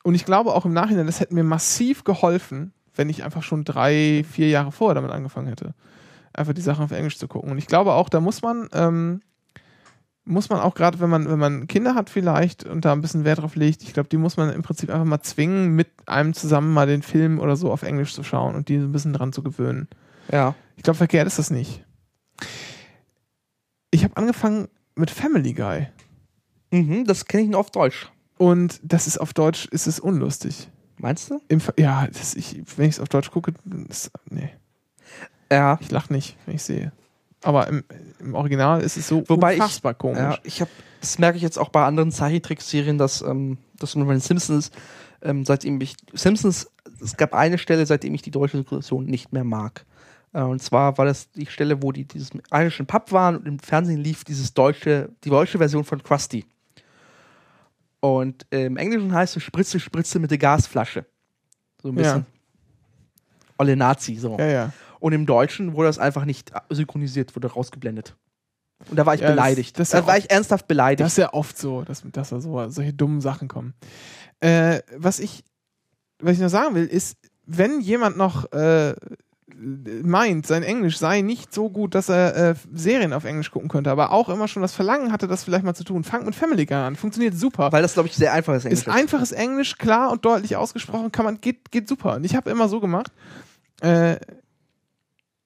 S1: Und ich glaube auch im Nachhinein, das hätte mir massiv geholfen, wenn ich einfach schon drei, vier Jahre vorher damit angefangen hätte. Einfach die Sachen auf Englisch zu gucken. Und ich glaube auch, da muss man, ähm, muss man auch gerade, wenn man, wenn man Kinder hat vielleicht und da ein bisschen Wert drauf legt, ich glaube, die muss man im Prinzip einfach mal zwingen, mit einem zusammen mal den Film oder so auf Englisch zu schauen und die so ein bisschen dran zu gewöhnen.
S2: Ja.
S1: Ich glaube, verkehrt ist das nicht. Ich habe angefangen mit Family Guy.
S2: Mhm, das kenne ich nur auf Deutsch.
S1: Und das ist auf Deutsch, ist es unlustig.
S2: Meinst du?
S1: Im, ja, das, ich, wenn ich es auf Deutsch gucke, das, nee,
S2: Ja.
S1: ich lache nicht, wenn ich sehe. Aber im, im Original ist es so
S2: Wobei ich-
S1: unfassbar komisch.
S2: Ja, ich habe, das merke ich jetzt auch bei anderen Zeichentrickserien, dass ähm, das mit den Simpsons, ähm, seitdem ich Simpsons, es gab eine Stelle, seitdem ich die deutsche Synchronisation nicht mehr mag. Äh, und zwar war das die Stelle, wo die dieses irischen Pub waren und im Fernsehen lief dieses deutsche, die deutsche Version von Krusty. Und im Englischen heißt es Spritze, Spritze mit der Gasflasche. So ein
S1: Ja.
S2: bisschen. Olle Nazi, so.
S1: ja, ja.
S2: Und im Deutschen wurde das einfach nicht synchronisiert, wurde rausgeblendet. Und da war ich
S1: Ja, das-
S2: beleidigt.
S1: das ja
S2: da war
S1: auch-
S2: ich ernsthaft beleidigt.
S1: Das ist ja oft so, dass, dass da so, solche dummen Sachen kommen. Äh, was, ich, was ich noch sagen will, ist, wenn jemand noch äh, meint, sein Englisch sei nicht so gut, dass er äh, Serien auf Englisch gucken könnte, aber auch immer schon das Verlangen hatte, das vielleicht mal zu tun, fangt mit Family Guy an. Funktioniert super.
S2: weil das, glaube ich, sehr einfaches Englisch
S1: ist einfaches Englisch, klar und deutlich ausgesprochen, kann man, geht, geht super. Und ich habe immer so gemacht, äh,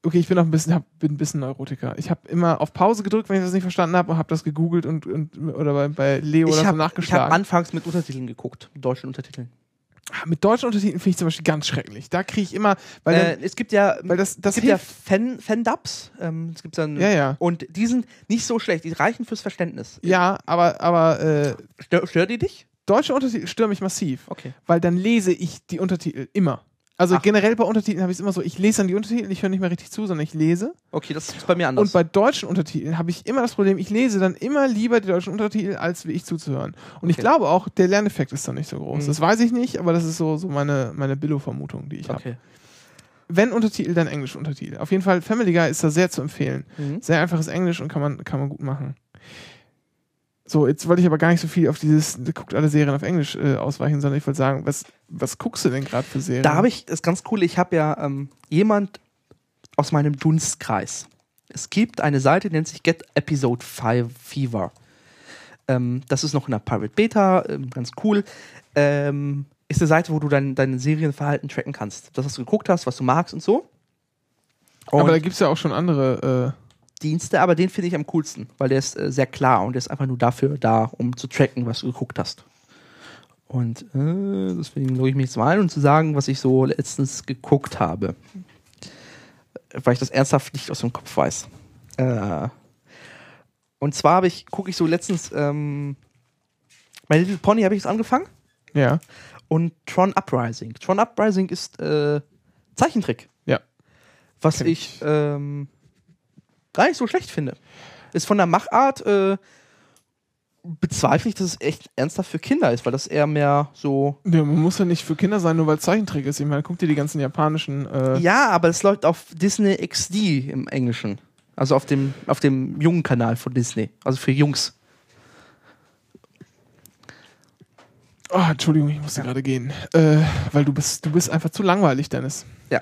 S1: okay, ich bin auch ein bisschen, hab, bin ein bisschen Neurotiker. Ich habe immer auf Pause gedrückt, wenn ich das nicht verstanden habe und habe das gegoogelt und, und oder bei, bei Leo
S2: Ich
S1: oder so
S2: habe hab
S1: nachgeschlagen.
S2: anfangs mit Untertiteln geguckt, mit deutschen Untertiteln.
S1: Mit deutschen Untertiteln finde ich zum Beispiel ganz schrecklich. Da kriege ich immer, weil
S2: Äh,
S1: dann,
S2: es gibt ja,
S1: weil das, das
S2: es gibt ja. Fan, Fan-Dubs. Ähm, es gibt dann,
S1: Ja, ja.
S2: Und die sind nicht so schlecht. Die reichen fürs Verständnis.
S1: Ja, aber, aber äh,
S2: Stör, stört die dich?
S1: deutsche Untertitel stören mich massiv.
S2: Okay.
S1: weil dann lese ich die Untertitel immer. Also
S2: Ach.
S1: generell bei Untertiteln habe ich es immer so, ich lese dann die Untertitel, ich höre nicht mehr richtig zu, sondern ich lese.
S2: Okay, das ist bei mir anders.
S1: Und bei deutschen Untertiteln habe ich immer das Problem, ich lese dann immer lieber die deutschen Untertitel, als wie ich zuzuhören. Und ich
S2: Okay.
S1: glaube auch, der Lerneffekt ist dann nicht so groß.
S2: Mhm.
S1: Das weiß ich nicht, aber das ist so, so meine, meine Billo-Vermutung, die ich habe.
S2: okay.
S1: Wenn Untertitel, dann Englisch Untertitel. Auf jeden Fall, Family Guy ist da sehr zu empfehlen.
S2: Mhm.
S1: Sehr einfaches Englisch und kann man, kann man gut machen. So, jetzt wollte ich aber gar nicht so viel auf dieses, guckt alle Serien auf Englisch äh, ausweichen, sondern ich wollte sagen, was, was guckst du denn gerade für Serien?
S2: Da habe ich, das ist ganz cool, ich habe ja ähm, jemand aus meinem Dunstkreis. Es gibt eine Seite, die nennt sich Get Episode 5 Fever. Ähm, das ist noch in der Pirate Beta, ähm, ganz cool. Ähm, ist eine Seite, wo du dein, dein Serienverhalten tracken kannst. Das, was du geguckt hast, was du magst und so. Und
S1: aber da gibt es ja auch schon andere. Äh,
S2: Dienste, aber den finde ich am coolsten, weil der ist äh, sehr klar und der ist einfach nur dafür da, um zu tracken, was du geguckt hast. Und äh, deswegen logge ich mich jetzt mal ein, um zu sagen, was ich so letztens geguckt habe. Weil ich das ernsthaft nicht aus dem Kopf weiß. Äh, und zwar habe ich, gucke ich so letztens, ähm, My Little Pony habe ich jetzt angefangen
S1: ja.
S2: und Tron Uprising. Tron Uprising ist äh, Zeichentrick.
S1: Ja.
S2: Was
S1: Kenn
S2: ich ähm, gar nicht so schlecht finde. Ist von der Machart äh, bezweifle ich, dass es echt ernsthaft für Kinder ist, weil das eher mehr so.
S1: ja. Man muss ja nicht für Kinder sein, nur weil es Zeichentrick ist. Ich meine, guck dir die ganzen japanischen. Äh,
S2: Ja, aber es läuft auf Disney XD im Englischen. Also auf dem, auf dem jungen Kanal von Disney. Also für Jungs.
S1: Oh, Entschuldigung, ich musste gerade gehen. Äh, weil du bist, du bist einfach zu langweilig, Dennis.
S2: Ja.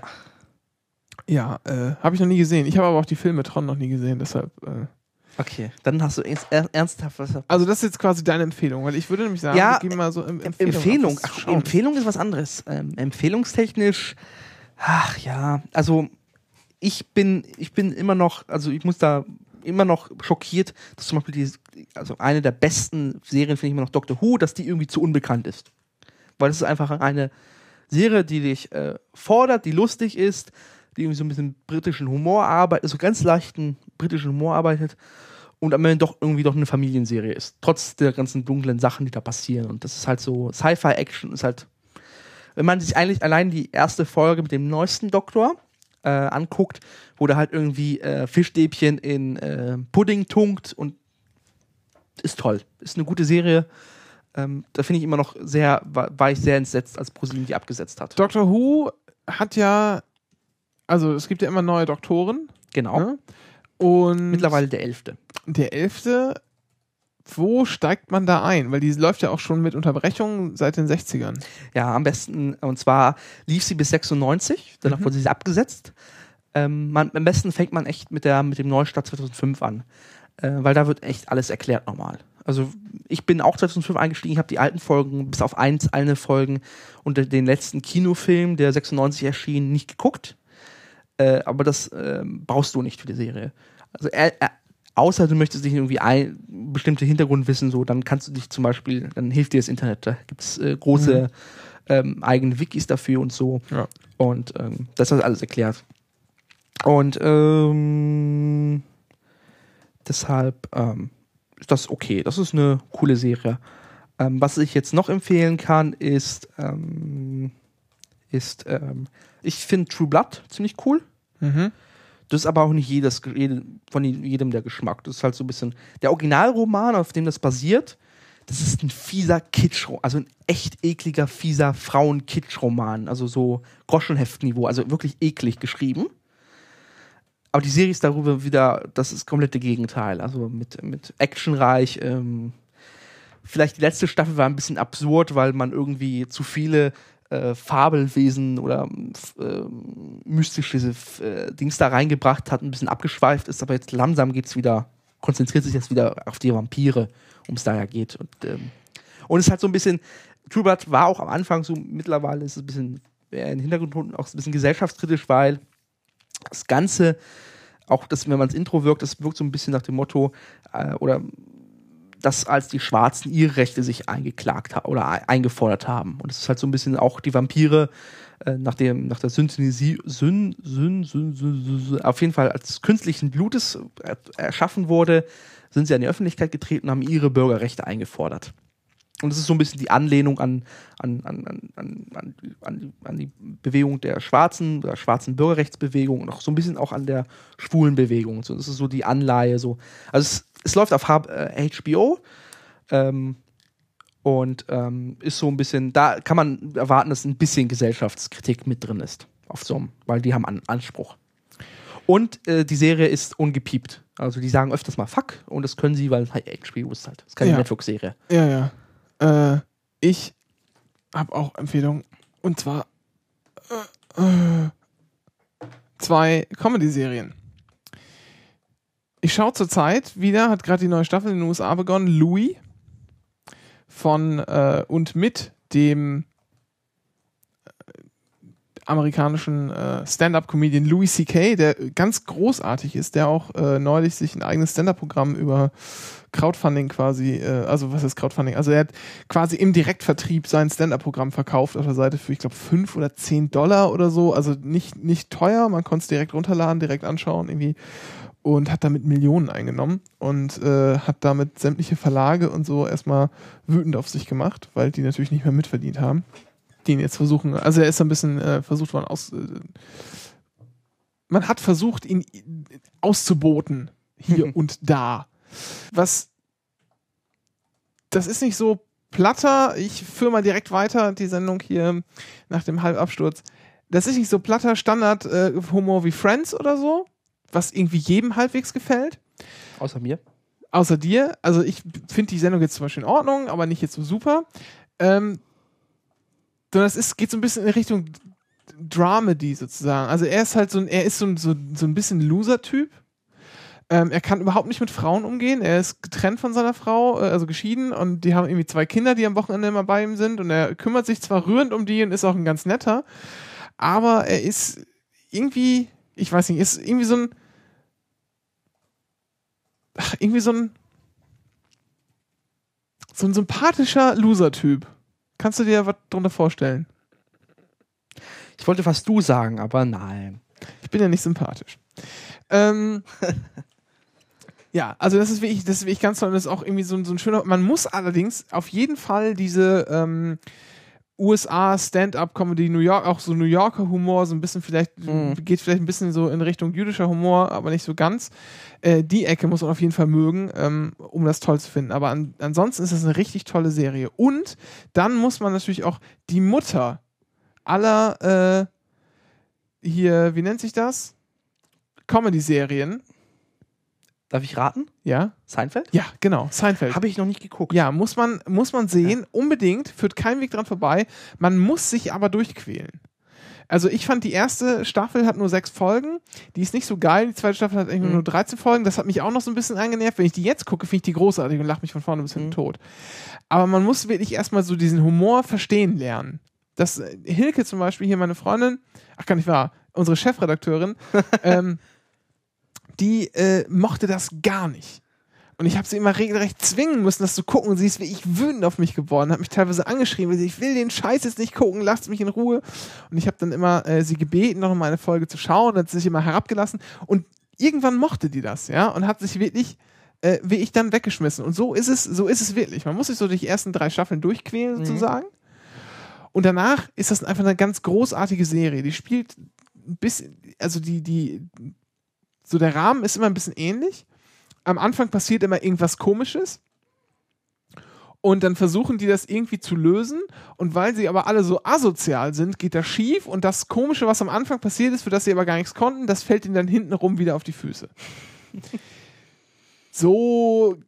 S1: Ja, äh, habe ich noch nie gesehen. Ich habe aber auch die Filme Tron noch nie gesehen, deshalb. Äh.
S2: Okay, dann hast du ernst- er- ernsthaft was.
S1: Also, das ist jetzt quasi deine Empfehlung, weil ich würde nämlich sagen,
S2: Ja,
S1: wir gehen mal so im
S2: Em-
S1: Empfehlung.
S2: Empfehlung, ach. Empfehlung ist was anderes. Ähm, empfehlungstechnisch, ach ja, also ich bin, ich bin immer noch, also ich muss da immer noch schockiert, dass zum Beispiel die, also eine der besten Serien finde ich immer noch Doctor Who, dass die irgendwie zu unbekannt ist. Weil es ist einfach eine Serie, die dich äh, fordert, die lustig ist, die irgendwie so ein bisschen britischen Humor arbeitet, so ganz leichten britischen Humor arbeitet und am Ende doch irgendwie doch eine Familienserie ist. Trotz der ganzen dunklen Sachen, die da passieren. Und das ist halt so, Sci-Fi-Action ist halt, wenn man sich eigentlich allein die erste Folge mit dem neuesten Doktor äh, anguckt, wo der halt irgendwie äh, Fischstäbchen in äh, Pudding tunkt und ist toll. Ist eine gute Serie. Ähm, da finde ich immer noch sehr, war, war ich sehr entsetzt, als ProSieben die abgesetzt hat.
S1: Doctor Who hat ja, also es gibt ja immer neue Doktoren.
S2: Genau.
S1: Ne? Und
S2: Mittlerweile der elfte.
S1: der elfte, wo steigt man da ein? Weil die läuft ja auch schon mit Unterbrechungen seit den 60ern.
S2: Ja, am besten, und zwar lief sie bis 96, danach
S1: Mhm.
S2: wurde sie abgesetzt. Ähm, man, am besten fängt man echt mit, der, mit dem Neustart 2005 an, äh, weil da wird echt alles erklärt nochmal. Also ich bin auch 2005 eingestiegen, ich habe die alten Folgen, bis auf eins, eine Folgen und den letzten Kinofilm, der 96 erschien, nicht geguckt. Äh, aber das ähm, brauchst du nicht für die Serie. Also äh, äh, außer du möchtest dich irgendwie ein bestimmte Hintergrundwissen so, dann kannst du dich zum Beispiel, dann hilft dir das Internet. Da gibt es äh, große ähm, eigene Wikis dafür und so.
S1: Ja.
S2: Und ähm, das ist alles erklärt. Und ähm, deshalb ähm, ist das okay. Das ist eine coole Serie. Ähm, was ich jetzt noch empfehlen kann, ist, ähm, ist ähm, ich finde True Blood ziemlich cool.
S1: Mhm.
S2: Das ist aber auch nicht jedes, jede, von jedem der Geschmack. Das ist halt so ein bisschen. Der Originalroman, auf dem das basiert, das ist ein fieser Kitsch, also ein echt ekliger, fieser Frauen-Kitsch-Roman. Also so Groschenheftniveau, also wirklich eklig geschrieben. Aber die Serie ist darüber wieder, das ist komplette Gegenteil. Also mit, mit actionreich. Ähm, vielleicht die letzte Staffel war ein bisschen absurd, weil man irgendwie zu viele äh, Fabelwesen oder äh, mystische äh, Dings da reingebracht hat, ein bisschen abgeschweift ist, aber jetzt langsam geht's wieder, konzentriert sich jetzt wieder auf die Vampire, um es da ja geht. Und, ähm, und es halt so ein bisschen, True war auch am Anfang so, mittlerweile ist es ein bisschen in den Hintergrund auch ein bisschen gesellschaftskritisch, weil das Ganze, auch das, wenn man das Intro wirkt, das wirkt so ein bisschen nach dem Motto, äh, oder dass als die Schwarzen ihre Rechte sich eingeklagt haben oder eingefordert haben. Und es ist halt so ein bisschen auch die Vampire äh, nach, dem, nach der Synthesie, Syn, Syn, Syn, Syn, auf jeden Fall als künstlichen Blutes erschaffen wurde, sind sie an die Öffentlichkeit getreten und haben ihre Bürgerrechte eingefordert. Und es ist so ein bisschen die Anlehnung an, an, an, an, an, an, an die Bewegung der Schwarzen, der schwarzen Bürgerrechtsbewegung und auch so ein bisschen auch an der schwulen Bewegung. So, das ist so die Anleihe. So. Also es, es läuft auf HBO ähm, und ähm, ist so ein bisschen, da kann man erwarten, dass ein bisschen Gesellschaftskritik mit drin ist. Auf so einem, weil die haben an, Anspruch. Und äh, die Serie ist ungepiept. Also die sagen öfters mal Fuck und das können sie, weil HBO ist halt. Das ist keine
S1: Ja.
S2: Netflix-Serie.
S1: Ja, ja. Äh, ich habe auch Empfehlungen. Und zwar äh, äh, zwei Comedy-Serien. Ich schaue zurzeit wieder, hat gerade die neue Staffel in den USA begonnen, Louis von äh, und mit dem äh, amerikanischen äh, Stand-up-Comedian Louis C.K., der ganz großartig ist, der auch äh, neulich sich ein eigenes Stand-up-Programm über Crowdfunding quasi, äh, also was ist Crowdfunding? Also er hat quasi im Direktvertrieb sein Stand-up-Programm verkauft auf der Seite für, ich glaube, 5 oder 10 Dollar oder so. Also nicht, nicht teuer, man konnte es direkt runterladen, direkt anschauen irgendwie und hat damit Millionen eingenommen und äh, hat damit sämtliche Verlage und so erstmal wütend auf sich gemacht, weil die natürlich nicht mehr mitverdient haben. Die ihn jetzt versuchen, also er ist ein bisschen äh, versucht worden aus. Äh, man hat versucht, ihn auszuboten, hier und da. Was. Das ist nicht so platter. Ich führe mal direkt weiter die Sendung hier nach dem Halbabsturz. Das ist nicht so platter Standard-Humor wie Friends oder so, was irgendwie jedem halbwegs gefällt.
S2: Außer mir.
S1: Außer dir. Also ich finde die Sendung jetzt zum Beispiel in Ordnung, aber nicht jetzt so super. Ähm, sondern es ist, geht so ein bisschen in Richtung Dramedy sozusagen. Also er ist halt so ein, er ist so ein, so, so ein bisschen Loser-Typ. Ähm, er kann überhaupt nicht mit Frauen umgehen. Er ist getrennt von seiner Frau, äh, also geschieden, und die haben irgendwie zwei Kinder, die am Wochenende immer bei ihm sind. Und er kümmert sich zwar rührend um die und ist auch ein ganz netter, aber er ist irgendwie, ich weiß nicht, ist irgendwie so ein, ach, irgendwie so ein, so ein sympathischer Loser-Typ. Kannst du dir was drunter vorstellen?
S2: Ich wollte fast du sagen, aber nein.
S1: Ich bin ja nicht sympathisch. Ähm, ja, also das ist wirklich, das ist wirklich ganz toll. Das ist auch irgendwie so, ein- so ein schöner. Man muss allerdings auf jeden Fall diese ähm, USA Stand-up-Comedy, New York, auch so New Yorker Humor, so ein bisschen vielleicht,
S2: Mhm.
S1: geht vielleicht ein bisschen so in Richtung jüdischer Humor, aber nicht so ganz. Äh, die Ecke muss man auf jeden Fall mögen, ähm, um das toll zu finden. Aber an, ansonsten ist das eine richtig tolle Serie. Und dann muss man natürlich auch die Mutter aller äh, hier, wie nennt sich das? Comedy-Serien.
S2: Darf ich raten?
S1: Ja?
S2: Seinfeld?
S1: Ja, genau. Seinfeld.
S2: Habe ich noch nicht geguckt.
S1: Ja, muss man, muss man sehen, unbedingt, führt kein Weg dran vorbei. Man muss sich aber durchquälen. Also ich fand, die erste Staffel hat nur sechs Folgen. Die ist nicht so geil. Die zweite Staffel hat irgendwie
S2: Mhm.
S1: nur 13 Folgen. Das hat mich auch noch so ein bisschen angenervt. Wenn ich die jetzt gucke, finde ich die großartig und lache mich von vorne bis hinten
S2: Mhm.
S1: tot. Aber man muss wirklich erstmal so diesen Humor verstehen lernen. Das äh, Hilke zum Beispiel, hier meine Freundin, ach gar nicht wahr, unsere Chefredakteurin, ähm, die äh, mochte das gar nicht. Und ich habe sie immer regelrecht zwingen müssen, das zu gucken. Und sie ist wirklich wütend auf mich geworden, hat mich teilweise angeschrieben, weil sie, ich will den Scheiß jetzt nicht gucken, lasst mich in Ruhe. Und ich habe dann immer äh, sie gebeten, noch mal eine Folge zu schauen, hat sich immer herabgelassen. Und irgendwann mochte die das, ja, und hat sich wirklich äh, wie ich dann weggeschmissen. Und so ist es, so ist es wirklich. Man muss sich so durch die ersten drei Staffeln durchquälen,
S2: Mhm.
S1: sozusagen. Und danach ist das einfach eine ganz großartige Serie. Die spielt ein bisschen, also die, die, so der Rahmen ist immer ein bisschen ähnlich. Am Anfang passiert immer irgendwas Komisches. Und dann versuchen die das irgendwie zu lösen. Und weil sie aber alle so asozial sind, geht das schief. Und das Komische, was am Anfang passiert ist, für das sie aber gar nichts konnten, das fällt ihnen dann hintenrum wieder auf die Füße. so.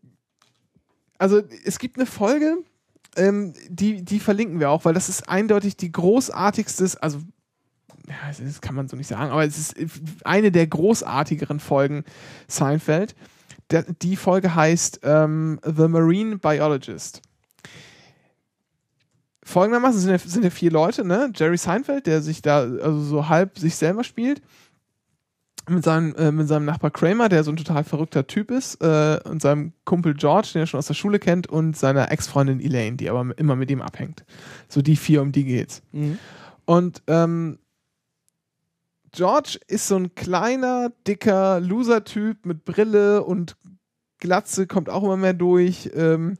S1: Also, es gibt eine Folge, ähm, die, die verlinken wir auch, weil das ist eindeutig die großartigste, also ja, das kann man so nicht sagen, aber es ist eine der großartigeren Folgen Seinfeld. Die Folge heißt ähm, The Marine Biologist. Folgendermaßen sind ja, sind ja vier Leute, ne? Jerry Seinfeld, der sich da also so halb sich selber spielt. mit seinem, äh, mit seinem Nachbar Kramer, der so ein total verrückter Typ ist, äh, und seinem Kumpel George, den er schon aus der Schule kennt, und seiner Ex-Freundin Elaine, die aber immer mit ihm abhängt. So die vier, um die geht's.
S2: Mhm.
S1: Und ähm, George ist so ein kleiner, dicker Loser-Typ mit Brille und Glatze, kommt auch immer mehr durch. Ähm,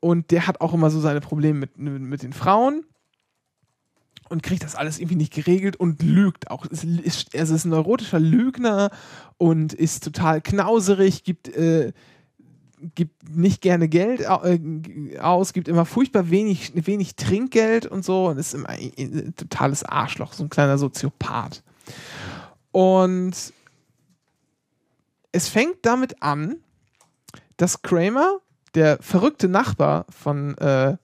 S1: und der hat auch immer so seine Probleme mit, mit den Frauen und kriegt das alles irgendwie nicht geregelt und lügt auch. Es ist, er ist ein neurotischer Lügner und ist total knauserig, gibt, äh, gibt nicht gerne Geld äh, aus, gibt immer furchtbar wenig, wenig Trinkgeld und so und ist immer ein totales Arschloch, so ein kleiner Soziopath. Und es fängt damit an, dass Kramer, der verrückte Nachbar von, äh,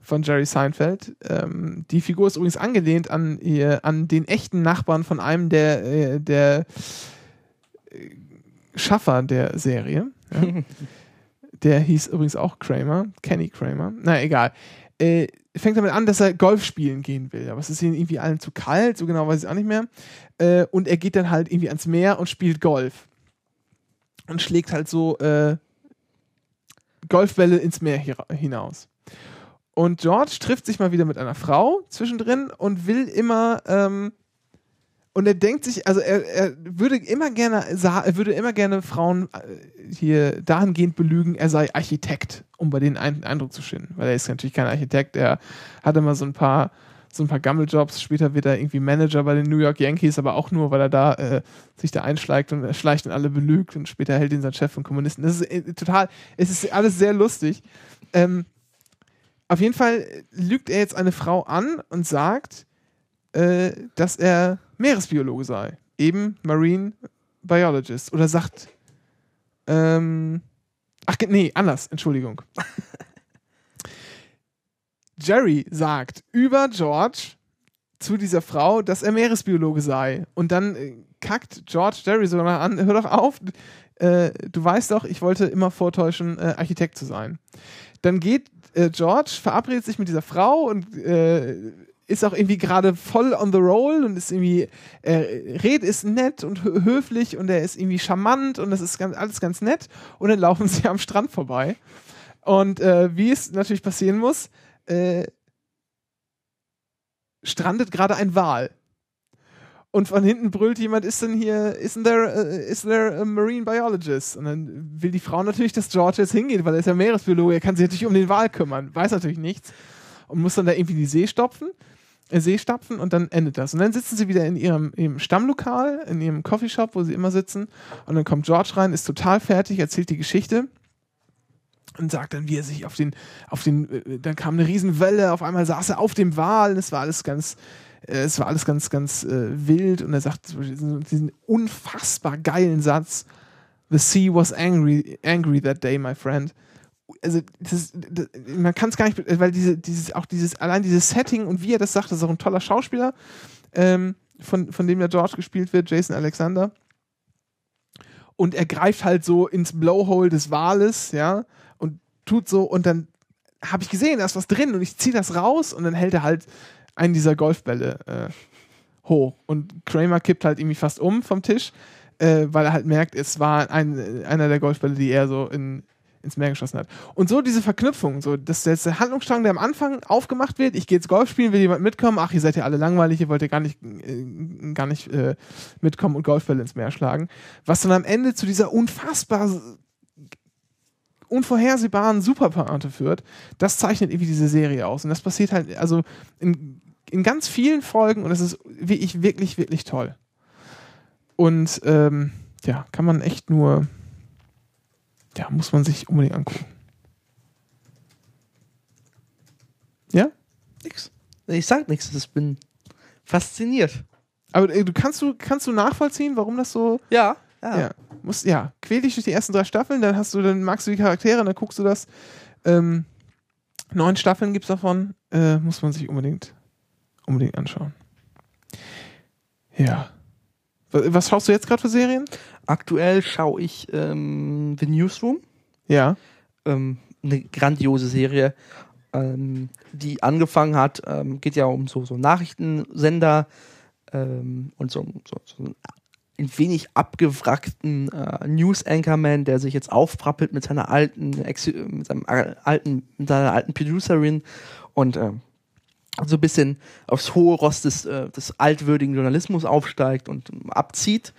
S1: von Jerry Seinfeld, ähm, die Figur ist übrigens angelehnt an, ihr, an den echten Nachbarn von einem der, äh, der äh, Schaffer der Serie. Ja. der hieß übrigens auch Kramer, Kenny Kramer. Na egal. Äh, fängt damit an, dass er Golf spielen gehen will. Aber es ist ihnen irgendwie allen zu kalt, so genau weiß ich auch nicht mehr. Äh, und er geht dann halt irgendwie ans Meer und spielt Golf. Und schlägt halt so äh, Golfbälle ins Meer hinaus. Und George trifft sich mal wieder mit einer Frau zwischendrin und will immer, ähm, und er denkt sich, also er, er würde immer gerne, er würde immer gerne Frauen äh, hier dahingehend belügen, er sei Architekt, um bei denen einen Eindruck zu schinden. Weil er ist natürlich kein Architekt, er hat immer so ein paar, so ein paar Gammeljobs. Später wird er irgendwie Manager bei den New York Yankees, aber auch nur, weil er da äh, sich da einschleicht und er schleicht und alle belügt und später hält ihn sein Chef von Kommunisten. Das ist äh, total, es ist alles sehr lustig. Ähm, auf jeden Fall lügt er jetzt eine Frau an und sagt, äh, dass er Meeresbiologe sei. Eben Marine Biologist. Oder sagt, ähm, ach nee, anders, Entschuldigung. Jerry sagt über George zu dieser Frau, dass er Meeresbiologe sei. Und dann äh, kackt George Jerry sogar an, hör doch auf, äh, du weißt doch, ich wollte immer vortäuschen, äh, Architekt zu sein. Dann geht äh, George, verabredet sich mit dieser Frau und äh, ist auch irgendwie gerade voll on the roll und ist irgendwie, er redet ist nett und höflich und er ist irgendwie charmant und das ist ganz, alles ganz nett und dann laufen sie am Strand vorbei. Und äh, wie es natürlich passieren muss, äh, strandet gerade ein Wal. Und von hinten brüllt jemand, ist denn hier, isn't there, uh, is there a marine biologist? Und dann will die Frau natürlich, dass George jetzt hingeht, weil er ist ja Meeresbiologe, er kann sich natürlich um den Wal kümmern, weiß natürlich nichts und muss dann da irgendwie die See stopfen. See stapfen und dann endet das. Und dann sitzen sie wieder in ihrem, ihrem Stammlokal, in ihrem Coffeeshop, wo sie immer sitzen. Und dann kommt George rein, ist total fertig, erzählt die Geschichte und sagt dann, wie er sich auf den, auf den, äh, dann kam eine Riesenwelle, auf einmal saß er auf dem Wal, es war alles ganz, äh, es war alles ganz, ganz äh, wild und er sagt diesen unfassbar geilen Satz, The sea was angry, angry that day, my friend also das, das, man kann es gar nicht, weil diese, dieses, auch dieses, allein dieses Setting und wie er das sagt, das ist auch ein toller Schauspieler, ähm, von, von dem ja George gespielt wird, Jason Alexander. Und er greift halt so ins Blowhole des Wales, ja, und tut so, und dann habe ich gesehen, da ist was drin und ich ziehe das raus und dann hält er halt einen dieser Golfbälle äh, hoch. Und Kramer kippt halt irgendwie fast um vom Tisch, äh, weil er halt merkt, es war ein, einer der Golfbälle, die er so in, ins Meer geschossen hat. Und so diese Verknüpfung, so dass der Handlungsstrang, der am Anfang aufgemacht wird, ich gehe jetzt Golf spielen, will jemand mitkommen, ach, ihr seid ja alle langweilig, ihr wollt ja gar nicht, äh, gar nicht äh, mitkommen und Golfbälle ins Meer schlagen. Was dann am Ende zu dieser unfassbar unvorhersehbaren Superpointe führt, das zeichnet irgendwie diese Serie aus. Und das passiert halt, also in, in ganz vielen Folgen und das ist wirklich, wirklich, wirklich toll. Und ähm, ja, kann man echt nur ja, muss man sich unbedingt angucken. Ja?
S2: Nix. Ich sag nichts, ich bin fasziniert.
S1: Aber äh, du kannst du kannst du nachvollziehen, warum das so
S2: Ja, ja.
S1: ja, musst, ja, quäl dich durch die ersten drei Staffeln, dann hast du dann magst du die Charaktere, dann guckst du das ähm, neun Staffeln gibt's davon, äh, muss man sich unbedingt unbedingt anschauen. Ja. Was schaust du jetzt gerade für Serien?
S2: Aktuell schaue ich ähm, The Newsroom.
S1: Ja.
S2: Ähm, eine grandiose Serie, ähm, die angefangen hat, ähm, geht ja um so, so Nachrichtensender ähm, und so, so, so ein wenig abgewrackten äh, News-Anchorman, der sich jetzt aufprappelt mit seiner alten, mit seinem alten, mit seiner alten Producerin und äh, so ein bisschen aufs hohe Rost des, äh, des altwürdigen Journalismus aufsteigt und abzieht.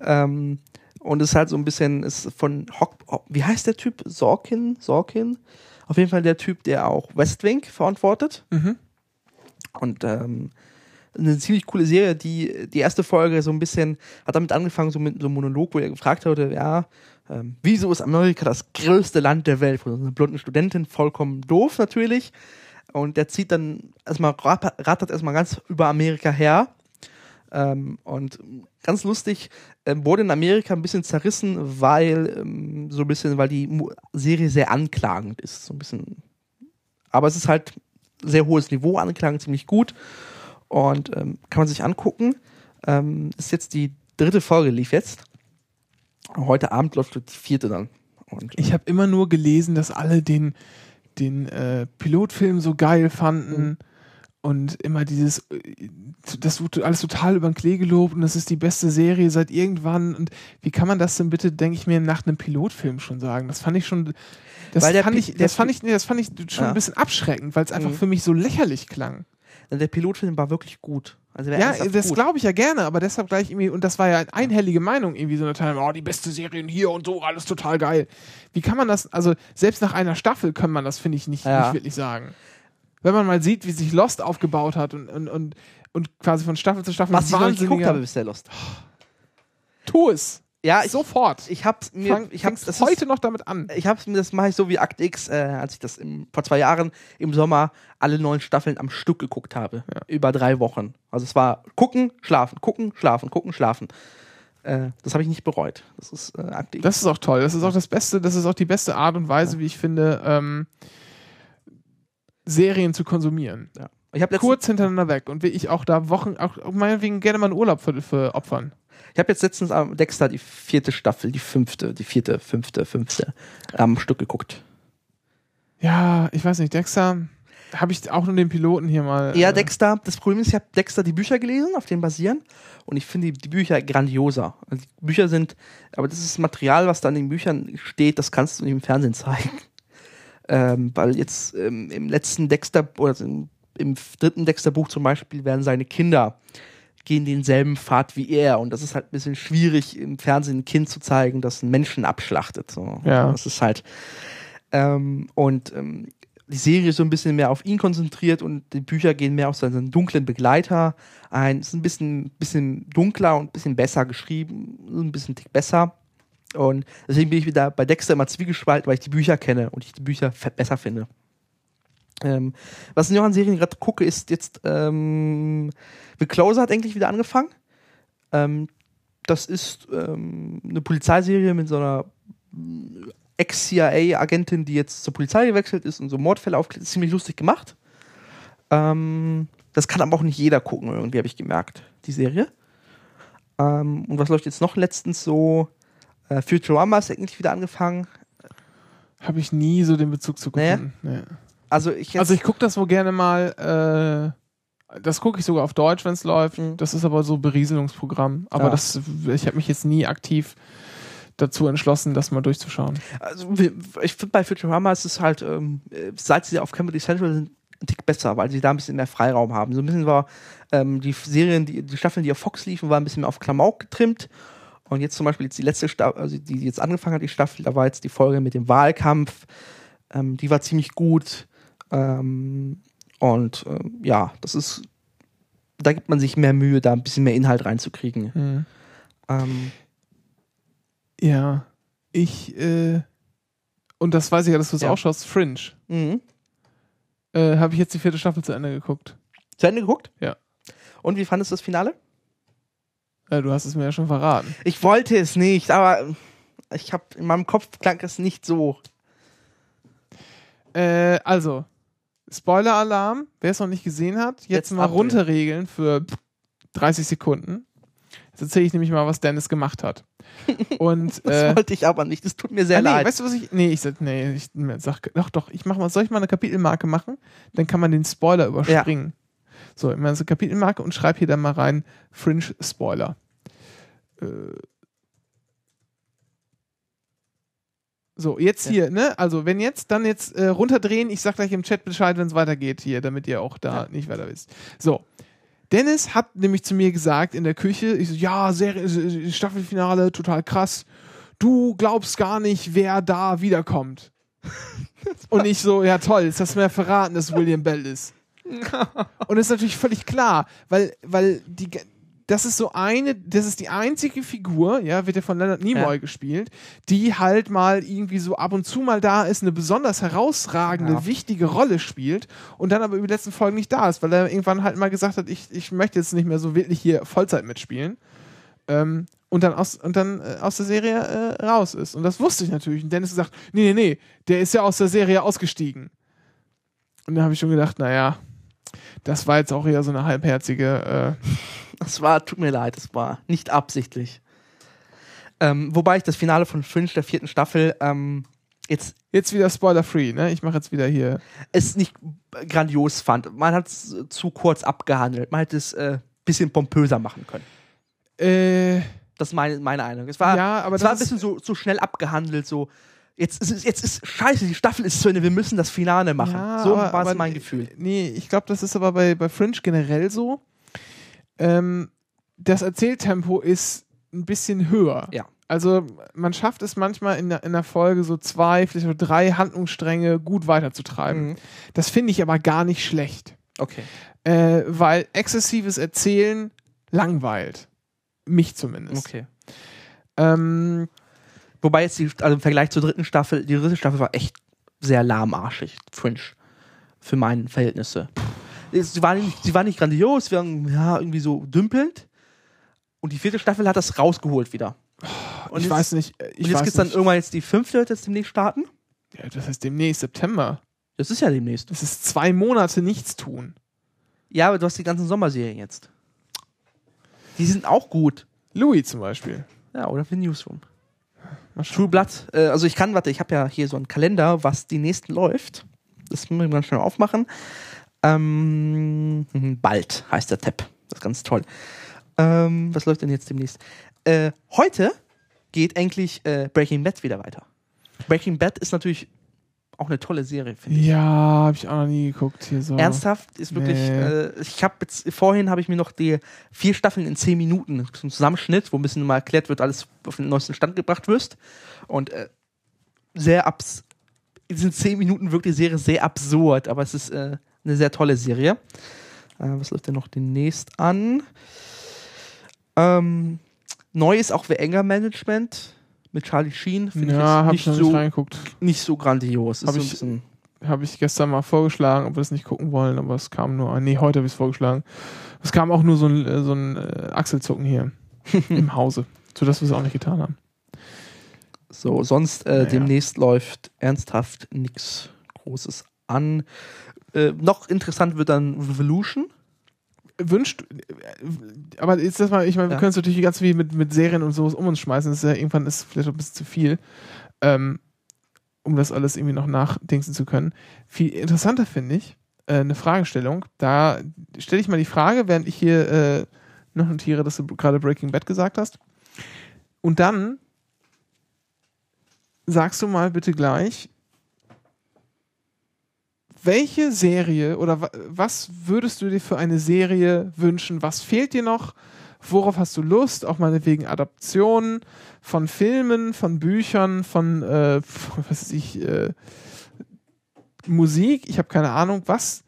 S2: Ähm, und es ist halt so ein bisschen ist von Hock, wie heißt der Typ? Sorkin? Sorkin? Auf jeden Fall der Typ, der auch West Wing verantwortet.
S1: Mhm.
S2: Und ähm, eine ziemlich coole Serie, die die erste Folge so ein bisschen hat damit angefangen, so mit so einem Monolog, wo er gefragt wurde, ja, ähm, wieso ist Amerika das größte Land der Welt? Von so einer blonden Studentin, vollkommen doof natürlich. Und der zieht dann erstmal, rattert erstmal ganz über Amerika her. Ähm, und ganz lustig, äh, wurde in Amerika ein bisschen zerrissen, weil ähm, so ein bisschen, weil die Serie sehr anklagend ist. So ein bisschen. Aber es ist halt sehr hohes Niveau, anklagend, ziemlich gut. Und ähm, kann man sich angucken. Ähm, ist jetzt die dritte Folge, lief jetzt. Heute Abend läuft die vierte dann.
S1: Und, ich habe immer nur gelesen, dass alle den, den äh, Pilotfilm so geil fanden. Mhm. Und immer dieses, das wird alles total über den Klee gelobt und das ist die beste Serie seit irgendwann. Und wie kann man das denn bitte, denke ich mir, nach einem Pilotfilm schon sagen? Das fand ich schon, das, fand, ich, das, fand, ich, nee, das fand ich schon ja. ein bisschen abschreckend, weil es einfach mhm. für mich so lächerlich klang.
S2: Der Pilotfilm war wirklich gut.
S1: Also ja, das glaube ich ja gerne, aber deshalb gleich irgendwie, und das war ja eine einhellige Meinung, irgendwie so eine Teil, oh, die beste Serie hier und so, alles total geil. Wie kann man das, also selbst nach einer Staffel kann man das, finde ich, nicht, ja. nicht wirklich sagen. Wenn man mal sieht, wie sich Lost aufgebaut hat und, und, und, und quasi von Staffel zu Staffel.
S2: Was ich noch nicht geguckt habe bisher Lost.
S1: Tu es.
S2: Ja, ich,
S1: sofort.
S2: Ich hab's mir, Fang,
S1: ich hab's das heute ist, noch damit an.
S2: Ich hab's mir, das mache ich so wie Akt X, äh, als ich das im, vor zwei Jahren im Sommer alle neun Staffeln am Stück geguckt habe. Ja. Über drei Wochen. Also es war gucken, schlafen, gucken, schlafen, gucken, schlafen. Äh, das habe ich nicht bereut. Das ist äh, Akt X.
S1: Das ist auch toll. Das ist auch das Beste, das ist auch die beste Art und Weise, ja. wie ich finde, ähm, Serien zu konsumieren.
S2: Ja.
S1: Ich Kurz hintereinander weg und will ich auch da Wochen, auch meinetwegen gerne mal einen Urlaub für, für opfern.
S2: Ich habe jetzt letztens am Dexter die vierte Staffel, die fünfte, die vierte, fünfte, fünfte am Stück geguckt.
S1: Ja, ich weiß nicht, Dexter habe ich auch nur den Piloten hier mal.
S2: Ja, äh Dexter, das Problem ist, ich habe Dexter die Bücher gelesen, auf denen basieren. Und ich finde die, die, Bücher grandioser. Also die Bücher sind, aber das ist Material, was da in den Büchern steht, das kannst du nicht im Fernsehen zeigen. Ähm, weil jetzt ähm, im letzten Dexter, oder im, im dritten Dexter-Buch zum Beispiel, werden seine Kinder gehen denselben Pfad wie er. Und das ist halt ein bisschen schwierig, im Fernsehen ein Kind zu zeigen, das einen Menschen abschlachtet. So.
S1: Ja.
S2: Das ist halt. Ähm, und ähm, die Serie ist so ein bisschen mehr auf ihn konzentriert und die Bücher gehen mehr auf seinen dunklen Begleiter ein. Es ist ein bisschen, bisschen dunkler und ein bisschen besser geschrieben, ein bisschen tick besser. Und deswegen bin ich wieder bei Dexter immer zwiegespalten, weil ich die Bücher kenne und ich die Bücher besser finde. Ähm, was ich noch an Serien gerade gucke, ist jetzt ähm, The Closer hat endlich wieder angefangen. Ähm, das ist ähm, eine Polizeiserie mit so einer Ex-CIA-Agentin, die jetzt zur Polizei gewechselt ist und so Mordfälle aufklärt. Ist ziemlich lustig gemacht. Ähm, das kann aber auch nicht jeder gucken, irgendwie habe ich gemerkt, die Serie. Ähm, und was läuft jetzt noch letztens so? Äh, Futurama ist eigentlich wieder angefangen.
S1: Habe ich nie so den Bezug zu gucken. Naja. Nee.
S2: Also ich,
S1: also ich gucke das wohl gerne mal. Äh das gucke ich sogar auf Deutsch, wenn es läuft. Mhm. Das ist aber so Berieselungsprogramm. Aber ja. das, ich habe mich jetzt nie aktiv dazu entschlossen, das mal durchzuschauen.
S2: Also ich finde bei Futurama ist es halt, ähm, seit sie auf Comedy Central sind, ein Tick besser, weil sie da ein bisschen mehr Freiraum haben. So ein bisschen war ähm, die Serien, die, die Staffeln, die auf Fox liefen, waren ein bisschen mehr auf Klamauk getrimmt. Und jetzt zum Beispiel jetzt die letzte Staffel, also die jetzt angefangen hat, die Staffel, da war jetzt die Folge mit dem Wahlkampf. Ähm, die war ziemlich gut. Ähm, und äh, ja, das ist, da gibt man sich mehr Mühe, da ein bisschen mehr Inhalt reinzukriegen.
S1: Mhm. Ähm. Ja, ich, äh, und das weiß ich ja, dass du es ja. auch schaust, Fringe.
S2: Mhm.
S1: Äh, Habe ich jetzt die vierte Staffel zu Ende geguckt.
S2: Zu Ende geguckt?
S1: Ja.
S2: Und wie fandest du das Finale?
S1: Ja, du hast es mir ja schon verraten.
S2: Ich wollte es nicht, aber ich habe in meinem Kopf klang es nicht so.
S1: Äh, also, Spoiler-Alarm, wer es noch nicht gesehen hat, jetzt, jetzt mal runterregeln für 30 Sekunden. Jetzt erzähle ich nämlich mal, was Dennis gemacht hat. Und,
S2: das äh, wollte ich aber nicht, das tut mir sehr ah,
S1: nee,
S2: leid.
S1: Weißt du, was ich. Nee, ich sag, nee, ich sag, doch, doch, ich mach mal, soll ich mal eine Kapitelmarke machen? Dann kann man den Spoiler überspringen. Ja. So, mache eine Kapitelmarke und schreibe hier dann mal rein Fringe Spoiler. Äh, so, jetzt
S2: Ja.
S1: hier, ne? Also, wenn jetzt, dann jetzt äh, runterdrehen. Ich sag gleich im Chat Bescheid, wenn es weitergeht hier, damit ihr auch da
S2: Ja.
S1: nicht weiter wisst. So. Dennis hat nämlich zu mir gesagt in der Küche, ich so, ja, Serie, Staffelfinale, total krass. Du glaubst gar nicht, wer da wiederkommt. Und ich so, ja toll, jetzt hast du mir verraten, dass es William Bell ist. Und das ist natürlich völlig klar, weil, weil die, das ist so eine, das ist die einzige Figur, ja, wird ja von Leonard Nimoy
S2: Ja.
S1: gespielt, die halt mal irgendwie so ab und zu mal da ist, eine besonders herausragende,
S2: Ja.
S1: wichtige Rolle spielt und dann aber über die letzten Folgen nicht da ist, weil er irgendwann halt mal gesagt hat, ich, ich möchte jetzt nicht mehr so wirklich hier Vollzeit mitspielen. Ähm, und dann aus, und dann äh, aus der Serie äh, raus ist. Und das wusste ich natürlich. Und Dennis gesagt, nee, nee, nee, der ist ja aus der Serie ausgestiegen. Und da habe ich schon gedacht, naja, das war jetzt auch eher so eine halbherzige, äh,
S2: Das war, tut mir leid, das war nicht absichtlich. Ähm, wobei ich das Finale von Fringe der vierten Staffel ähm, jetzt
S1: jetzt wieder spoiler-free, ne? Ich mache jetzt wieder hier.
S2: es nicht grandios fand. Man hat es zu kurz abgehandelt. Man hätte es äh, bisschen pompöser machen können.
S1: Äh,
S2: Das ist meine, meine Eindruck. Es war,
S1: Ja, aber
S2: es war ein bisschen so, so schnell abgehandelt, so. Jetzt ist, jetzt ist scheiße, die Staffel ist zu Ende, wir müssen das Finale machen.
S1: Ja,
S2: so war es mein Gefühl.
S1: Nee, ich glaube, das ist aber bei, bei Fringe generell so. Ähm, das Erzähltempo ist ein bisschen höher.
S2: Ja.
S1: Also man schafft es manchmal in der, in der Folge so zwei, vielleicht auch drei Handlungsstränge gut weiterzutreiben.
S2: Mhm.
S1: Das finde ich aber gar nicht schlecht.
S2: Okay.
S1: Äh, weil exzessives Erzählen langweilt. Mich zumindest.
S2: Okay.
S1: Ähm,
S2: Wobei jetzt die, also im Vergleich zur dritten Staffel, die dritte Staffel war echt sehr lahmarschig, Fringe. Für meine Verhältnisse. Sie war nicht, sie war nicht grandios, wir waren ja, irgendwie so dümpelnd. Und die vierte Staffel hat das rausgeholt wieder. Und
S1: ich
S2: jetzt,
S1: weiß nicht. äh, Ich
S2: und jetzt gibt es dann irgendwann jetzt die fünfte, wird jetzt demnächst starten.
S1: Ja, das heißt demnächst September.
S2: Das ist ja demnächst.
S1: Das ist zwei Monate nichts tun.
S2: Ja, aber du hast die ganzen Sommerserien jetzt. Die sind auch gut.
S1: Louis zum Beispiel.
S2: Ja, oder für Newsroom. True Blood. Äh, also ich kann, warte, ich habe ja hier so einen Kalender, was die nächsten läuft. Das müssen wir ganz schnell aufmachen. Ähm, bald heißt der Tab. Das ist ganz toll. Ähm, was läuft denn jetzt demnächst? Äh, heute geht endlich äh, Breaking Bad wieder weiter. Breaking Bad ist natürlich auch eine tolle Serie, finde ich.
S1: Ja, habe ich auch noch nie geguckt hier so.
S2: Ernsthaft ist wirklich.
S1: Nee.
S2: Äh, ich habe jetzt vorhin habe ich mir noch die vier Staffeln in zehn Minuten zum Zusammenschnitt, wo ein bisschen mal erklärt wird, alles auf den neuesten Stand gebracht wirst. Und äh, sehr abs. In diesen zehn Minuten wirkt die Serie sehr absurd, aber es ist äh, eine sehr tolle Serie. Äh, was läuft denn noch demnächst an? Ähm, neu ist auch The Anger Management mit Charlie Sheen. Finde
S1: Ja,
S2: ich
S1: habe
S2: nicht so,
S1: reingeguckt.
S2: nicht so grandios.
S1: Hab
S2: so ein
S1: ich-
S2: bisschen
S1: Habe ich gestern mal vorgeschlagen, ob wir es nicht gucken wollen, aber es kam nur. Nee, heute habe ich es vorgeschlagen. Es kam auch nur so ein, äh, so ein äh, Achselzucken hier im Hause, sodass wir es auch nicht getan haben.
S2: So, sonst äh,
S1: Naja.
S2: demnächst läuft ernsthaft nichts Großes an. Äh, noch interessant wird dann Revolution.
S1: Wünscht, äh, aber jetzt das mal, ich meine, wir
S2: Ja.
S1: können es natürlich ganz viel mit, mit Serien und sowas um uns schmeißen. Das ist ja irgendwann ist vielleicht ein bisschen zu viel, ähm, um das alles irgendwie noch nachdenken zu können. Viel interessanter finde ich äh, eine Fragestellung. Da stelle ich mal die Frage, während ich hier äh, noch notiere, dass du gerade Breaking Bad gesagt hast. Und dann sagst du mal bitte gleich, welche Serie oder wa was würdest du dir für eine Serie wünschen? Was fehlt dir noch? Worauf hast du Lust? Auch meinetwegen Adaptionen von Filmen, von Büchern, von, äh, was ich, äh, Musik, ich habe keine Ahnung, was.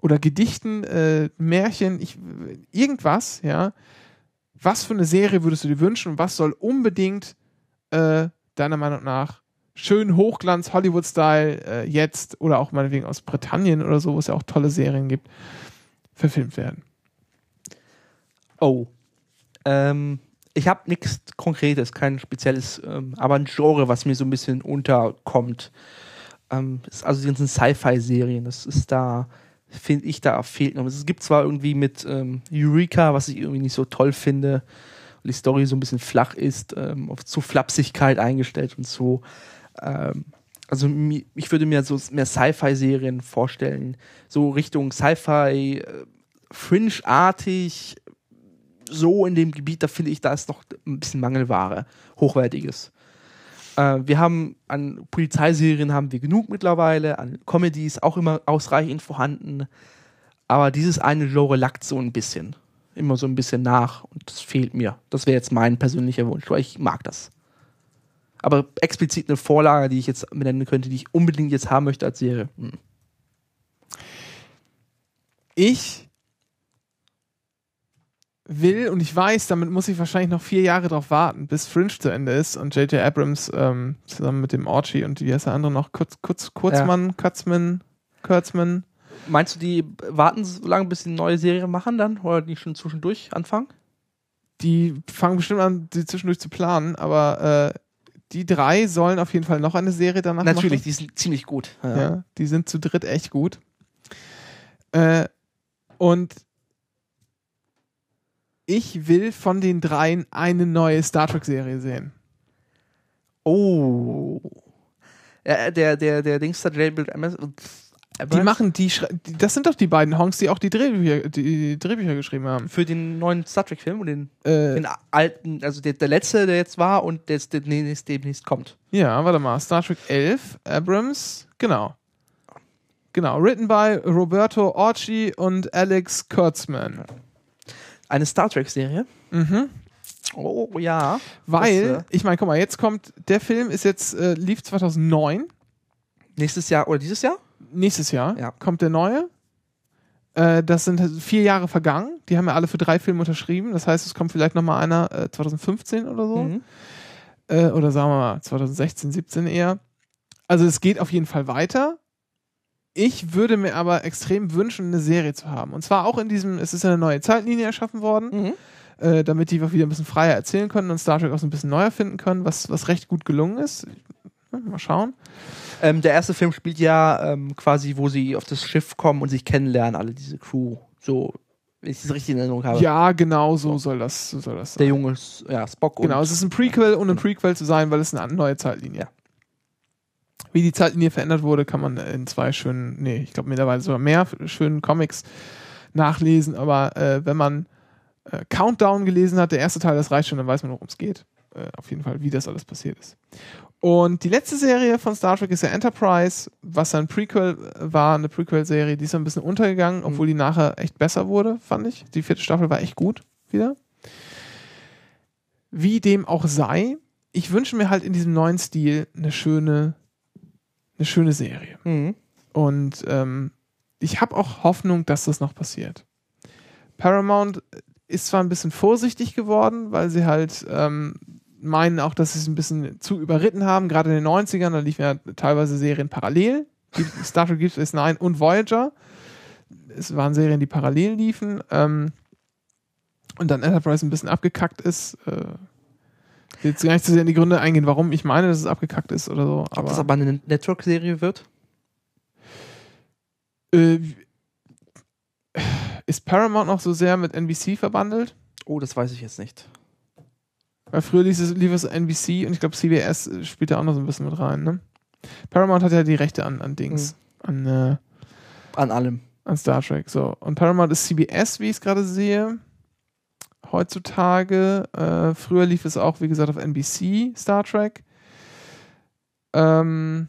S1: Oder Gedichten, äh, Märchen, ich, irgendwas, ja. Was für eine Serie würdest du dir wünschen und was soll unbedingt äh, deiner Meinung nach schön Hochglanz, Hollywood-Style äh, jetzt oder auch meinetwegen aus Britannien oder so, wo es ja auch tolle Serien gibt, verfilmt werden?
S2: Oh. Ähm, ich habe nichts Konkretes, kein spezielles, ähm, aber ein Genre, was mir so ein bisschen unterkommt. Ähm, ist also die ganzen Sci-Fi-Serien. Das ist da, finde ich, da fehlt noch. Es gibt zwar irgendwie mit ähm, Eureka, was ich irgendwie nicht so toll finde, weil die Story so ein bisschen flach ist, ähm, auf zu Flapsigkeit eingestellt und so. Ähm, also ich würde mir so mehr Sci-Fi-Serien vorstellen, so Richtung Sci-Fi, äh, Fringe-artig, so in dem Gebiet, da finde ich, da ist noch ein bisschen Mangelware, hochwertiges. Äh, wir haben an Polizeiserien haben wir genug mittlerweile, an Comedies auch immer ausreichend vorhanden, aber dieses eine Genre lackt so ein bisschen, immer so ein bisschen nach und das fehlt mir. Das wäre jetzt mein persönlicher Wunsch, weil ich mag das. Aber explizit eine Vorlage, die ich jetzt benennen könnte, die ich unbedingt jetzt haben möchte als Serie. Hm.
S1: Ich will und ich weiß, damit muss ich wahrscheinlich noch vier Jahre drauf warten, bis Fringe zu Ende ist und J.J. Abrams ähm, zusammen mit dem Archie und wie heißt der andere noch? Kurz, Kurz, Kurzmann, ja. Kurzman, Kurzman.
S2: Meinst du, die warten so lange, bis sie eine neue Serie machen dann? Oder die schon zwischendurch anfangen?
S1: Die fangen bestimmt an, die zwischendurch zu planen, aber äh, die drei sollen auf jeden Fall noch eine Serie danach
S2: Natürlich, machen.
S1: Natürlich,
S2: die sind ziemlich gut.
S1: Ja. ja. die sind zu dritt echt gut. Äh, und ich will von den dreien eine neue Star Trek-Serie sehen.
S2: Oh. Ja, der, der, der Dings da, Jailbuild
S1: die machen die, das sind doch die beiden Honks, die auch die Drehbücher, die Drehbücher geschrieben haben.
S2: Für den neuen Star Trek-Film den, äh, den alten, also der, der letzte, der jetzt war und der, demnächst, demnächst kommt.
S1: Ja, warte mal. Star Trek 11, Abrams, genau. Genau, written by Roberto Orci und Alex Kurtzman.
S2: Eine Star Trek-Serie?
S1: Mhm.
S2: Oh ja.
S1: Weil, das, äh, ich meine, guck mal, jetzt kommt, der Film ist jetzt, äh, lief 2009.
S2: Nächstes Jahr oder dieses Jahr?
S1: Nächstes Jahr
S2: ja.
S1: kommt der neue. Äh, das sind vier Jahre vergangen. Die haben ja alle für drei Filme unterschrieben. Das heißt, es kommt vielleicht nochmal einer äh, 2015 oder so. Mhm. Äh, oder sagen wir mal 2016, 17 eher. Also es geht auf jeden Fall weiter. Ich würde mir aber extrem wünschen, eine Serie zu haben. Und zwar auch in diesem, es ist eine neue Zeitlinie erschaffen worden, mhm. äh, damit die wieder ein bisschen freier erzählen können und Star Trek auch so ein bisschen neuer finden können, was, was recht gut gelungen ist. Mal schauen.
S2: Ähm, der erste Film spielt ja ähm, quasi, wo sie auf das Schiff kommen und sich kennenlernen, alle diese Crew. So, wenn ich das richtig in Erinnerung habe.
S1: Ja, genau so soll das, so soll das
S2: sein. Der junge ja, Spock.
S1: Genau, es ist ein Prequel, um ein Prequel zu sein, weil es eine neue Zeitlinie. Ja. Wie die Zeitlinie verändert wurde, kann man in zwei schönen, nee, ich glaube mittlerweile sogar mehr schönen Comics nachlesen. Aber äh, wenn man äh, Countdown gelesen hat, der erste Teil, das reicht schon, dann weiß man, worum es geht. Äh, auf jeden Fall, wie das alles passiert ist. Und die letzte Serie von Star Trek ist ja Enterprise, was ein Prequel war, eine Prequel-Serie, die ist ein bisschen untergegangen, mhm. obwohl die nachher echt besser wurde, fand ich. Die vierte Staffel war echt gut wieder. Wie dem auch sei, ich wünsche mir halt in diesem neuen Stil eine schöne, eine schöne Serie.
S2: Mhm.
S1: Und ähm, ich habe auch Hoffnung, dass das noch passiert. Paramount ist zwar ein bisschen vorsichtig geworden, weil sie halt ähm, meinen auch, dass sie es ein bisschen zu überritten haben, gerade in den 90ern, da liefen ja teilweise Serien parallel. Star Trek Deep Space Nine und Voyager. Es waren Serien, die parallel liefen. Ähm, und dann Enterprise ein bisschen abgekackt ist. Äh, ich will jetzt gar nicht zu sehr in die Gründe eingehen, warum ich meine, dass es abgekackt ist oder so.
S2: Aber Ob das aber eine Network-Serie wird?
S1: Äh, ist Paramount noch so sehr mit NBC verbandelt?
S2: Oh, das weiß ich jetzt nicht.
S1: Weil früher lief es, lief es NBC und ich glaube CBS spielt da auch noch so ein bisschen mit rein, ne? Paramount hat ja die Rechte an, an Dings. Mhm. An, äh,
S2: an allem.
S1: An Star Trek, so. Und Paramount ist CBS, wie ich es gerade sehe. Heutzutage. Äh, früher lief es auch, wie gesagt, auf NBC, Star Trek. Ähm,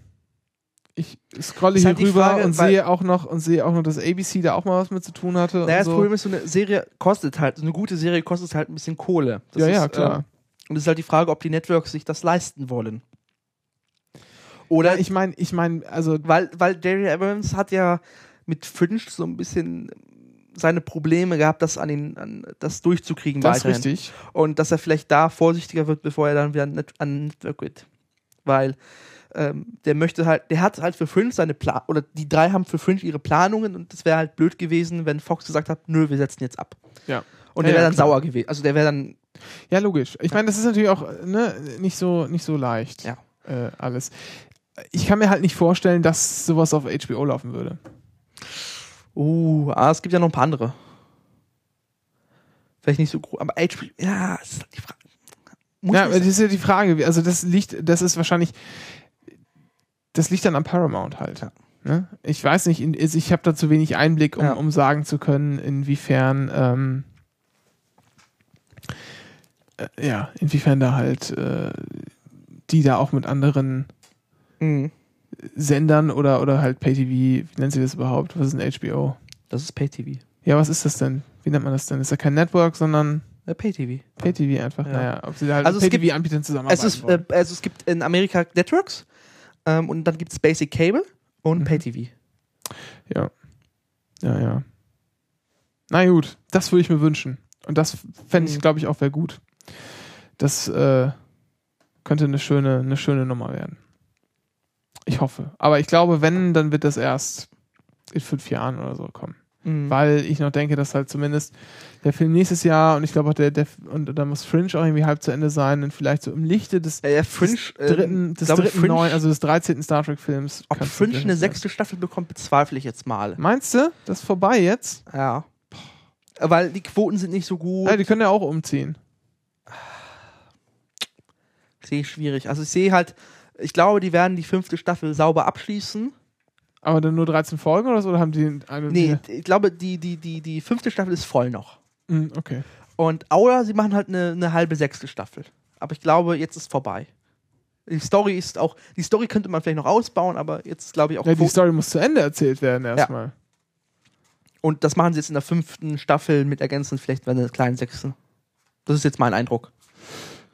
S1: ich scrolle hier halt rüber Frage, und sehe auch noch und sehe auch noch, dass ABC da auch mal was mit zu tun hatte.
S2: Naja, das so. Problem ist, so eine Serie kostet halt, so eine gute Serie kostet halt ein bisschen Kohle.
S1: Das ja, ist, ja, klar.
S2: Und es ist halt die Frage, ob die Networks sich das leisten wollen. Oder
S1: ich meine, ich meine, also
S2: weil weil Jerry Abrams hat ja mit Fringe so ein bisschen seine Probleme gehabt, das an den an, das durchzukriegen
S1: das weiterhin. Ist richtig.
S2: Und dass er vielleicht da vorsichtiger wird, bevor er dann wieder an Network geht, weil ähm, der möchte halt, der hat halt für Fringe seine Plan oder die drei haben für Fringe ihre Planungen und es wäre halt blöd gewesen, wenn Fox gesagt hat, nö, wir setzen jetzt ab.
S1: Ja.
S2: Und der wäre dann klar. sauer gewesen. Also der wäre dann
S1: ja, logisch. Ich meine, das ist natürlich auch ne, nicht, so, nicht so leicht.
S2: Ja.
S1: Äh, alles. Ich kann mir halt nicht vorstellen, dass sowas auf HBO laufen würde.
S2: Uh, ah, es gibt ja noch ein paar andere. Vielleicht nicht so groß, aber HBO, ja, das ist halt die Frage.
S1: Muss ja, das ist ja die Frage. Also, das liegt, das ist wahrscheinlich, das liegt dann am Paramount halt. Ja. Ne? Ich weiß nicht, ich habe da zu wenig Einblick, um, ja. um sagen zu können, inwiefern. Ähm, äh, ja, inwiefern da halt äh, die da auch mit anderen
S2: Mhm.
S1: Sendern oder, oder halt Pay-TV, wie nennt sie das überhaupt? Was ist ein HBO?
S2: Das ist Pay-TV.
S1: Ja, was ist das denn? Wie nennt man das denn? Ist ja kein Network, sondern
S2: Pay-TV.
S1: Pay-TV einfach.
S2: Ja.
S1: Naja, ob sie da halt
S2: Also
S1: Pay-TV-Anbietern zusammenarbeiten
S2: Es, ist, äh, also es gibt in Amerika Networks ähm, und dann gibt es Basic Cable und
S1: Mhm.
S2: Pay-TV.
S1: Ja. Ja, ja. Na gut, das würde ich mir wünschen. Und das fände ich,
S2: Mhm.
S1: glaube ich, auch wäre gut. Das äh, könnte eine schöne, eine schöne Nummer werden. Ich hoffe. Aber ich glaube, wenn, dann wird das erst in fünf Jahren oder so kommen.
S2: Mhm.
S1: Weil ich noch denke, dass halt zumindest der Film nächstes Jahr und ich glaube auch der, der und da muss Fringe auch irgendwie halb zu Ende sein und vielleicht so im Lichte des
S2: Ja, ja, Fringe,
S1: des
S2: ähm,
S1: dritten, des dritten
S2: Fringe-
S1: neuen, also des 13. Star Trek Films.
S2: Ob Fringe eine sechste Staffel bekommt, bezweifle ich jetzt mal.
S1: Meinst du? Das ist vorbei jetzt?
S2: Ja. Weil die Quoten sind nicht so gut.
S1: Ja, die können ja auch umziehen.
S2: Sehe ich schwierig. Also ich sehe halt, ich glaube, die werden die fünfte Staffel sauber abschließen.
S1: Aber dann nur 13 Folgen oder so? Oder haben die eine.
S2: Nee, ich glaube, die, die, die, die fünfte Staffel ist voll noch.
S1: Hm, okay.
S2: Und oder sie machen halt eine, eine halbe sechste Staffel. Aber ich glaube, jetzt ist vorbei. Die Story ist auch, die Story könnte man vielleicht noch ausbauen, aber jetzt glaube ich auch.
S1: Ja, die Story muss zu Ende erzählt werden erstmal.
S2: Und das machen sie jetzt in der fünften Staffel mit ergänzend vielleicht bei einer kleinen sechsten. Das ist jetzt mein Eindruck.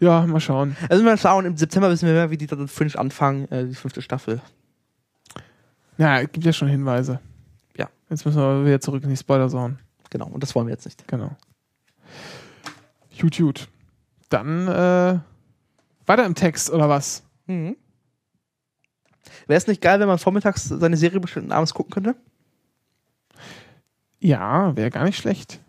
S1: Ja. mal schauen.
S2: Also mal schauen, im September wissen wir mehr, wie die dann Fringe anfangen, äh, die fünfte Staffel.
S1: Ja, gibt ja schon Hinweise.
S2: Ja.
S1: Jetzt müssen wir wieder zurück in die Spoiler-Zone.
S2: Genau, und das wollen wir jetzt nicht.
S1: Genau. Gut, gut. Dann äh, weiter im Text oder was?
S2: Mhm. Wäre es nicht geil, wenn man vormittags seine Serie bestimmt und abends gucken könnte?
S1: Ja, wäre gar nicht schlecht.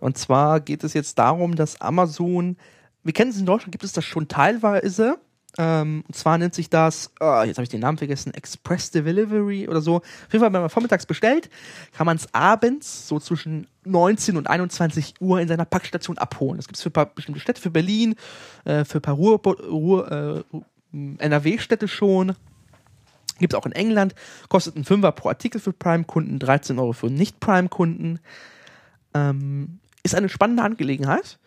S2: Und zwar geht es jetzt darum, dass Amazon, wir kennen es in Deutschland, gibt es das schon teilweise. Ähm, und zwar nennt sich das, ah, jetzt habe ich den Namen vergessen, Express Delivery oder so. Auf jeden Fall, wenn man vormittags bestellt, kann man es abends so zwischen 19 und 21 Uhr in seiner Packstation abholen. Das gibt es für paar bestimmte Städte, für Berlin, äh, für ein paar Ruhr, Ruhr, äh, NRW-Städte schon. Gibt es auch in England. Kostet ein Fünfer pro Artikel für Prime-Kunden, 13 Euro für Nicht-Prime-Kunden. Ähm, ist eine spannende Angelegenheit.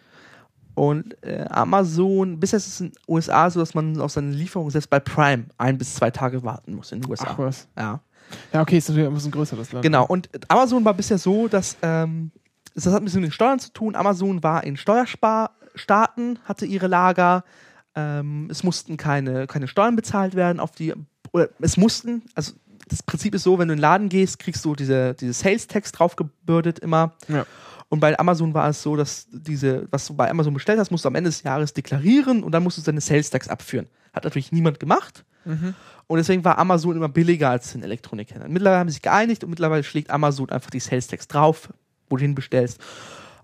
S2: Und äh, Amazon, bisher ist es in den USA so, dass man auf seine Lieferung selbst bei Prime ein bis zwei Tage warten muss in den USA.
S1: Ach was.
S2: Ja.
S1: Ja, okay, ist natürlich ein bisschen größer das Land.
S2: Genau, und Amazon war bisher so, dass ähm, das hat ein bisschen mit den Steuern zu tun. Amazon war in Steuersparstaaten, hatte ihre Lager. Ähm, es mussten keine, keine Steuern bezahlt werden auf die, oder es mussten, also das Prinzip ist so, wenn du in den Laden gehst, kriegst du diese, diese Sales-Tax draufgebürdet immer.
S1: Ja.
S2: Und bei Amazon war es so, dass diese, was du bei Amazon bestellt hast, musst du am Ende des Jahres deklarieren und dann musst du deine Sales-Tax abführen. Hat natürlich niemand gemacht.
S1: Mhm.
S2: Und deswegen war Amazon immer billiger als den Elektronikhändlern. Mittlerweile haben sie sich geeinigt und mittlerweile schlägt Amazon einfach die Sales Tax drauf, wo du hinbestellst.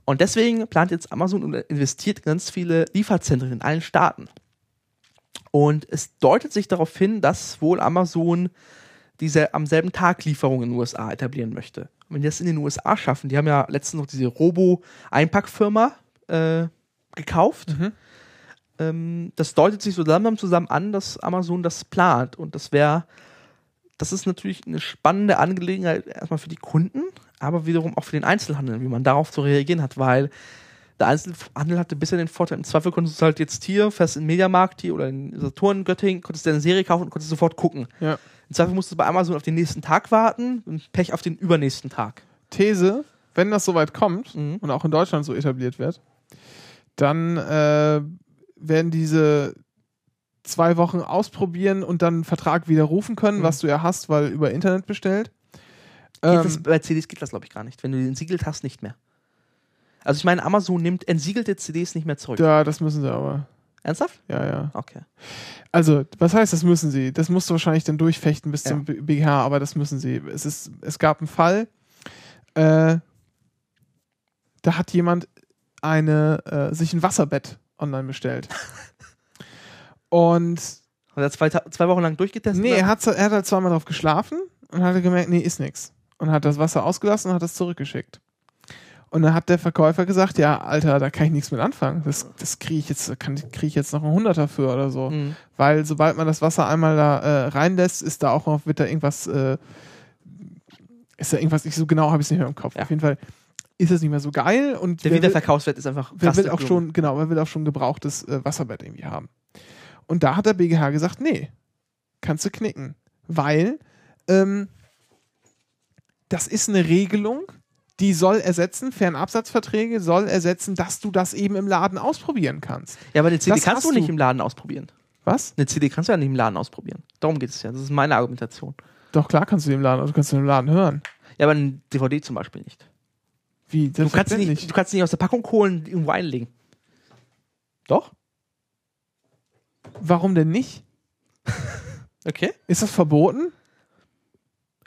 S2: Und deswegen plant jetzt Amazon und investiert in ganz viele Lieferzentren in allen Staaten. Und es deutet sich darauf hin, dass wohl Amazon diese am selben Tag Lieferungen in den USA etablieren möchte. Wenn die das in den USA schaffen, die haben ja letztens noch diese Robo-Einpackfirma äh, gekauft.
S1: Mhm.
S2: Ähm, das deutet sich so langsam zusammen an, dass Amazon das plant. Und das wäre, das ist natürlich eine spannende Angelegenheit erstmal für die Kunden, aber wiederum auch für den Einzelhandel, wie man darauf zu reagieren hat, weil der Einzelhandel hatte bisher den Vorteil, im Zweifel konntest du halt jetzt hier, fährst in Mediamarkt hier oder in Saturn, Göttingen, konntest deine Serie kaufen und konntest sofort gucken.
S1: Ja.
S2: Im Zweifel musst du bei Amazon auf den nächsten Tag warten und Pech auf den übernächsten Tag.
S1: These, wenn das soweit kommt
S2: Mhm.
S1: und auch in Deutschland so etabliert wird, dann äh, werden diese zwei Wochen ausprobieren und dann einen Vertrag widerrufen können,
S2: Mhm.
S1: was du ja hast, weil über Internet bestellt.
S2: Geht
S1: Ähm,
S2: das, bei CDs geht das, glaube ich, gar nicht. Wenn du den entsiegelt hast, nicht mehr. Also ich meine, Amazon nimmt entsiegelte CDs nicht mehr zurück.
S1: ja, das müssen sie aber.
S2: Ernsthaft?
S1: Ja, ja.
S2: Okay.
S1: Also, was heißt, das müssen sie? Das musst du wahrscheinlich dann durchfechten bis
S2: Ja.
S1: zum BGH, aber das müssen sie. Es, ist, es gab einen Fall, äh, da hat jemand eine, äh, sich ein Wasserbett online bestellt. Und
S2: Hat er zwei, zwei Wochen lang durchgetestet?
S1: nee, er hat, er hat halt zweimal drauf geschlafen und hat gemerkt, nee, ist nix. Und hat das Wasser ausgelassen und hat es zurückgeschickt. Und dann hat der Verkäufer gesagt, ja, Alter, da kann ich nichts mit anfangen. Das, das kriege ich jetzt, kann kriege ich jetzt noch einen Hunderter für oder so.
S2: Mhm.
S1: Weil sobald man das Wasser einmal da äh, reinlässt, ist da auch noch, wird da irgendwas, äh, ist da irgendwas, ich so genau habe ich es nicht mehr im Kopf.
S2: Ja.
S1: Auf jeden Fall ist es nicht mehr so geil und
S2: Der Wiederverkaufswert ist einfach
S1: Wer will auch schon, genau, wer will auch schon gebrauchtes äh, Wasserbett irgendwie haben. Und da hat der BGH gesagt, nee, kannst du knicken. Weil ähm, das ist eine Regelung, die soll ersetzen, Fernabsatzverträge soll ersetzen, dass du das eben im Laden ausprobieren kannst.
S2: Ja, aber eine CD
S1: Das
S2: kannst du nicht
S1: du.
S2: im Laden ausprobieren.
S1: Was?
S2: Eine CD kannst du ja nicht im Laden ausprobieren. Darum geht es ja. Das ist meine Argumentation.
S1: Doch, klar kannst du den Laden, du kannst den im Laden hören.
S2: Ja, aber eine DVD zum Beispiel nicht.
S1: Wie?
S2: Du kannst, sie nicht,
S1: Selbstverständlich.
S2: du kannst sie nicht aus der Packung holen und irgendwo einlegen. Doch?
S1: Warum denn nicht?
S2: Okay.
S1: Ist das verboten?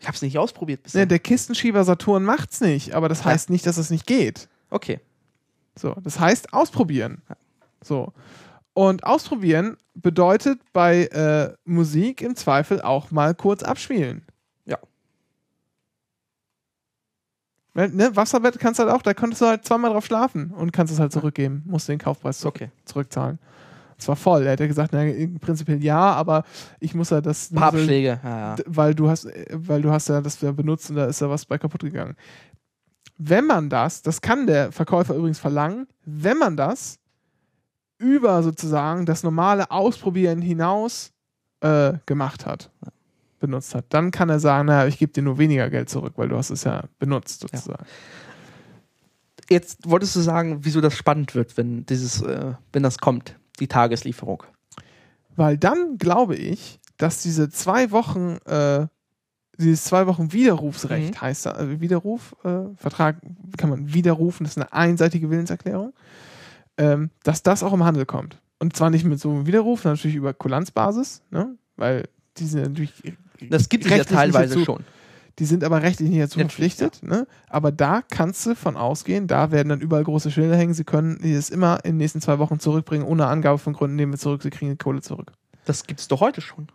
S2: Ich habe es nicht ausprobiert bisher.
S1: Ne, der Kistenschieber Saturn macht's nicht, aber das heißt nicht, dass es nicht geht.
S2: okay.
S1: So, das heißt ausprobieren. So. Und ausprobieren bedeutet bei äh, Musik im Zweifel auch mal kurz abspielen.
S2: Ja.
S1: Ne, Wasserbett kannst du halt auch, da konntest du halt zweimal drauf schlafen und kannst es halt zurückgeben, musst den Kaufpreis
S2: Okay.
S1: zurückzahlen. Es war voll. Er hätte gesagt, na, prinzipiell ja, aber ich muss ja das.
S2: Paar Abschläge. Ja, ja.
S1: D- weil du hast, weil du hast ja das ja benutzt und da ist ja was bei kaputt gegangen. Wenn man das, das kann der Verkäufer übrigens verlangen, wenn man das über sozusagen das normale Ausprobieren hinaus äh, gemacht hat, benutzt hat, dann kann er sagen, naja, ich gebe dir nur weniger Geld zurück, weil du hast es ja benutzt sozusagen.
S2: Jetzt wolltest du sagen, wieso das spannend wird, wenn dieses, äh, wenn das kommt, die Tageslieferung.
S1: Weil dann glaube ich, dass diese zwei Wochen, äh, dieses zwei Wochen Widerrufsrecht
S2: Mhm.
S1: heißt, also Widerruf, äh, Vertrag kann man widerrufen, das ist eine einseitige Willenserklärung, ähm, dass das auch im Handel kommt. Und zwar nicht mit so einem Widerruf, natürlich über Kulanzbasis, ne? weil die sind natürlich.
S2: Das gibt es ja teilweise schon.
S1: Die sind aber rechtlich nicht dazu verpflichtet. Ne? Aber da kannst du von ausgehen, da werden dann überall große Schilder hängen, sie können es immer in den nächsten zwei Wochen zurückbringen, ohne Angabe von Gründen nehmen wir zurück, sie kriegen die Kohle zurück.
S2: Das gibt es doch heute schon.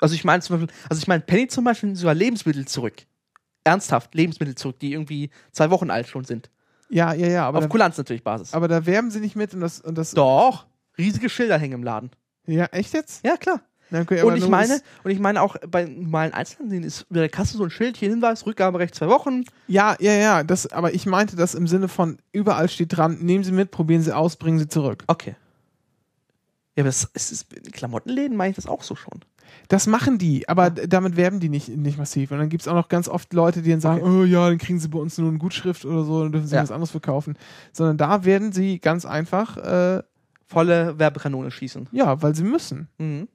S2: Also ich meine zum Beispiel, also ich meine, Penny zum Beispiel nimmt sogar Lebensmittel zurück. Ernsthaft, Lebensmittel zurück, die irgendwie zwei Wochen alt schon sind.
S1: Ja, ja, ja, aber
S2: Auf
S1: da,
S2: Kulanz natürlich Basis.
S1: aber da werben sie nicht mit und das, und das
S2: Doch. Riesige Schilder hängen im Laden.
S1: ja, echt jetzt?
S2: Ja, klar.
S1: Okay,
S2: und ich meine,
S1: ist-
S2: und ich meine auch bei normalen Einzelhandel ist über der Kasse so ein Schild, hier Hinweis, Rückgaberecht zwei Wochen.
S1: ja, ja, ja, das, aber ich meinte das im Sinne von, überall steht dran, nehmen Sie mit, probieren Sie aus, bringen Sie zurück.
S2: Okay. Ja, aber das, es ist, in Klamottenläden meine ich das auch so schon.
S1: Das machen die, aber damit werben die nicht, nicht massiv. Und dann gibt es auch noch ganz oft Leute, die dann sagen, oh ja, dann kriegen sie bei uns nur eine Gutschrift oder so, dann dürfen sie
S2: Ja.
S1: was anderes verkaufen. Sondern da werden sie ganz einfach, äh,
S2: Volle Werbekanone schießen.
S1: ja, weil sie müssen.
S2: Mhm.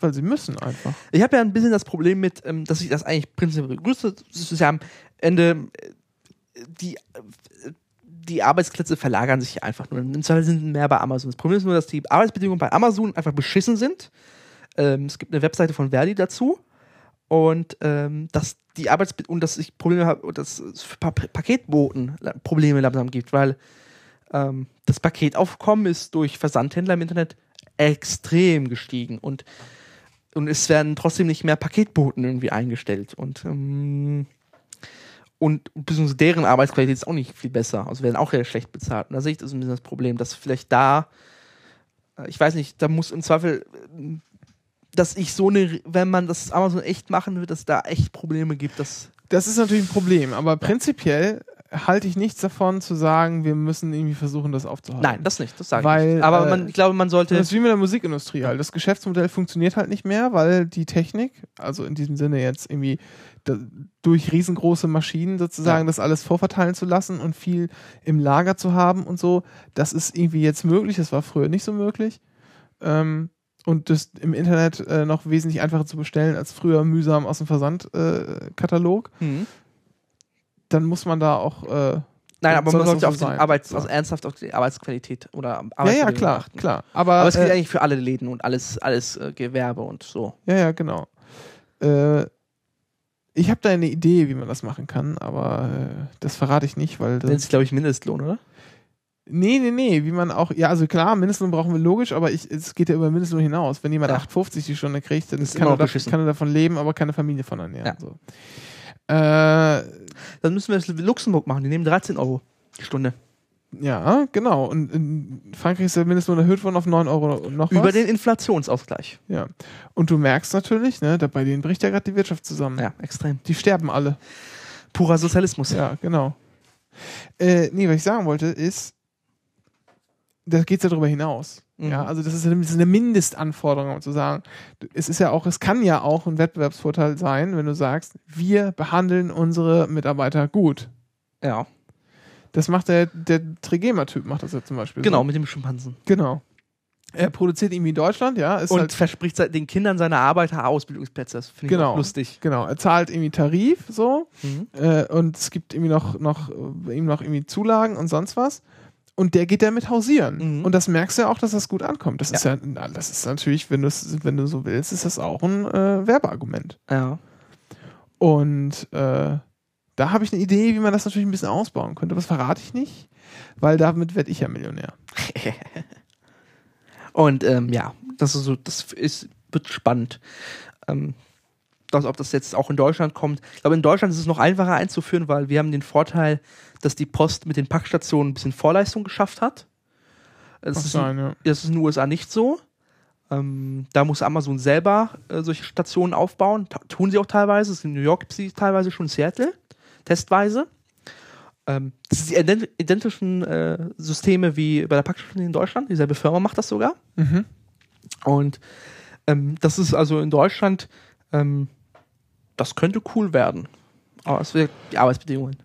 S1: Weil sie müssen einfach.
S2: Ich habe ja ein bisschen das Problem mit, ähm, dass ich das eigentlich prinzipiell begrüße. Das ist ja am Ende äh, die, äh, die Arbeitsplätze verlagern sich einfach nur. Im Zweifel sind mehr bei Amazon. Das Problem ist nur, dass die Arbeitsbedingungen bei Amazon einfach beschissen sind. Ähm, es gibt eine Webseite von Verdi dazu. Und ähm, dass die Arbeitsbedingungen und dass ich Probleme habe, dass es für pa Paketboten Probleme langsam gibt, weil das Paketaufkommen ist durch Versandhändler im Internet extrem gestiegen und und es werden trotzdem nicht mehr Paketboten irgendwie eingestellt. Und ähm, und beziehungsweise deren Arbeitsqualität ist auch nicht viel besser, also werden auch sehr schlecht bezahlt. Und da sehe ich das ein bisschen das Problem, dass vielleicht da, äh, ich weiß nicht, da muss im Zweifel, äh, dass ich so eine, wenn man das Amazon echt machen will, dass da echt Probleme gibt, dass
S1: Das ist natürlich ein Problem, aber prinzipiell halte ich nichts davon zu sagen, wir müssen irgendwie versuchen, das aufzuhalten.
S2: nein, das nicht, das sage ich
S1: Weil,
S2: nicht. Aber
S1: äh,
S2: man, ich glaube, man sollte
S1: Das ist wie mit der Musikindustrie halt. Das Geschäftsmodell funktioniert halt nicht mehr, weil die Technik, also in diesem Sinne jetzt irgendwie da, durch riesengroße Maschinen sozusagen
S2: Ja.
S1: das alles vorverteilen zu lassen und viel im Lager zu haben und so, das ist irgendwie jetzt möglich. Das war früher nicht so möglich. Ähm, und das im Internet äh, noch wesentlich einfacher zu bestellen als früher mühsam aus dem Versandkatalog. Äh.
S2: Mhm.
S1: Dann muss man da auch. Äh,
S2: Nein, aber man
S1: auch
S2: auf
S1: so
S2: den
S1: sein.
S2: Arbeits,
S1: So.
S2: also ernsthaft auf die Arbeitsqualität oder
S1: ja, ja,
S2: Arbeitsbedingungen
S1: klar,
S2: achten.
S1: klar. Aber,
S2: Aber es gilt
S1: äh,
S2: eigentlich für alle Läden und alles, alles äh, Gewerbe und so.
S1: Ja, ja, genau. Äh, ich habe da eine Idee, wie man das machen kann, aber äh, das verrate ich nicht, weil
S2: Das ist, glaube ich, Mindestlohn, oder?
S1: Nee, nee, nee, wie man auch. Ja, also klar, Mindestlohn brauchen wir logisch, aber ich, es geht ja über Mindestlohn hinaus. Wenn jemand
S2: Ja.
S1: 8,50 die Stunde kriegt, dann
S2: ist
S1: kann er, kann er davon leben, aber keine Familie von ernähren.
S2: Ja.
S1: So. Äh,
S2: Dann müssen wir das in Luxemburg machen. Die nehmen 13 Euro die Stunde.
S1: ja, genau. Und in Frankreich ist der Mindestlohn erhöht worden auf 9 Euro noch
S2: Über
S1: was.
S2: den Inflationsausgleich.
S1: ja. Und du merkst natürlich, ne, da bei denen bricht ja gerade die Wirtschaft zusammen.
S2: Ja, extrem.
S1: Die sterben alle.
S2: Purer Sozialismus.
S1: Ja, genau. Äh, nee, was ich sagen wollte, ist, da geht es ja darüber hinaus.
S2: Mhm.
S1: Ja, also das ist, eine, das ist eine Mindestanforderung, um zu sagen, es ist ja auch, es kann ja auch ein Wettbewerbsvorteil sein, wenn du sagst, wir behandeln unsere Mitarbeiter gut.
S2: Ja.
S1: Das macht der, der Trigema-Typ, macht das ja zum Beispiel.
S2: Genau,
S1: So.
S2: mit dem Schimpansen.
S1: Genau. Er produziert irgendwie in Deutschland, ja,
S2: Und
S1: halt,
S2: verspricht den Kindern seiner Arbeiter Ausbildungsplätze. Das finde ich
S1: Genau.
S2: lustig.
S1: genau, er zahlt irgendwie Tarif, so,
S2: Mhm.
S1: äh, und es gibt irgendwie noch, noch, äh, ihm noch irgendwie Zulagen und sonst was. Und der geht damit hausieren.
S2: Mhm.
S1: Und das merkst du ja auch, dass das gut ankommt. Das
S2: Ja.
S1: ist ja, na, das ist natürlich, wenn du wenn du so willst, ist das auch ein äh, Werbeargument.
S2: Ja.
S1: Und äh, da habe ich eine Idee, wie man das natürlich ein bisschen ausbauen könnte. Was verrate ich nicht, weil damit werde ich ja Millionär.
S2: Und ähm, ja, das ist so, das ist, wird spannend. Ähm, das, ob das jetzt auch in Deutschland kommt. Ich glaube, in Deutschland ist es noch einfacher einzuführen, weil wir haben den Vorteil, dass die Post mit den Packstationen ein bisschen Vorleistung geschafft hat. Das, ist,
S1: sein, ja.
S2: das ist in den USA nicht so. Ähm, da muss Amazon selber äh, solche Stationen aufbauen. Ta tun sie auch teilweise. In New York gibt es sie teilweise schon in Seattle. Testweise. Ähm, das sind die ident identischen äh, Systeme wie bei der Packstation in Deutschland. Dieselbe Firma macht das sogar.
S1: Mhm.
S2: Und ähm, das ist also in Deutschland, ähm, das könnte cool werden. Aber es wird die Arbeitsbedingungen.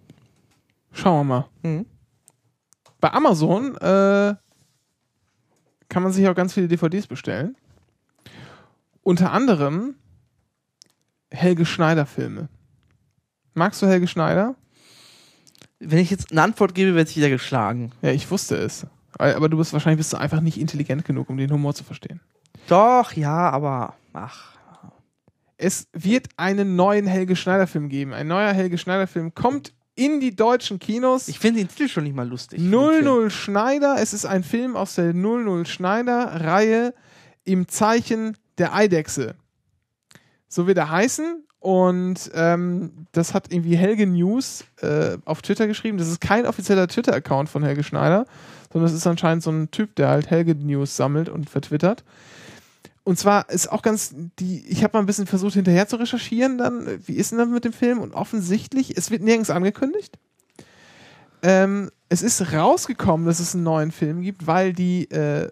S1: Schauen wir mal.
S2: Mhm.
S1: Bei Amazon äh, kann man sich auch ganz viele DVDs bestellen. Unter anderem Helge Schneider Filme. Magst du Helge Schneider?
S2: Wenn ich jetzt eine Antwort gebe, werde ich wieder geschlagen.
S1: Ja, ich wusste es. Aber du bist wahrscheinlich bist du einfach nicht intelligent genug, um den Humor zu verstehen.
S2: Doch, ja, aber ach.
S1: Es wird einen neuen Helge Schneider Film geben. Ein neuer Helge Schneider Film kommt in die deutschen Kinos.
S2: Ich finde den Titel schon nicht mal lustig.
S1: 00 Schneider. Es ist ein Film aus der 00 Schneider Reihe im Zeichen der Eidechse. So wird er heißen. Und ähm, das hat irgendwie Helge News äh, auf Twitter geschrieben. Das ist kein offizieller Twitter-Account von Helge Schneider, sondern es ist anscheinend so ein Typ, der halt Helge News sammelt und vertwittert. Und zwar ist auch ganz, die, ich habe mal ein bisschen versucht hinterher zu recherchieren, dann, wie ist denn das mit dem Film? Und offensichtlich, es wird nirgends angekündigt. Ähm, es ist rausgekommen, dass es einen neuen Film gibt, weil die, äh,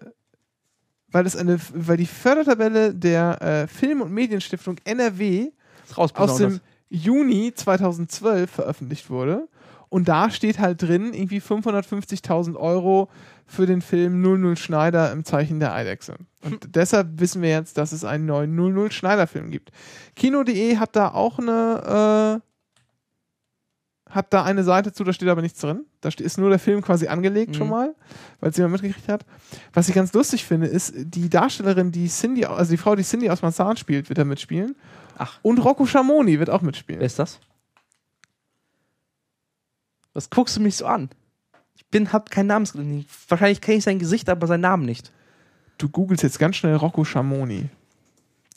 S1: weil es eine, weil die Fördertabelle der äh, Film- und Medienstiftung NRW aus dem. Juni 2012 veröffentlicht wurde. Und da steht halt drin, irgendwie 550.000 Euro für den Film 00 Schneider im Zeichen der Eidechse. Und deshalb wissen wir jetzt, dass es einen neuen 00 Schneider-Film gibt. Kino.de hat da auch eine, äh, hat da eine Seite zu, da steht aber nichts drin. Da ist nur der Film quasi angelegt schon
S2: Mhm.
S1: mal, weil es jemand mitgekriegt hat. Was ich ganz lustig finde, ist, die Darstellerin, die Cindy, also die Frau, die Cindy aus Marzahn spielt, wird da mitspielen.
S2: Ach,
S1: Und Rocco Schamoni wird auch
S2: wer
S1: mitspielen.
S2: ist das? Was guckst du mich so an? Ich bin, hab keinen Namen. Wahrscheinlich kenne ich sein Gesicht, aber seinen Namen nicht.
S1: Du googelst jetzt ganz schnell Rocco Schamoni.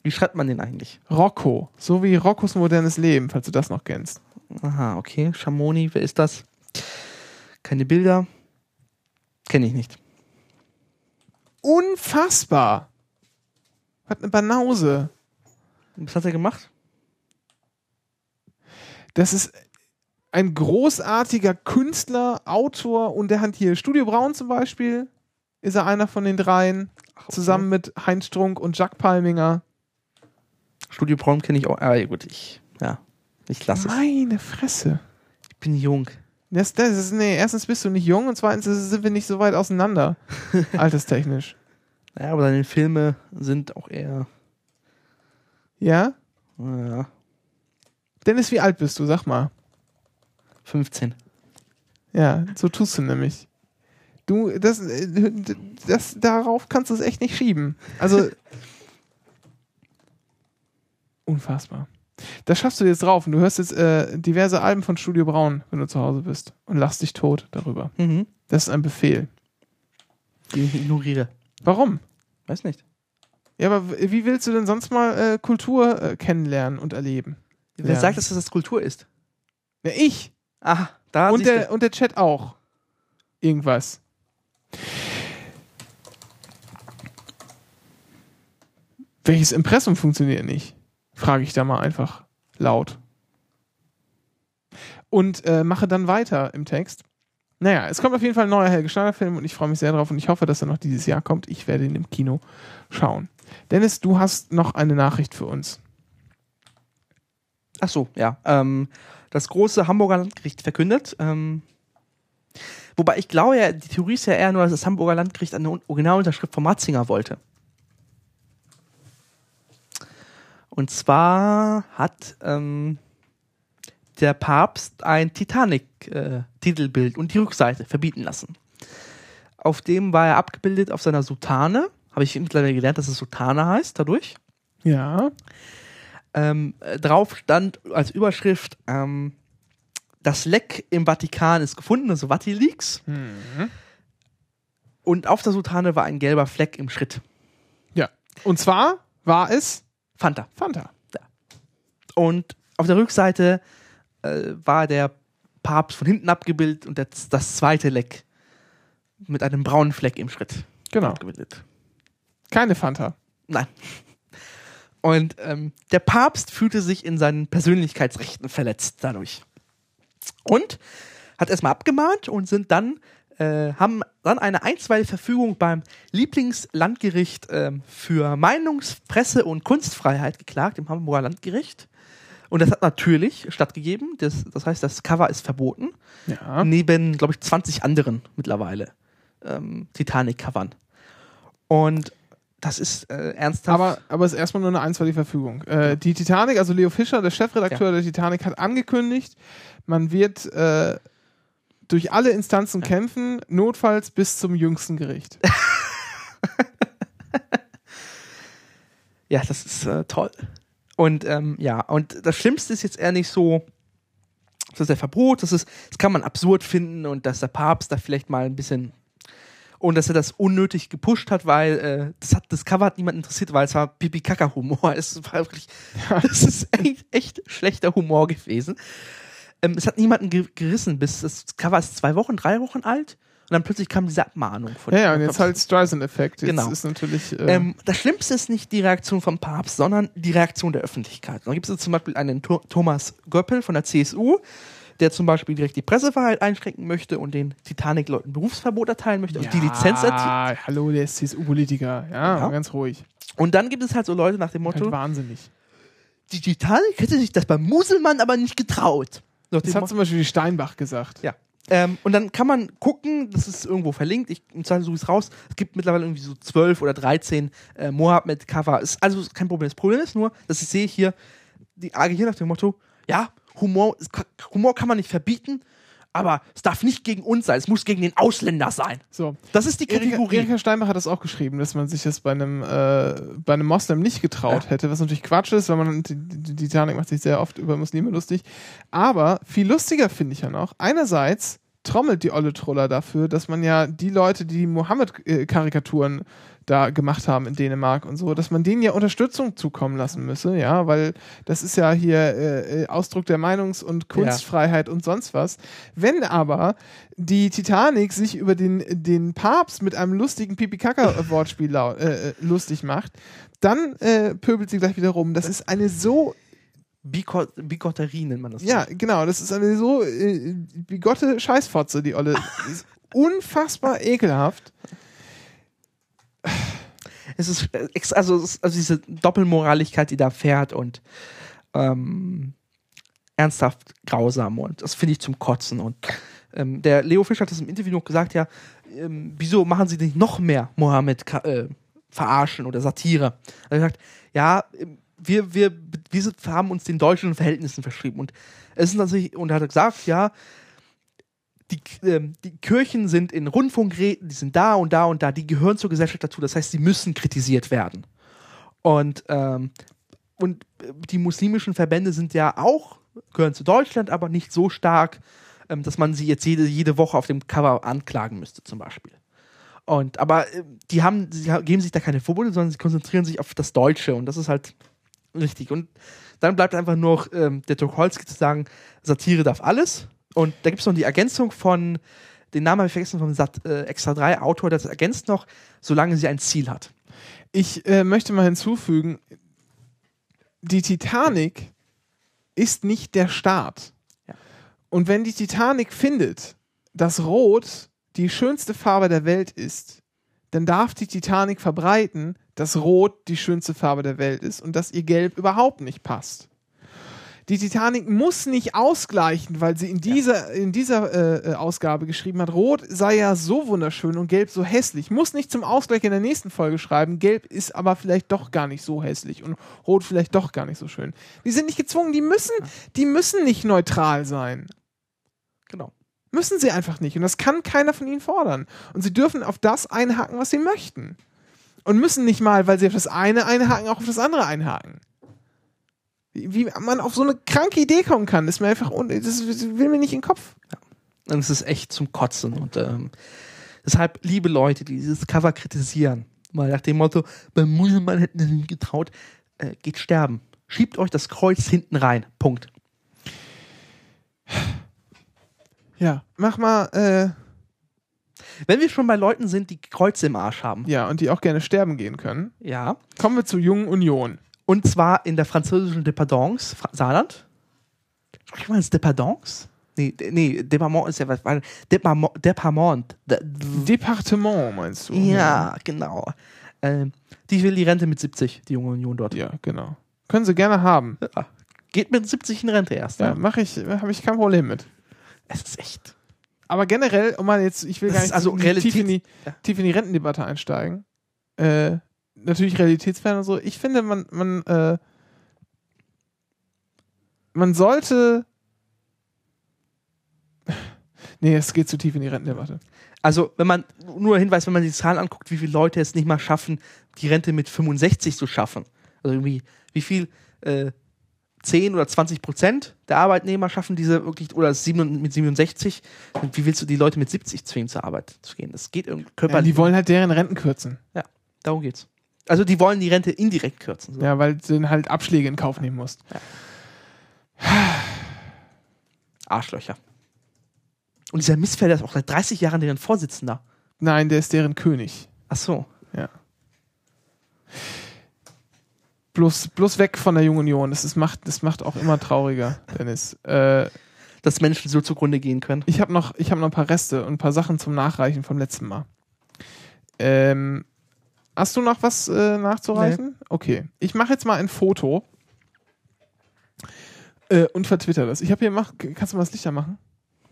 S2: Wie schreibt man den eigentlich?
S1: Rocco, so wie Roccos modernes Leben, falls du das noch kennst.
S2: Aha, okay. Schamoni, wer ist das? Keine Bilder. Kenne ich nicht.
S1: Unfassbar! Was eine Banause.
S2: Was hat er gemacht?
S1: Das ist ein großartiger Künstler, Autor und der hat hier Studio Braun zum Beispiel. Ist er einer von den dreien,
S2: Ach, okay.
S1: zusammen mit Heinz Strunk und Jack Palminger.
S2: Studio Braun kenne ich auch. Ah, ja, gut, ich, ja, ich lasse es.
S1: Meine Fresse.
S2: Ich bin jung.
S1: Das, das ist, nee, erstens bist du nicht jung und zweitens sind wir nicht so weit auseinander. Alterstechnisch.
S2: Ja, aber seine Filme sind auch eher,
S1: Ja?
S2: ja,
S1: Dennis, wie alt bist du? Sag mal.
S2: 15.
S1: Ja, so tust du nämlich. Du, das, äh, das, darauf kannst du es echt nicht schieben. Also. unfassbar. Das schaffst du jetzt drauf und du hörst jetzt äh, diverse Alben von Studio Braun, wenn du zu Hause bist und lachst dich tot darüber.
S2: Mhm.
S1: Das ist ein Befehl.
S2: Die ich ignoriere.
S1: Warum?
S2: Weiß nicht.
S1: Ja, aber wie willst du denn sonst mal äh, Kultur äh, kennenlernen und erleben?
S2: Wer
S1: Ja.
S2: sagt, dass das Kultur ist?
S1: Ja, ich.
S2: Ah, da
S1: und, der, und der Chat auch. Irgendwas. Welches Impressum funktioniert nicht? Frage ich da mal einfach laut. Und äh, mache dann weiter im Text. Naja, es kommt auf jeden Fall ein neuer Helge Schneider-Film und ich freue mich sehr drauf und ich hoffe, dass er noch dieses Jahr kommt. Ich werde ihn im Kino schauen. Dennis, du hast noch eine Nachricht für uns.
S2: Ach so, ja. Ähm, das große Hamburger Landgericht verkündet. Ähm, wobei ich glaube ja, die Theorie ist ja eher nur, dass das Hamburger Landgericht eine Originalunterschrift von Matzinger wollte. Und zwar hat ähm, der Papst ein Titanic-Titelbild äh, und die Rückseite verbieten lassen. Auf dem war er abgebildet auf seiner Soutane. Habe ich mittlerweile gelernt, dass es Soutane heißt, dadurch.
S1: Ja.
S2: Ähm, drauf stand als Überschrift, ähm, das Leck im Vatikan ist gefunden, also Vati-Leaks.
S1: Mhm.
S2: Und auf der Soutane war ein gelber Fleck im Schritt.
S1: Ja. Und zwar war es
S2: Fanta.
S1: Fanta.
S2: Und auf der Rückseite äh, war der Papst von hinten abgebildet und das, das zweite Leck mit einem braunen Fleck im Schritt
S1: Genau.
S2: abgebildet.
S1: Keine Fanta.
S2: Nein. Und ähm, der Papst fühlte sich in seinen Persönlichkeitsrechten verletzt dadurch. Und hat erstmal abgemahnt und sind dann, äh, haben dann eine einstweilige Verfügung beim Lieblingslandgericht ähm, für Meinungs-, Presse- und Kunstfreiheit geklagt, im Hamburger Landgericht. Und das hat natürlich stattgegeben. Das, das heißt, das Cover ist verboten.
S1: Ja.
S2: Neben, glaube ich, 20 anderen mittlerweile ähm, Titanic-Covern. Und das ist äh, ernsthaft.
S1: Aber, aber es ist erstmal nur eine einstweilige Verfügung. Äh, die Titanic, also Leo Fischer, der Chefredakteur der Titanic, hat angekündigt, man wird äh, durch alle Instanzen kämpfen, notfalls bis zum jüngsten Gericht.
S2: Ja, das ist äh, toll. Und ähm, ja, und das Schlimmste ist jetzt eher nicht so, das ist der Verbot, das ist, das kann man absurd finden und dass der Papst da vielleicht mal ein bisschen und dass er das unnötig gepusht hat, weil äh, das hat das Cover hat niemand interessiert, weil es war pipi kaka humor Es war wirklich, das ist echt, echt schlechter Humor gewesen. Ähm, es hat niemanden ge gerissen, bis das Cover ist zwei Wochen, drei Wochen alt und dann plötzlich kam diese Abmahnung von
S1: Ja, ja, und jetzt halt Streisand-Effekt.
S2: Genau.
S1: ist natürlich. Äh,
S2: ähm, das Schlimmste ist nicht die Reaktion vom Papst, sondern die Reaktion der Öffentlichkeit. Da gibt es zum Beispiel einen Tho Thomas Göppel von der CSU, der zum Beispiel direkt die Pressefreiheit einschränken möchte und den Titanic-Leuten Berufsverbot erteilen möchte und die Lizenz erzielt.
S1: Ja, hallo, der ist CSU-Politiker. Ja,
S2: Ja.
S1: ganz ruhig.
S2: Und dann gibt es halt so Leute nach dem
S1: Halt
S2: Motto,
S1: wahnsinnig.
S2: die Titanic hätte sich das beim Muselmann aber nicht getraut.
S1: Das hat zum Beispiel die Steinbach gesagt.
S2: Ja. Ähm, und dann kann man gucken, das ist irgendwo verlinkt, ich im Zweifel suche ich es raus. Es gibt mittlerweile irgendwie so 12 oder 13 äh, Mohammed-Cover. Ist also kein Problem. Das Problem ist nur, dass ich sehe hier, die agieren nach dem Motto, ja, Humor, Humor kann man nicht verbieten, aber es darf nicht gegen uns sein, es muss gegen den Ausländer sein.
S1: So.
S2: Das ist die
S1: Erika,
S2: Kategorie.
S1: Erika Steinbach hat das auch geschrieben, dass man sich das bei einem, äh, bei einem Moslem nicht getraut
S2: Ja.
S1: hätte, was natürlich Quatsch ist, weil man die, die die Titanic macht sich sehr oft über Muslime lustig. Aber viel lustiger finde ich ja noch. Einerseits trommelt die Olle Troller dafür, dass man ja die Leute, die Mohammed-Karikaturen da gemacht haben in Dänemark und so, dass man denen ja Unterstützung zukommen lassen müsse, ja, weil das ist ja hier äh, äh, Ausdruck der Meinungs- und Kunstfreiheit und sonst was. Wenn aber die Titanic sich über den, den Papst mit einem lustigen Pipi-Kaka-Wortspiel äh, äh, lustig macht, dann äh, pöbelt sie gleich wieder rum. Das ist eine so
S2: Bigotterie nennt man das.
S1: ja, genau. Das ist eine so äh, bigotte Scheißfotze, die Olle. Die ist unfassbar ekelhaft.
S2: Es ist äh, also, es ist- also diese Doppelmoraligkeit, die da fährt und ähm, ernsthaft grausam und das finde ich zum Kotzen. Und ähm, der Leo Fischer hat das im Interview noch gesagt, ja, ähm, wieso machen sie nicht noch mehr Mohammed äh, verarschen oder Satire? Er hat gesagt, ja, ähm, wir, wir, wir haben uns den deutschen Verhältnissen verschrieben und es ist natürlich, und er hat gesagt, ja, die, ähm, die Kirchen sind in Rundfunkräten, die sind da und da und da, die gehören zur Gesellschaft dazu. Das heißt, sie müssen kritisiert werden. Und, ähm, und äh, die muslimischen Verbände sind ja auch, gehören zu Deutschland, aber nicht so stark, ähm, dass man sie jetzt jede, jede Woche auf dem Cover anklagen müsste, zum Beispiel. Und, aber äh, die haben, sie geben sich da keine Verbote, sondern sie konzentrieren sich auf das Deutsche und das ist halt richtig. Und dann bleibt einfach nur noch ähm, der Tucholsky zu sagen, Satire darf alles. Und da gibt es noch die Ergänzung von, den Namen habe ich vergessen, vom Sat, äh, Extra 3 Autor, das ergänzt noch, solange sie ein Ziel hat.
S1: Ich äh, möchte mal hinzufügen, die Titanic ist nicht der Staat.
S2: Ja.
S1: Und wenn die Titanic findet, dass Rot die schönste Farbe der Welt ist, dann darf die Titanic verbreiten, dass Rot die schönste Farbe der Welt ist und dass ihr Gelb überhaupt nicht passt. Die Titanic muss nicht ausgleichen, weil sie in dieser, in dieser äh, äh, Ausgabe geschrieben hat, Rot sei ja so wunderschön und Gelb so hässlich. Muss nicht zum Ausgleich in der nächsten Folge schreiben, Gelb ist aber vielleicht doch gar nicht so hässlich und Rot vielleicht doch gar nicht so schön. Die sind nicht gezwungen, die müssen, die müssen nicht neutral sein. Müssen sie einfach nicht. Und das kann keiner von ihnen fordern. Und sie dürfen auf das einhaken, was sie möchten. Und müssen nicht mal, weil sie auf das eine einhaken, auch auf das andere einhaken. Wie, man auf so eine kranke Idee kommen kann, ist mir einfach, das, will mir nicht in den Kopf.
S2: Und es ist echt zum Kotzen. Und ähm, deshalb, liebe Leute, die dieses Cover kritisieren, mal nach dem Motto, beim Muselmann hätten sie nicht getraut, äh, geht sterben. Schiebt euch das Kreuz hinten rein. Punkt.
S1: Ja, mach mal, äh,
S2: Wenn wir schon bei Leuten sind, die Kreuze im Arsch haben.
S1: ja, und die auch gerne sterben gehen können,
S2: Ja.
S1: kommen wir zur Jungen Union.
S2: Und zwar in der französischen Dependance, Fra Saarland. Spricht man das Dependance? Nee, nee, Departement ist ja was. Departement. Departement. De-
S1: Departement, meinst du?
S2: Ja, genau. Ähm, die will die Rente mit 70, die junge Union dort.
S1: Ja, genau. Können sie gerne haben.
S2: Ja. Geht mit 70 in Rente erst.
S1: Ja,
S2: Ja.
S1: mache ich, habe ich kein Problem mit.
S2: Es ist echt.
S1: Aber generell, um mal jetzt, ich will
S2: Das
S1: gar nicht
S2: also
S1: tief,
S2: Realität-
S1: in die,
S2: ja.
S1: tief in die Rentendebatte einsteigen. Äh, natürlich realitätsfern und so. Ich finde, man, man, äh, man sollte. Nee, es geht zu tief in die Rentendebatte.
S2: Also, wenn man, nur Hinweis, wenn man die Zahlen anguckt, wie viele Leute es nicht mal schaffen, die Rente mit 65 zu schaffen. Also irgendwie, wie viel, äh, 10 oder 20 Prozent der Arbeitnehmer schaffen diese wirklich, oder 7, mit 67. Und wie willst du die Leute mit 70 zwingen, zur Arbeit zu gehen? Das geht irgendwie
S1: Ja,
S2: körperlich.
S1: die wollen halt deren Renten kürzen.
S2: ja, darum geht's. Also, die wollen die Rente indirekt kürzen. So.
S1: Ja, weil du dann halt Abschläge in Kauf nehmen musst.
S2: Arschlöcher. Und dieser Missfelder ist auch seit 30 Jahren deren Vorsitzender.
S1: Nein, der ist deren König.
S2: Ach so.
S1: Ja. Bloß, bloß weg von der Jungen Union. Das, ist, macht, das macht auch immer trauriger, Dennis. Äh,
S2: Dass Menschen so zugrunde gehen können.
S1: ich habe noch, ich hab noch ein paar Reste und ein paar Sachen zum Nachreichen vom letzten Mal. Ähm, hast du noch was äh, nachzureichen? Okay. Ich mache jetzt mal ein Foto äh, und vertwitter das. Ich habe hier, mach, kannst du mal das Licht machen?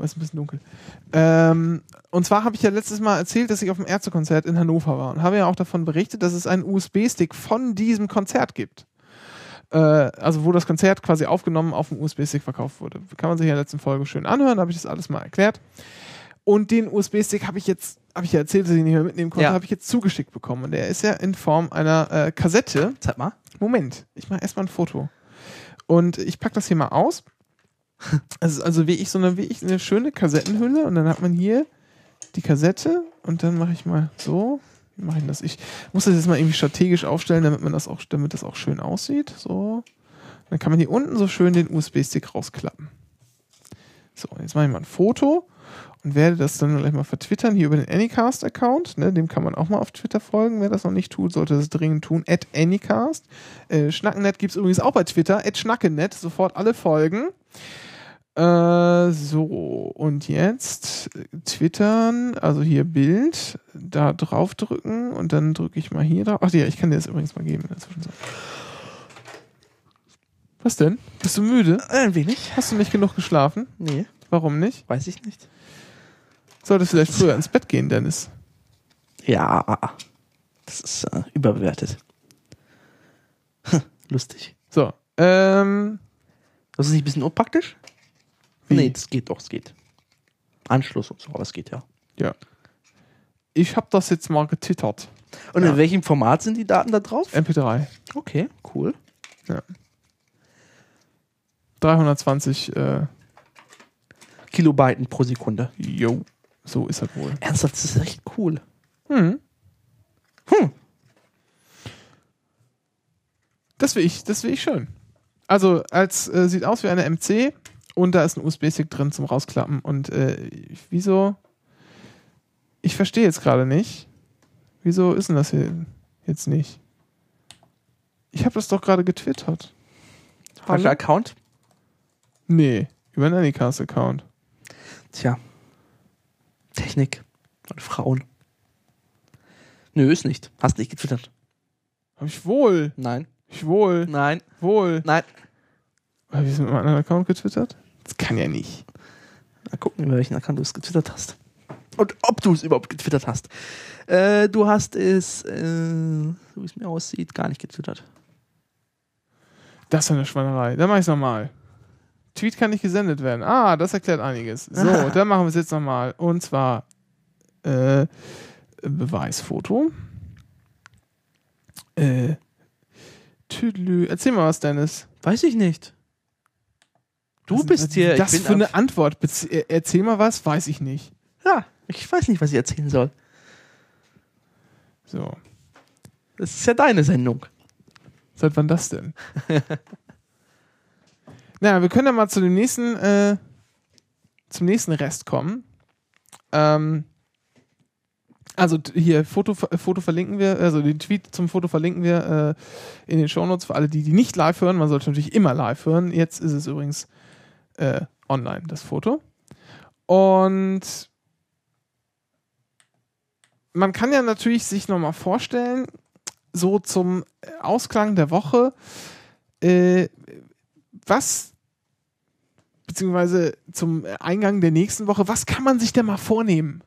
S1: Weil es ist ein bisschen dunkel. Ähm, und zwar habe ich ja letztes Mal erzählt, dass ich auf dem Ärztekonzert in Hannover war und habe ja auch davon berichtet, dass es einen USB-Stick von diesem Konzert gibt. Äh, also wo das Konzert quasi aufgenommen auf dem USB-Stick verkauft wurde. Kann man sich in der letzten Folge schön anhören, habe ich das alles mal erklärt. Und den USB-Stick habe ich jetzt, habe ich ja erzählt, dass ich ihn nicht mehr mitnehmen konnte,
S2: Ja.
S1: habe ich jetzt zugeschickt bekommen. Und der ist ja in Form einer äh, Kassette.
S2: Zeig mal.
S1: Moment, ich mache erstmal ein Foto. Und ich packe das hier mal aus. Ist also wie ich so eine, wie ich eine schöne Kassettenhülle und dann hat man hier die Kassette und dann mache ich mal so. Wie mache ich das? Ich muss das jetzt mal irgendwie strategisch aufstellen, damit man das auch, damit das auch schön aussieht. So. Dann kann man hier unten so schön den USB-Stick rausklappen. So, jetzt mache ich mal ein Foto und werde das dann gleich mal vertwittern hier über den Anycast-Account. Ne, dem kann man auch mal auf Twitter folgen. Wer das noch nicht tut, sollte das dringend tun. At Anycast. Äh, Schnackennet gibt es übrigens auch bei Twitter. At Schnackennet. Sofort alle folgen. Äh, so, und jetzt äh, twittern, also hier Bild, da drauf drücken und dann drücke ich mal hier drauf. Ach ja, ich kann dir das übrigens mal geben in der Zwischenzeit. Was denn? Bist du müde?
S2: Ein wenig.
S1: Hast du nicht genug geschlafen?
S2: Nee,
S1: Warum nicht?
S2: weiß ich nicht.
S1: Solltest du vielleicht früher ins Bett gehen, Dennis?
S2: Ja, das ist äh, überbewertet. Lustig.
S1: So, ähm,
S2: Das ist nicht ein bisschen unpraktisch?
S1: Wie?
S2: Nee, das geht doch, es geht. Anschluss und so, aber es geht ja.
S1: ja. Ich habe das jetzt mal getittert.
S2: Und
S1: Ja.
S2: in welchem Format sind die Daten da drauf?
S1: MP3.
S2: Okay, cool.
S1: 320, äh,
S2: Kilobyten pro Sekunde.
S1: jo. So ist das wohl.
S2: Ernsthaft, das ist echt cool.
S1: Hm.
S2: Hm.
S1: Das will ich, das will ich schön. Also, als äh, sieht aus wie eine MC und da ist ein USB-Stick drin zum Rausklappen. Und äh, wieso? Ich verstehe jetzt gerade nicht. Wieso ist denn das hier jetzt nicht? Ich habe das doch gerade getwittert.
S2: Falscher? Account?
S1: Nee, über einen Anycast-Account.
S2: Tja. Technik und Frauen. Nö, ist nicht. Hast nicht getwittert.
S1: Hab ich wohl.
S2: Nein.
S1: Ich wohl.
S2: Nein.
S1: Wohl.
S2: Nein.
S1: Habe ich es mit meinem anderen Account getwittert? Das kann ja nicht.
S2: Mal gucken, über welchen Account du es getwittert hast. Und ob du es überhaupt getwittert hast. Äh, du hast es, äh, so wie es mir aussieht, gar nicht getwittert.
S1: Das ist eine Schweinerei. Dann mach ich es nochmal. Tweet kann nicht gesendet werden. Ah, das erklärt einiges. So,
S2: Aha.
S1: dann machen wir es jetzt nochmal. Und zwar äh, Beweisfoto. Äh, Tüdelü. Erzähl mal was, Dennis.
S2: Weiß ich nicht. Du bist hier.
S1: Das für eine Antwort. Äh, erzähl mal was, weiß ich nicht.
S2: Ja, ich weiß nicht, was ich erzählen soll.
S1: So.
S2: Das ist ja deine Sendung.
S1: Seit wann das denn? Na, wir können ja mal zu dem nächsten, äh, zum nächsten Rest kommen. Ähm, also hier, Foto, äh, Foto verlinken wir, also den Tweet zum Foto verlinken wir äh, in den Shownotes für alle, die, die nicht live hören. Man sollte natürlich immer live hören. Jetzt ist es übrigens äh, online, das Foto. Und man kann ja natürlich sich nochmal vorstellen, so zum Ausklang der Woche, äh, was, beziehungsweise zum Eingang der nächsten Woche, was kann man sich denn mal vornehmen?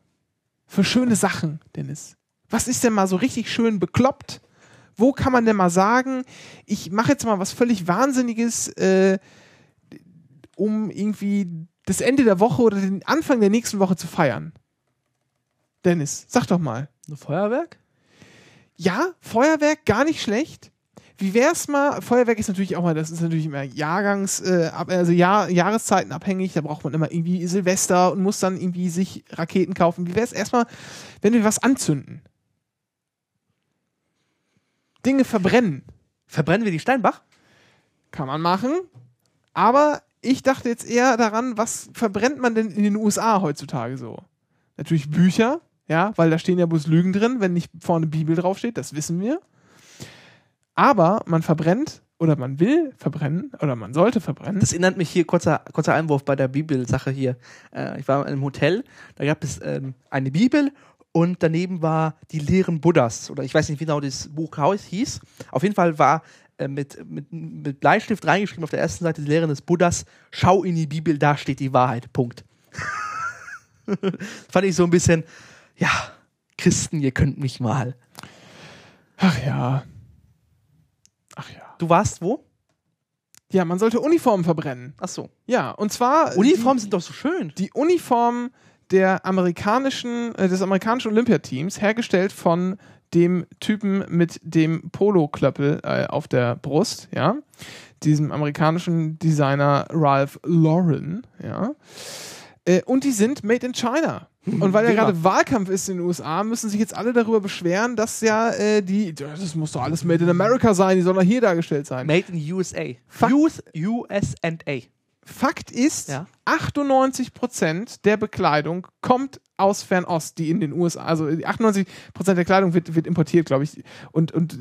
S1: Für schöne Sachen, Dennis. Was ist denn mal so richtig schön bekloppt? Wo kann man denn mal sagen, ich mache jetzt mal was völlig Wahnsinniges, äh, um irgendwie das Ende der Woche oder den Anfang der nächsten Woche zu feiern? Dennis, sag doch mal.
S2: Ein Feuerwerk?
S1: Ja, Feuerwerk gar nicht schlecht. Wie wär's mal? Feuerwerk ist natürlich auch mal, das ist natürlich immer Jahrgangs, äh, also Jahr, Jahreszeiten abhängig. Da braucht man immer irgendwie Silvester und muss dann irgendwie sich Raketen kaufen. Wie wär's erstmal, wenn wir was anzünden? Dinge verbrennen.
S2: Verbrennen wir die Steinbach?
S1: Kann man machen. Aber ich dachte jetzt eher daran, was verbrennt man denn in den USA heutzutage so? Natürlich Bücher, ja, weil da stehen ja bloß Lügen drin, wenn nicht vorne Bibel draufsteht, das wissen wir. Aber man verbrennt oder man will verbrennen oder man sollte verbrennen.
S2: Das erinnert mich hier, kurzer, kurzer Einwurf bei der Bibelsache hier. Äh, ich war in einem Hotel, da gab es ähm, eine Bibel und daneben war die Lehren Buddhas. Oder ich weiß nicht, wie genau das Buch hieß. Auf jeden Fall war äh, mit, mit, mit Bleistift reingeschrieben auf der ersten Seite die Lehren des Buddhas, schau in die Bibel, da steht die Wahrheit. Punkt. Fand ich so ein bisschen, ja, Christen, ihr könnt mich mal.
S1: Ach ja. Ach ja.
S2: Du warst wo?
S1: Ja, man sollte Uniformen verbrennen.
S2: Ach so.
S1: Ja, und zwar
S2: Uniformen sind doch so schön.
S1: die Uniform der amerikanischen, äh, des amerikanischen Olympiateams, hergestellt von dem Typen mit dem Polo-Klöppel äh, auf der Brust, ja, diesem amerikanischen Designer Ralph Lauren, ja. Äh, und die sind made in China. Und weil ja gerade Wahlkampf ist in den USA, müssen sich jetzt alle darüber beschweren, dass ja äh, die, das muss doch alles made in America sein, die sollen doch hier dargestellt sein.
S2: Made in USA.
S1: Fuck.
S2: Youth, USA.
S1: Fakt ist,
S2: Ja.
S1: 98% der Bekleidung kommt aus Fernost, die in den USA, also die 98% der Kleidung wird, wird importiert, glaube ich. Und, und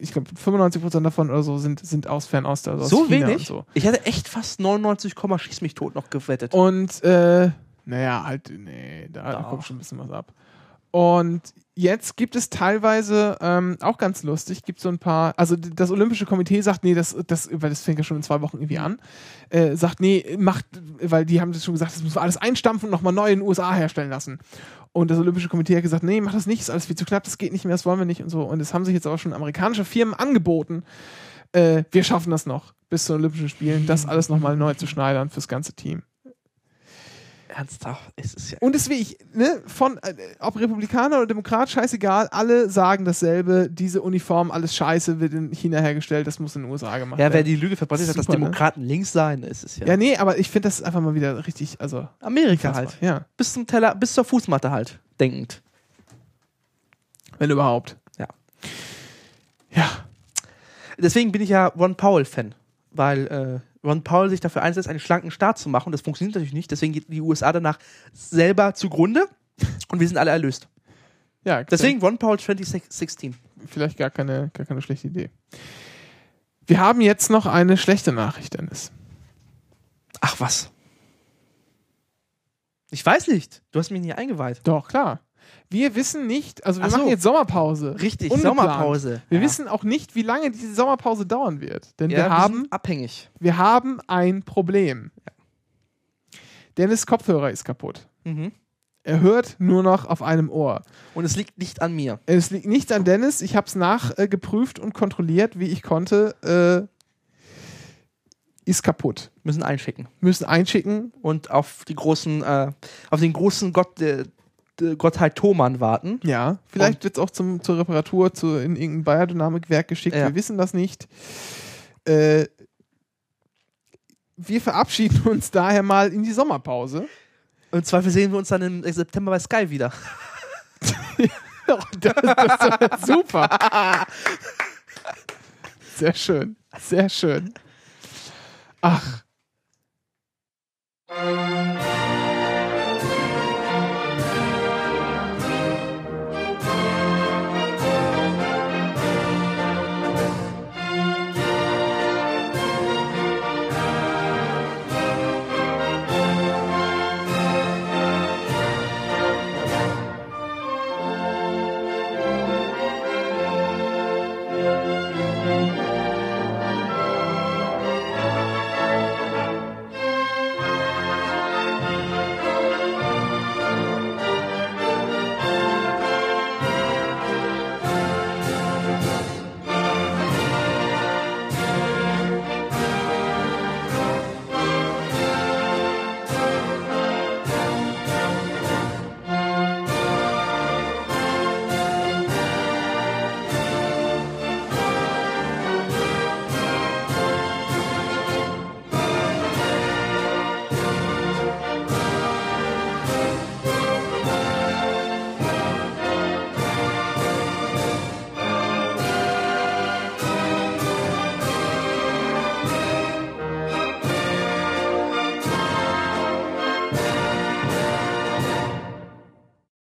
S1: ich glaube, 95% davon oder so sind, sind aus Fernost, also aus
S2: So
S1: China
S2: wenig?
S1: so.
S2: Ich hatte echt fast 99, Komma schieß mich tot noch gewettet.
S1: Und, äh, naja, halt, nee, da, da kommt schon ein bisschen was ab. Und jetzt gibt es teilweise, ähm, auch ganz lustig, gibt so ein paar, also das Olympische Komitee sagt, nee, das, das, weil das fängt ja schon in zwei Wochen irgendwie an, äh, sagt, nee, macht, weil die haben das schon gesagt, das müssen wir alles einstampfen und nochmal neu in den USA herstellen lassen. Und das Olympische Komitee hat gesagt, nee, mach das nicht, ist alles viel zu knapp, das geht nicht mehr, das wollen wir nicht und so. Und es haben sich jetzt aber schon amerikanische Firmen angeboten, äh, wir schaffen das noch bis zu den Olympischen Spielen, das alles nochmal neu zu schneidern fürs ganze Team.
S2: Ernsthaft, es ist ja.
S1: Und deswegen, ich, ne, von, äh, ob Republikaner oder Demokrat, scheißegal, alle sagen dasselbe, diese Uniform, alles scheiße, wird in China hergestellt, das muss in den USA gemacht
S2: Ja, wer
S1: werden.
S2: die Lüge verbreitet hat, dass
S1: ne?
S2: Demokraten links seien, ist es ja.
S1: Ja, nee, aber ich finde das einfach mal wieder richtig, also,
S2: Amerika halt.
S1: Ja,
S2: Bis zum Teller, bis zur Fußmatte halt, denkend.
S1: wenn überhaupt.
S2: Ja.
S1: Ja,
S2: Deswegen bin ich ja Ron Powell-Fan, weil äh, Ron Powell sich dafür einsetzt, einen schlanken Staat zu machen. Das funktioniert natürlich nicht, deswegen geht die USA danach selber zugrunde und wir sind alle erlöst.
S1: ja,
S2: Deswegen Ron Powell 2016.
S1: vielleicht gar keine, gar keine schlechte Idee. Wir haben jetzt noch eine schlechte Nachricht, Dennis.
S2: Ach was. Ich weiß nicht. Du hast mich nie eingeweiht.
S1: Doch, klar. Wir wissen nicht, also wir
S2: Ach so.
S1: machen jetzt Sommerpause.
S2: Richtig,
S1: Ungeplant.
S2: Sommerpause.
S1: Wir
S2: Ja.
S1: wissen auch nicht, wie lange diese Sommerpause dauern wird. Denn
S2: Ja,
S1: wir, haben,
S2: abhängig.
S1: wir haben ein Problem. Dennis Kopfhörer ist kaputt.
S2: Mhm.
S1: Er hört nur noch auf einem Ohr.
S2: Und es liegt nicht an mir.
S1: Es liegt nicht an Dennis. Ich habe es nachgeprüft äh, und kontrolliert, wie ich konnte. Äh, ist kaputt.
S2: Müssen einschicken.
S1: Müssen einschicken.
S2: Und auf die großen, äh, auf den großen Gott, äh, Gottheit Thoman warten.
S1: Ja, vielleicht wird es auch zum, zur Reparatur zu, in irgendein Biodynamikwerk geschickt.
S2: Ja.
S1: Wir wissen das nicht. Äh, wir verabschieden uns daher mal in die Sommerpause.
S2: Und zwar sehen wir uns dann im September bei Sky wieder.
S1: das, das super. Sehr schön. Sehr schön. Ach,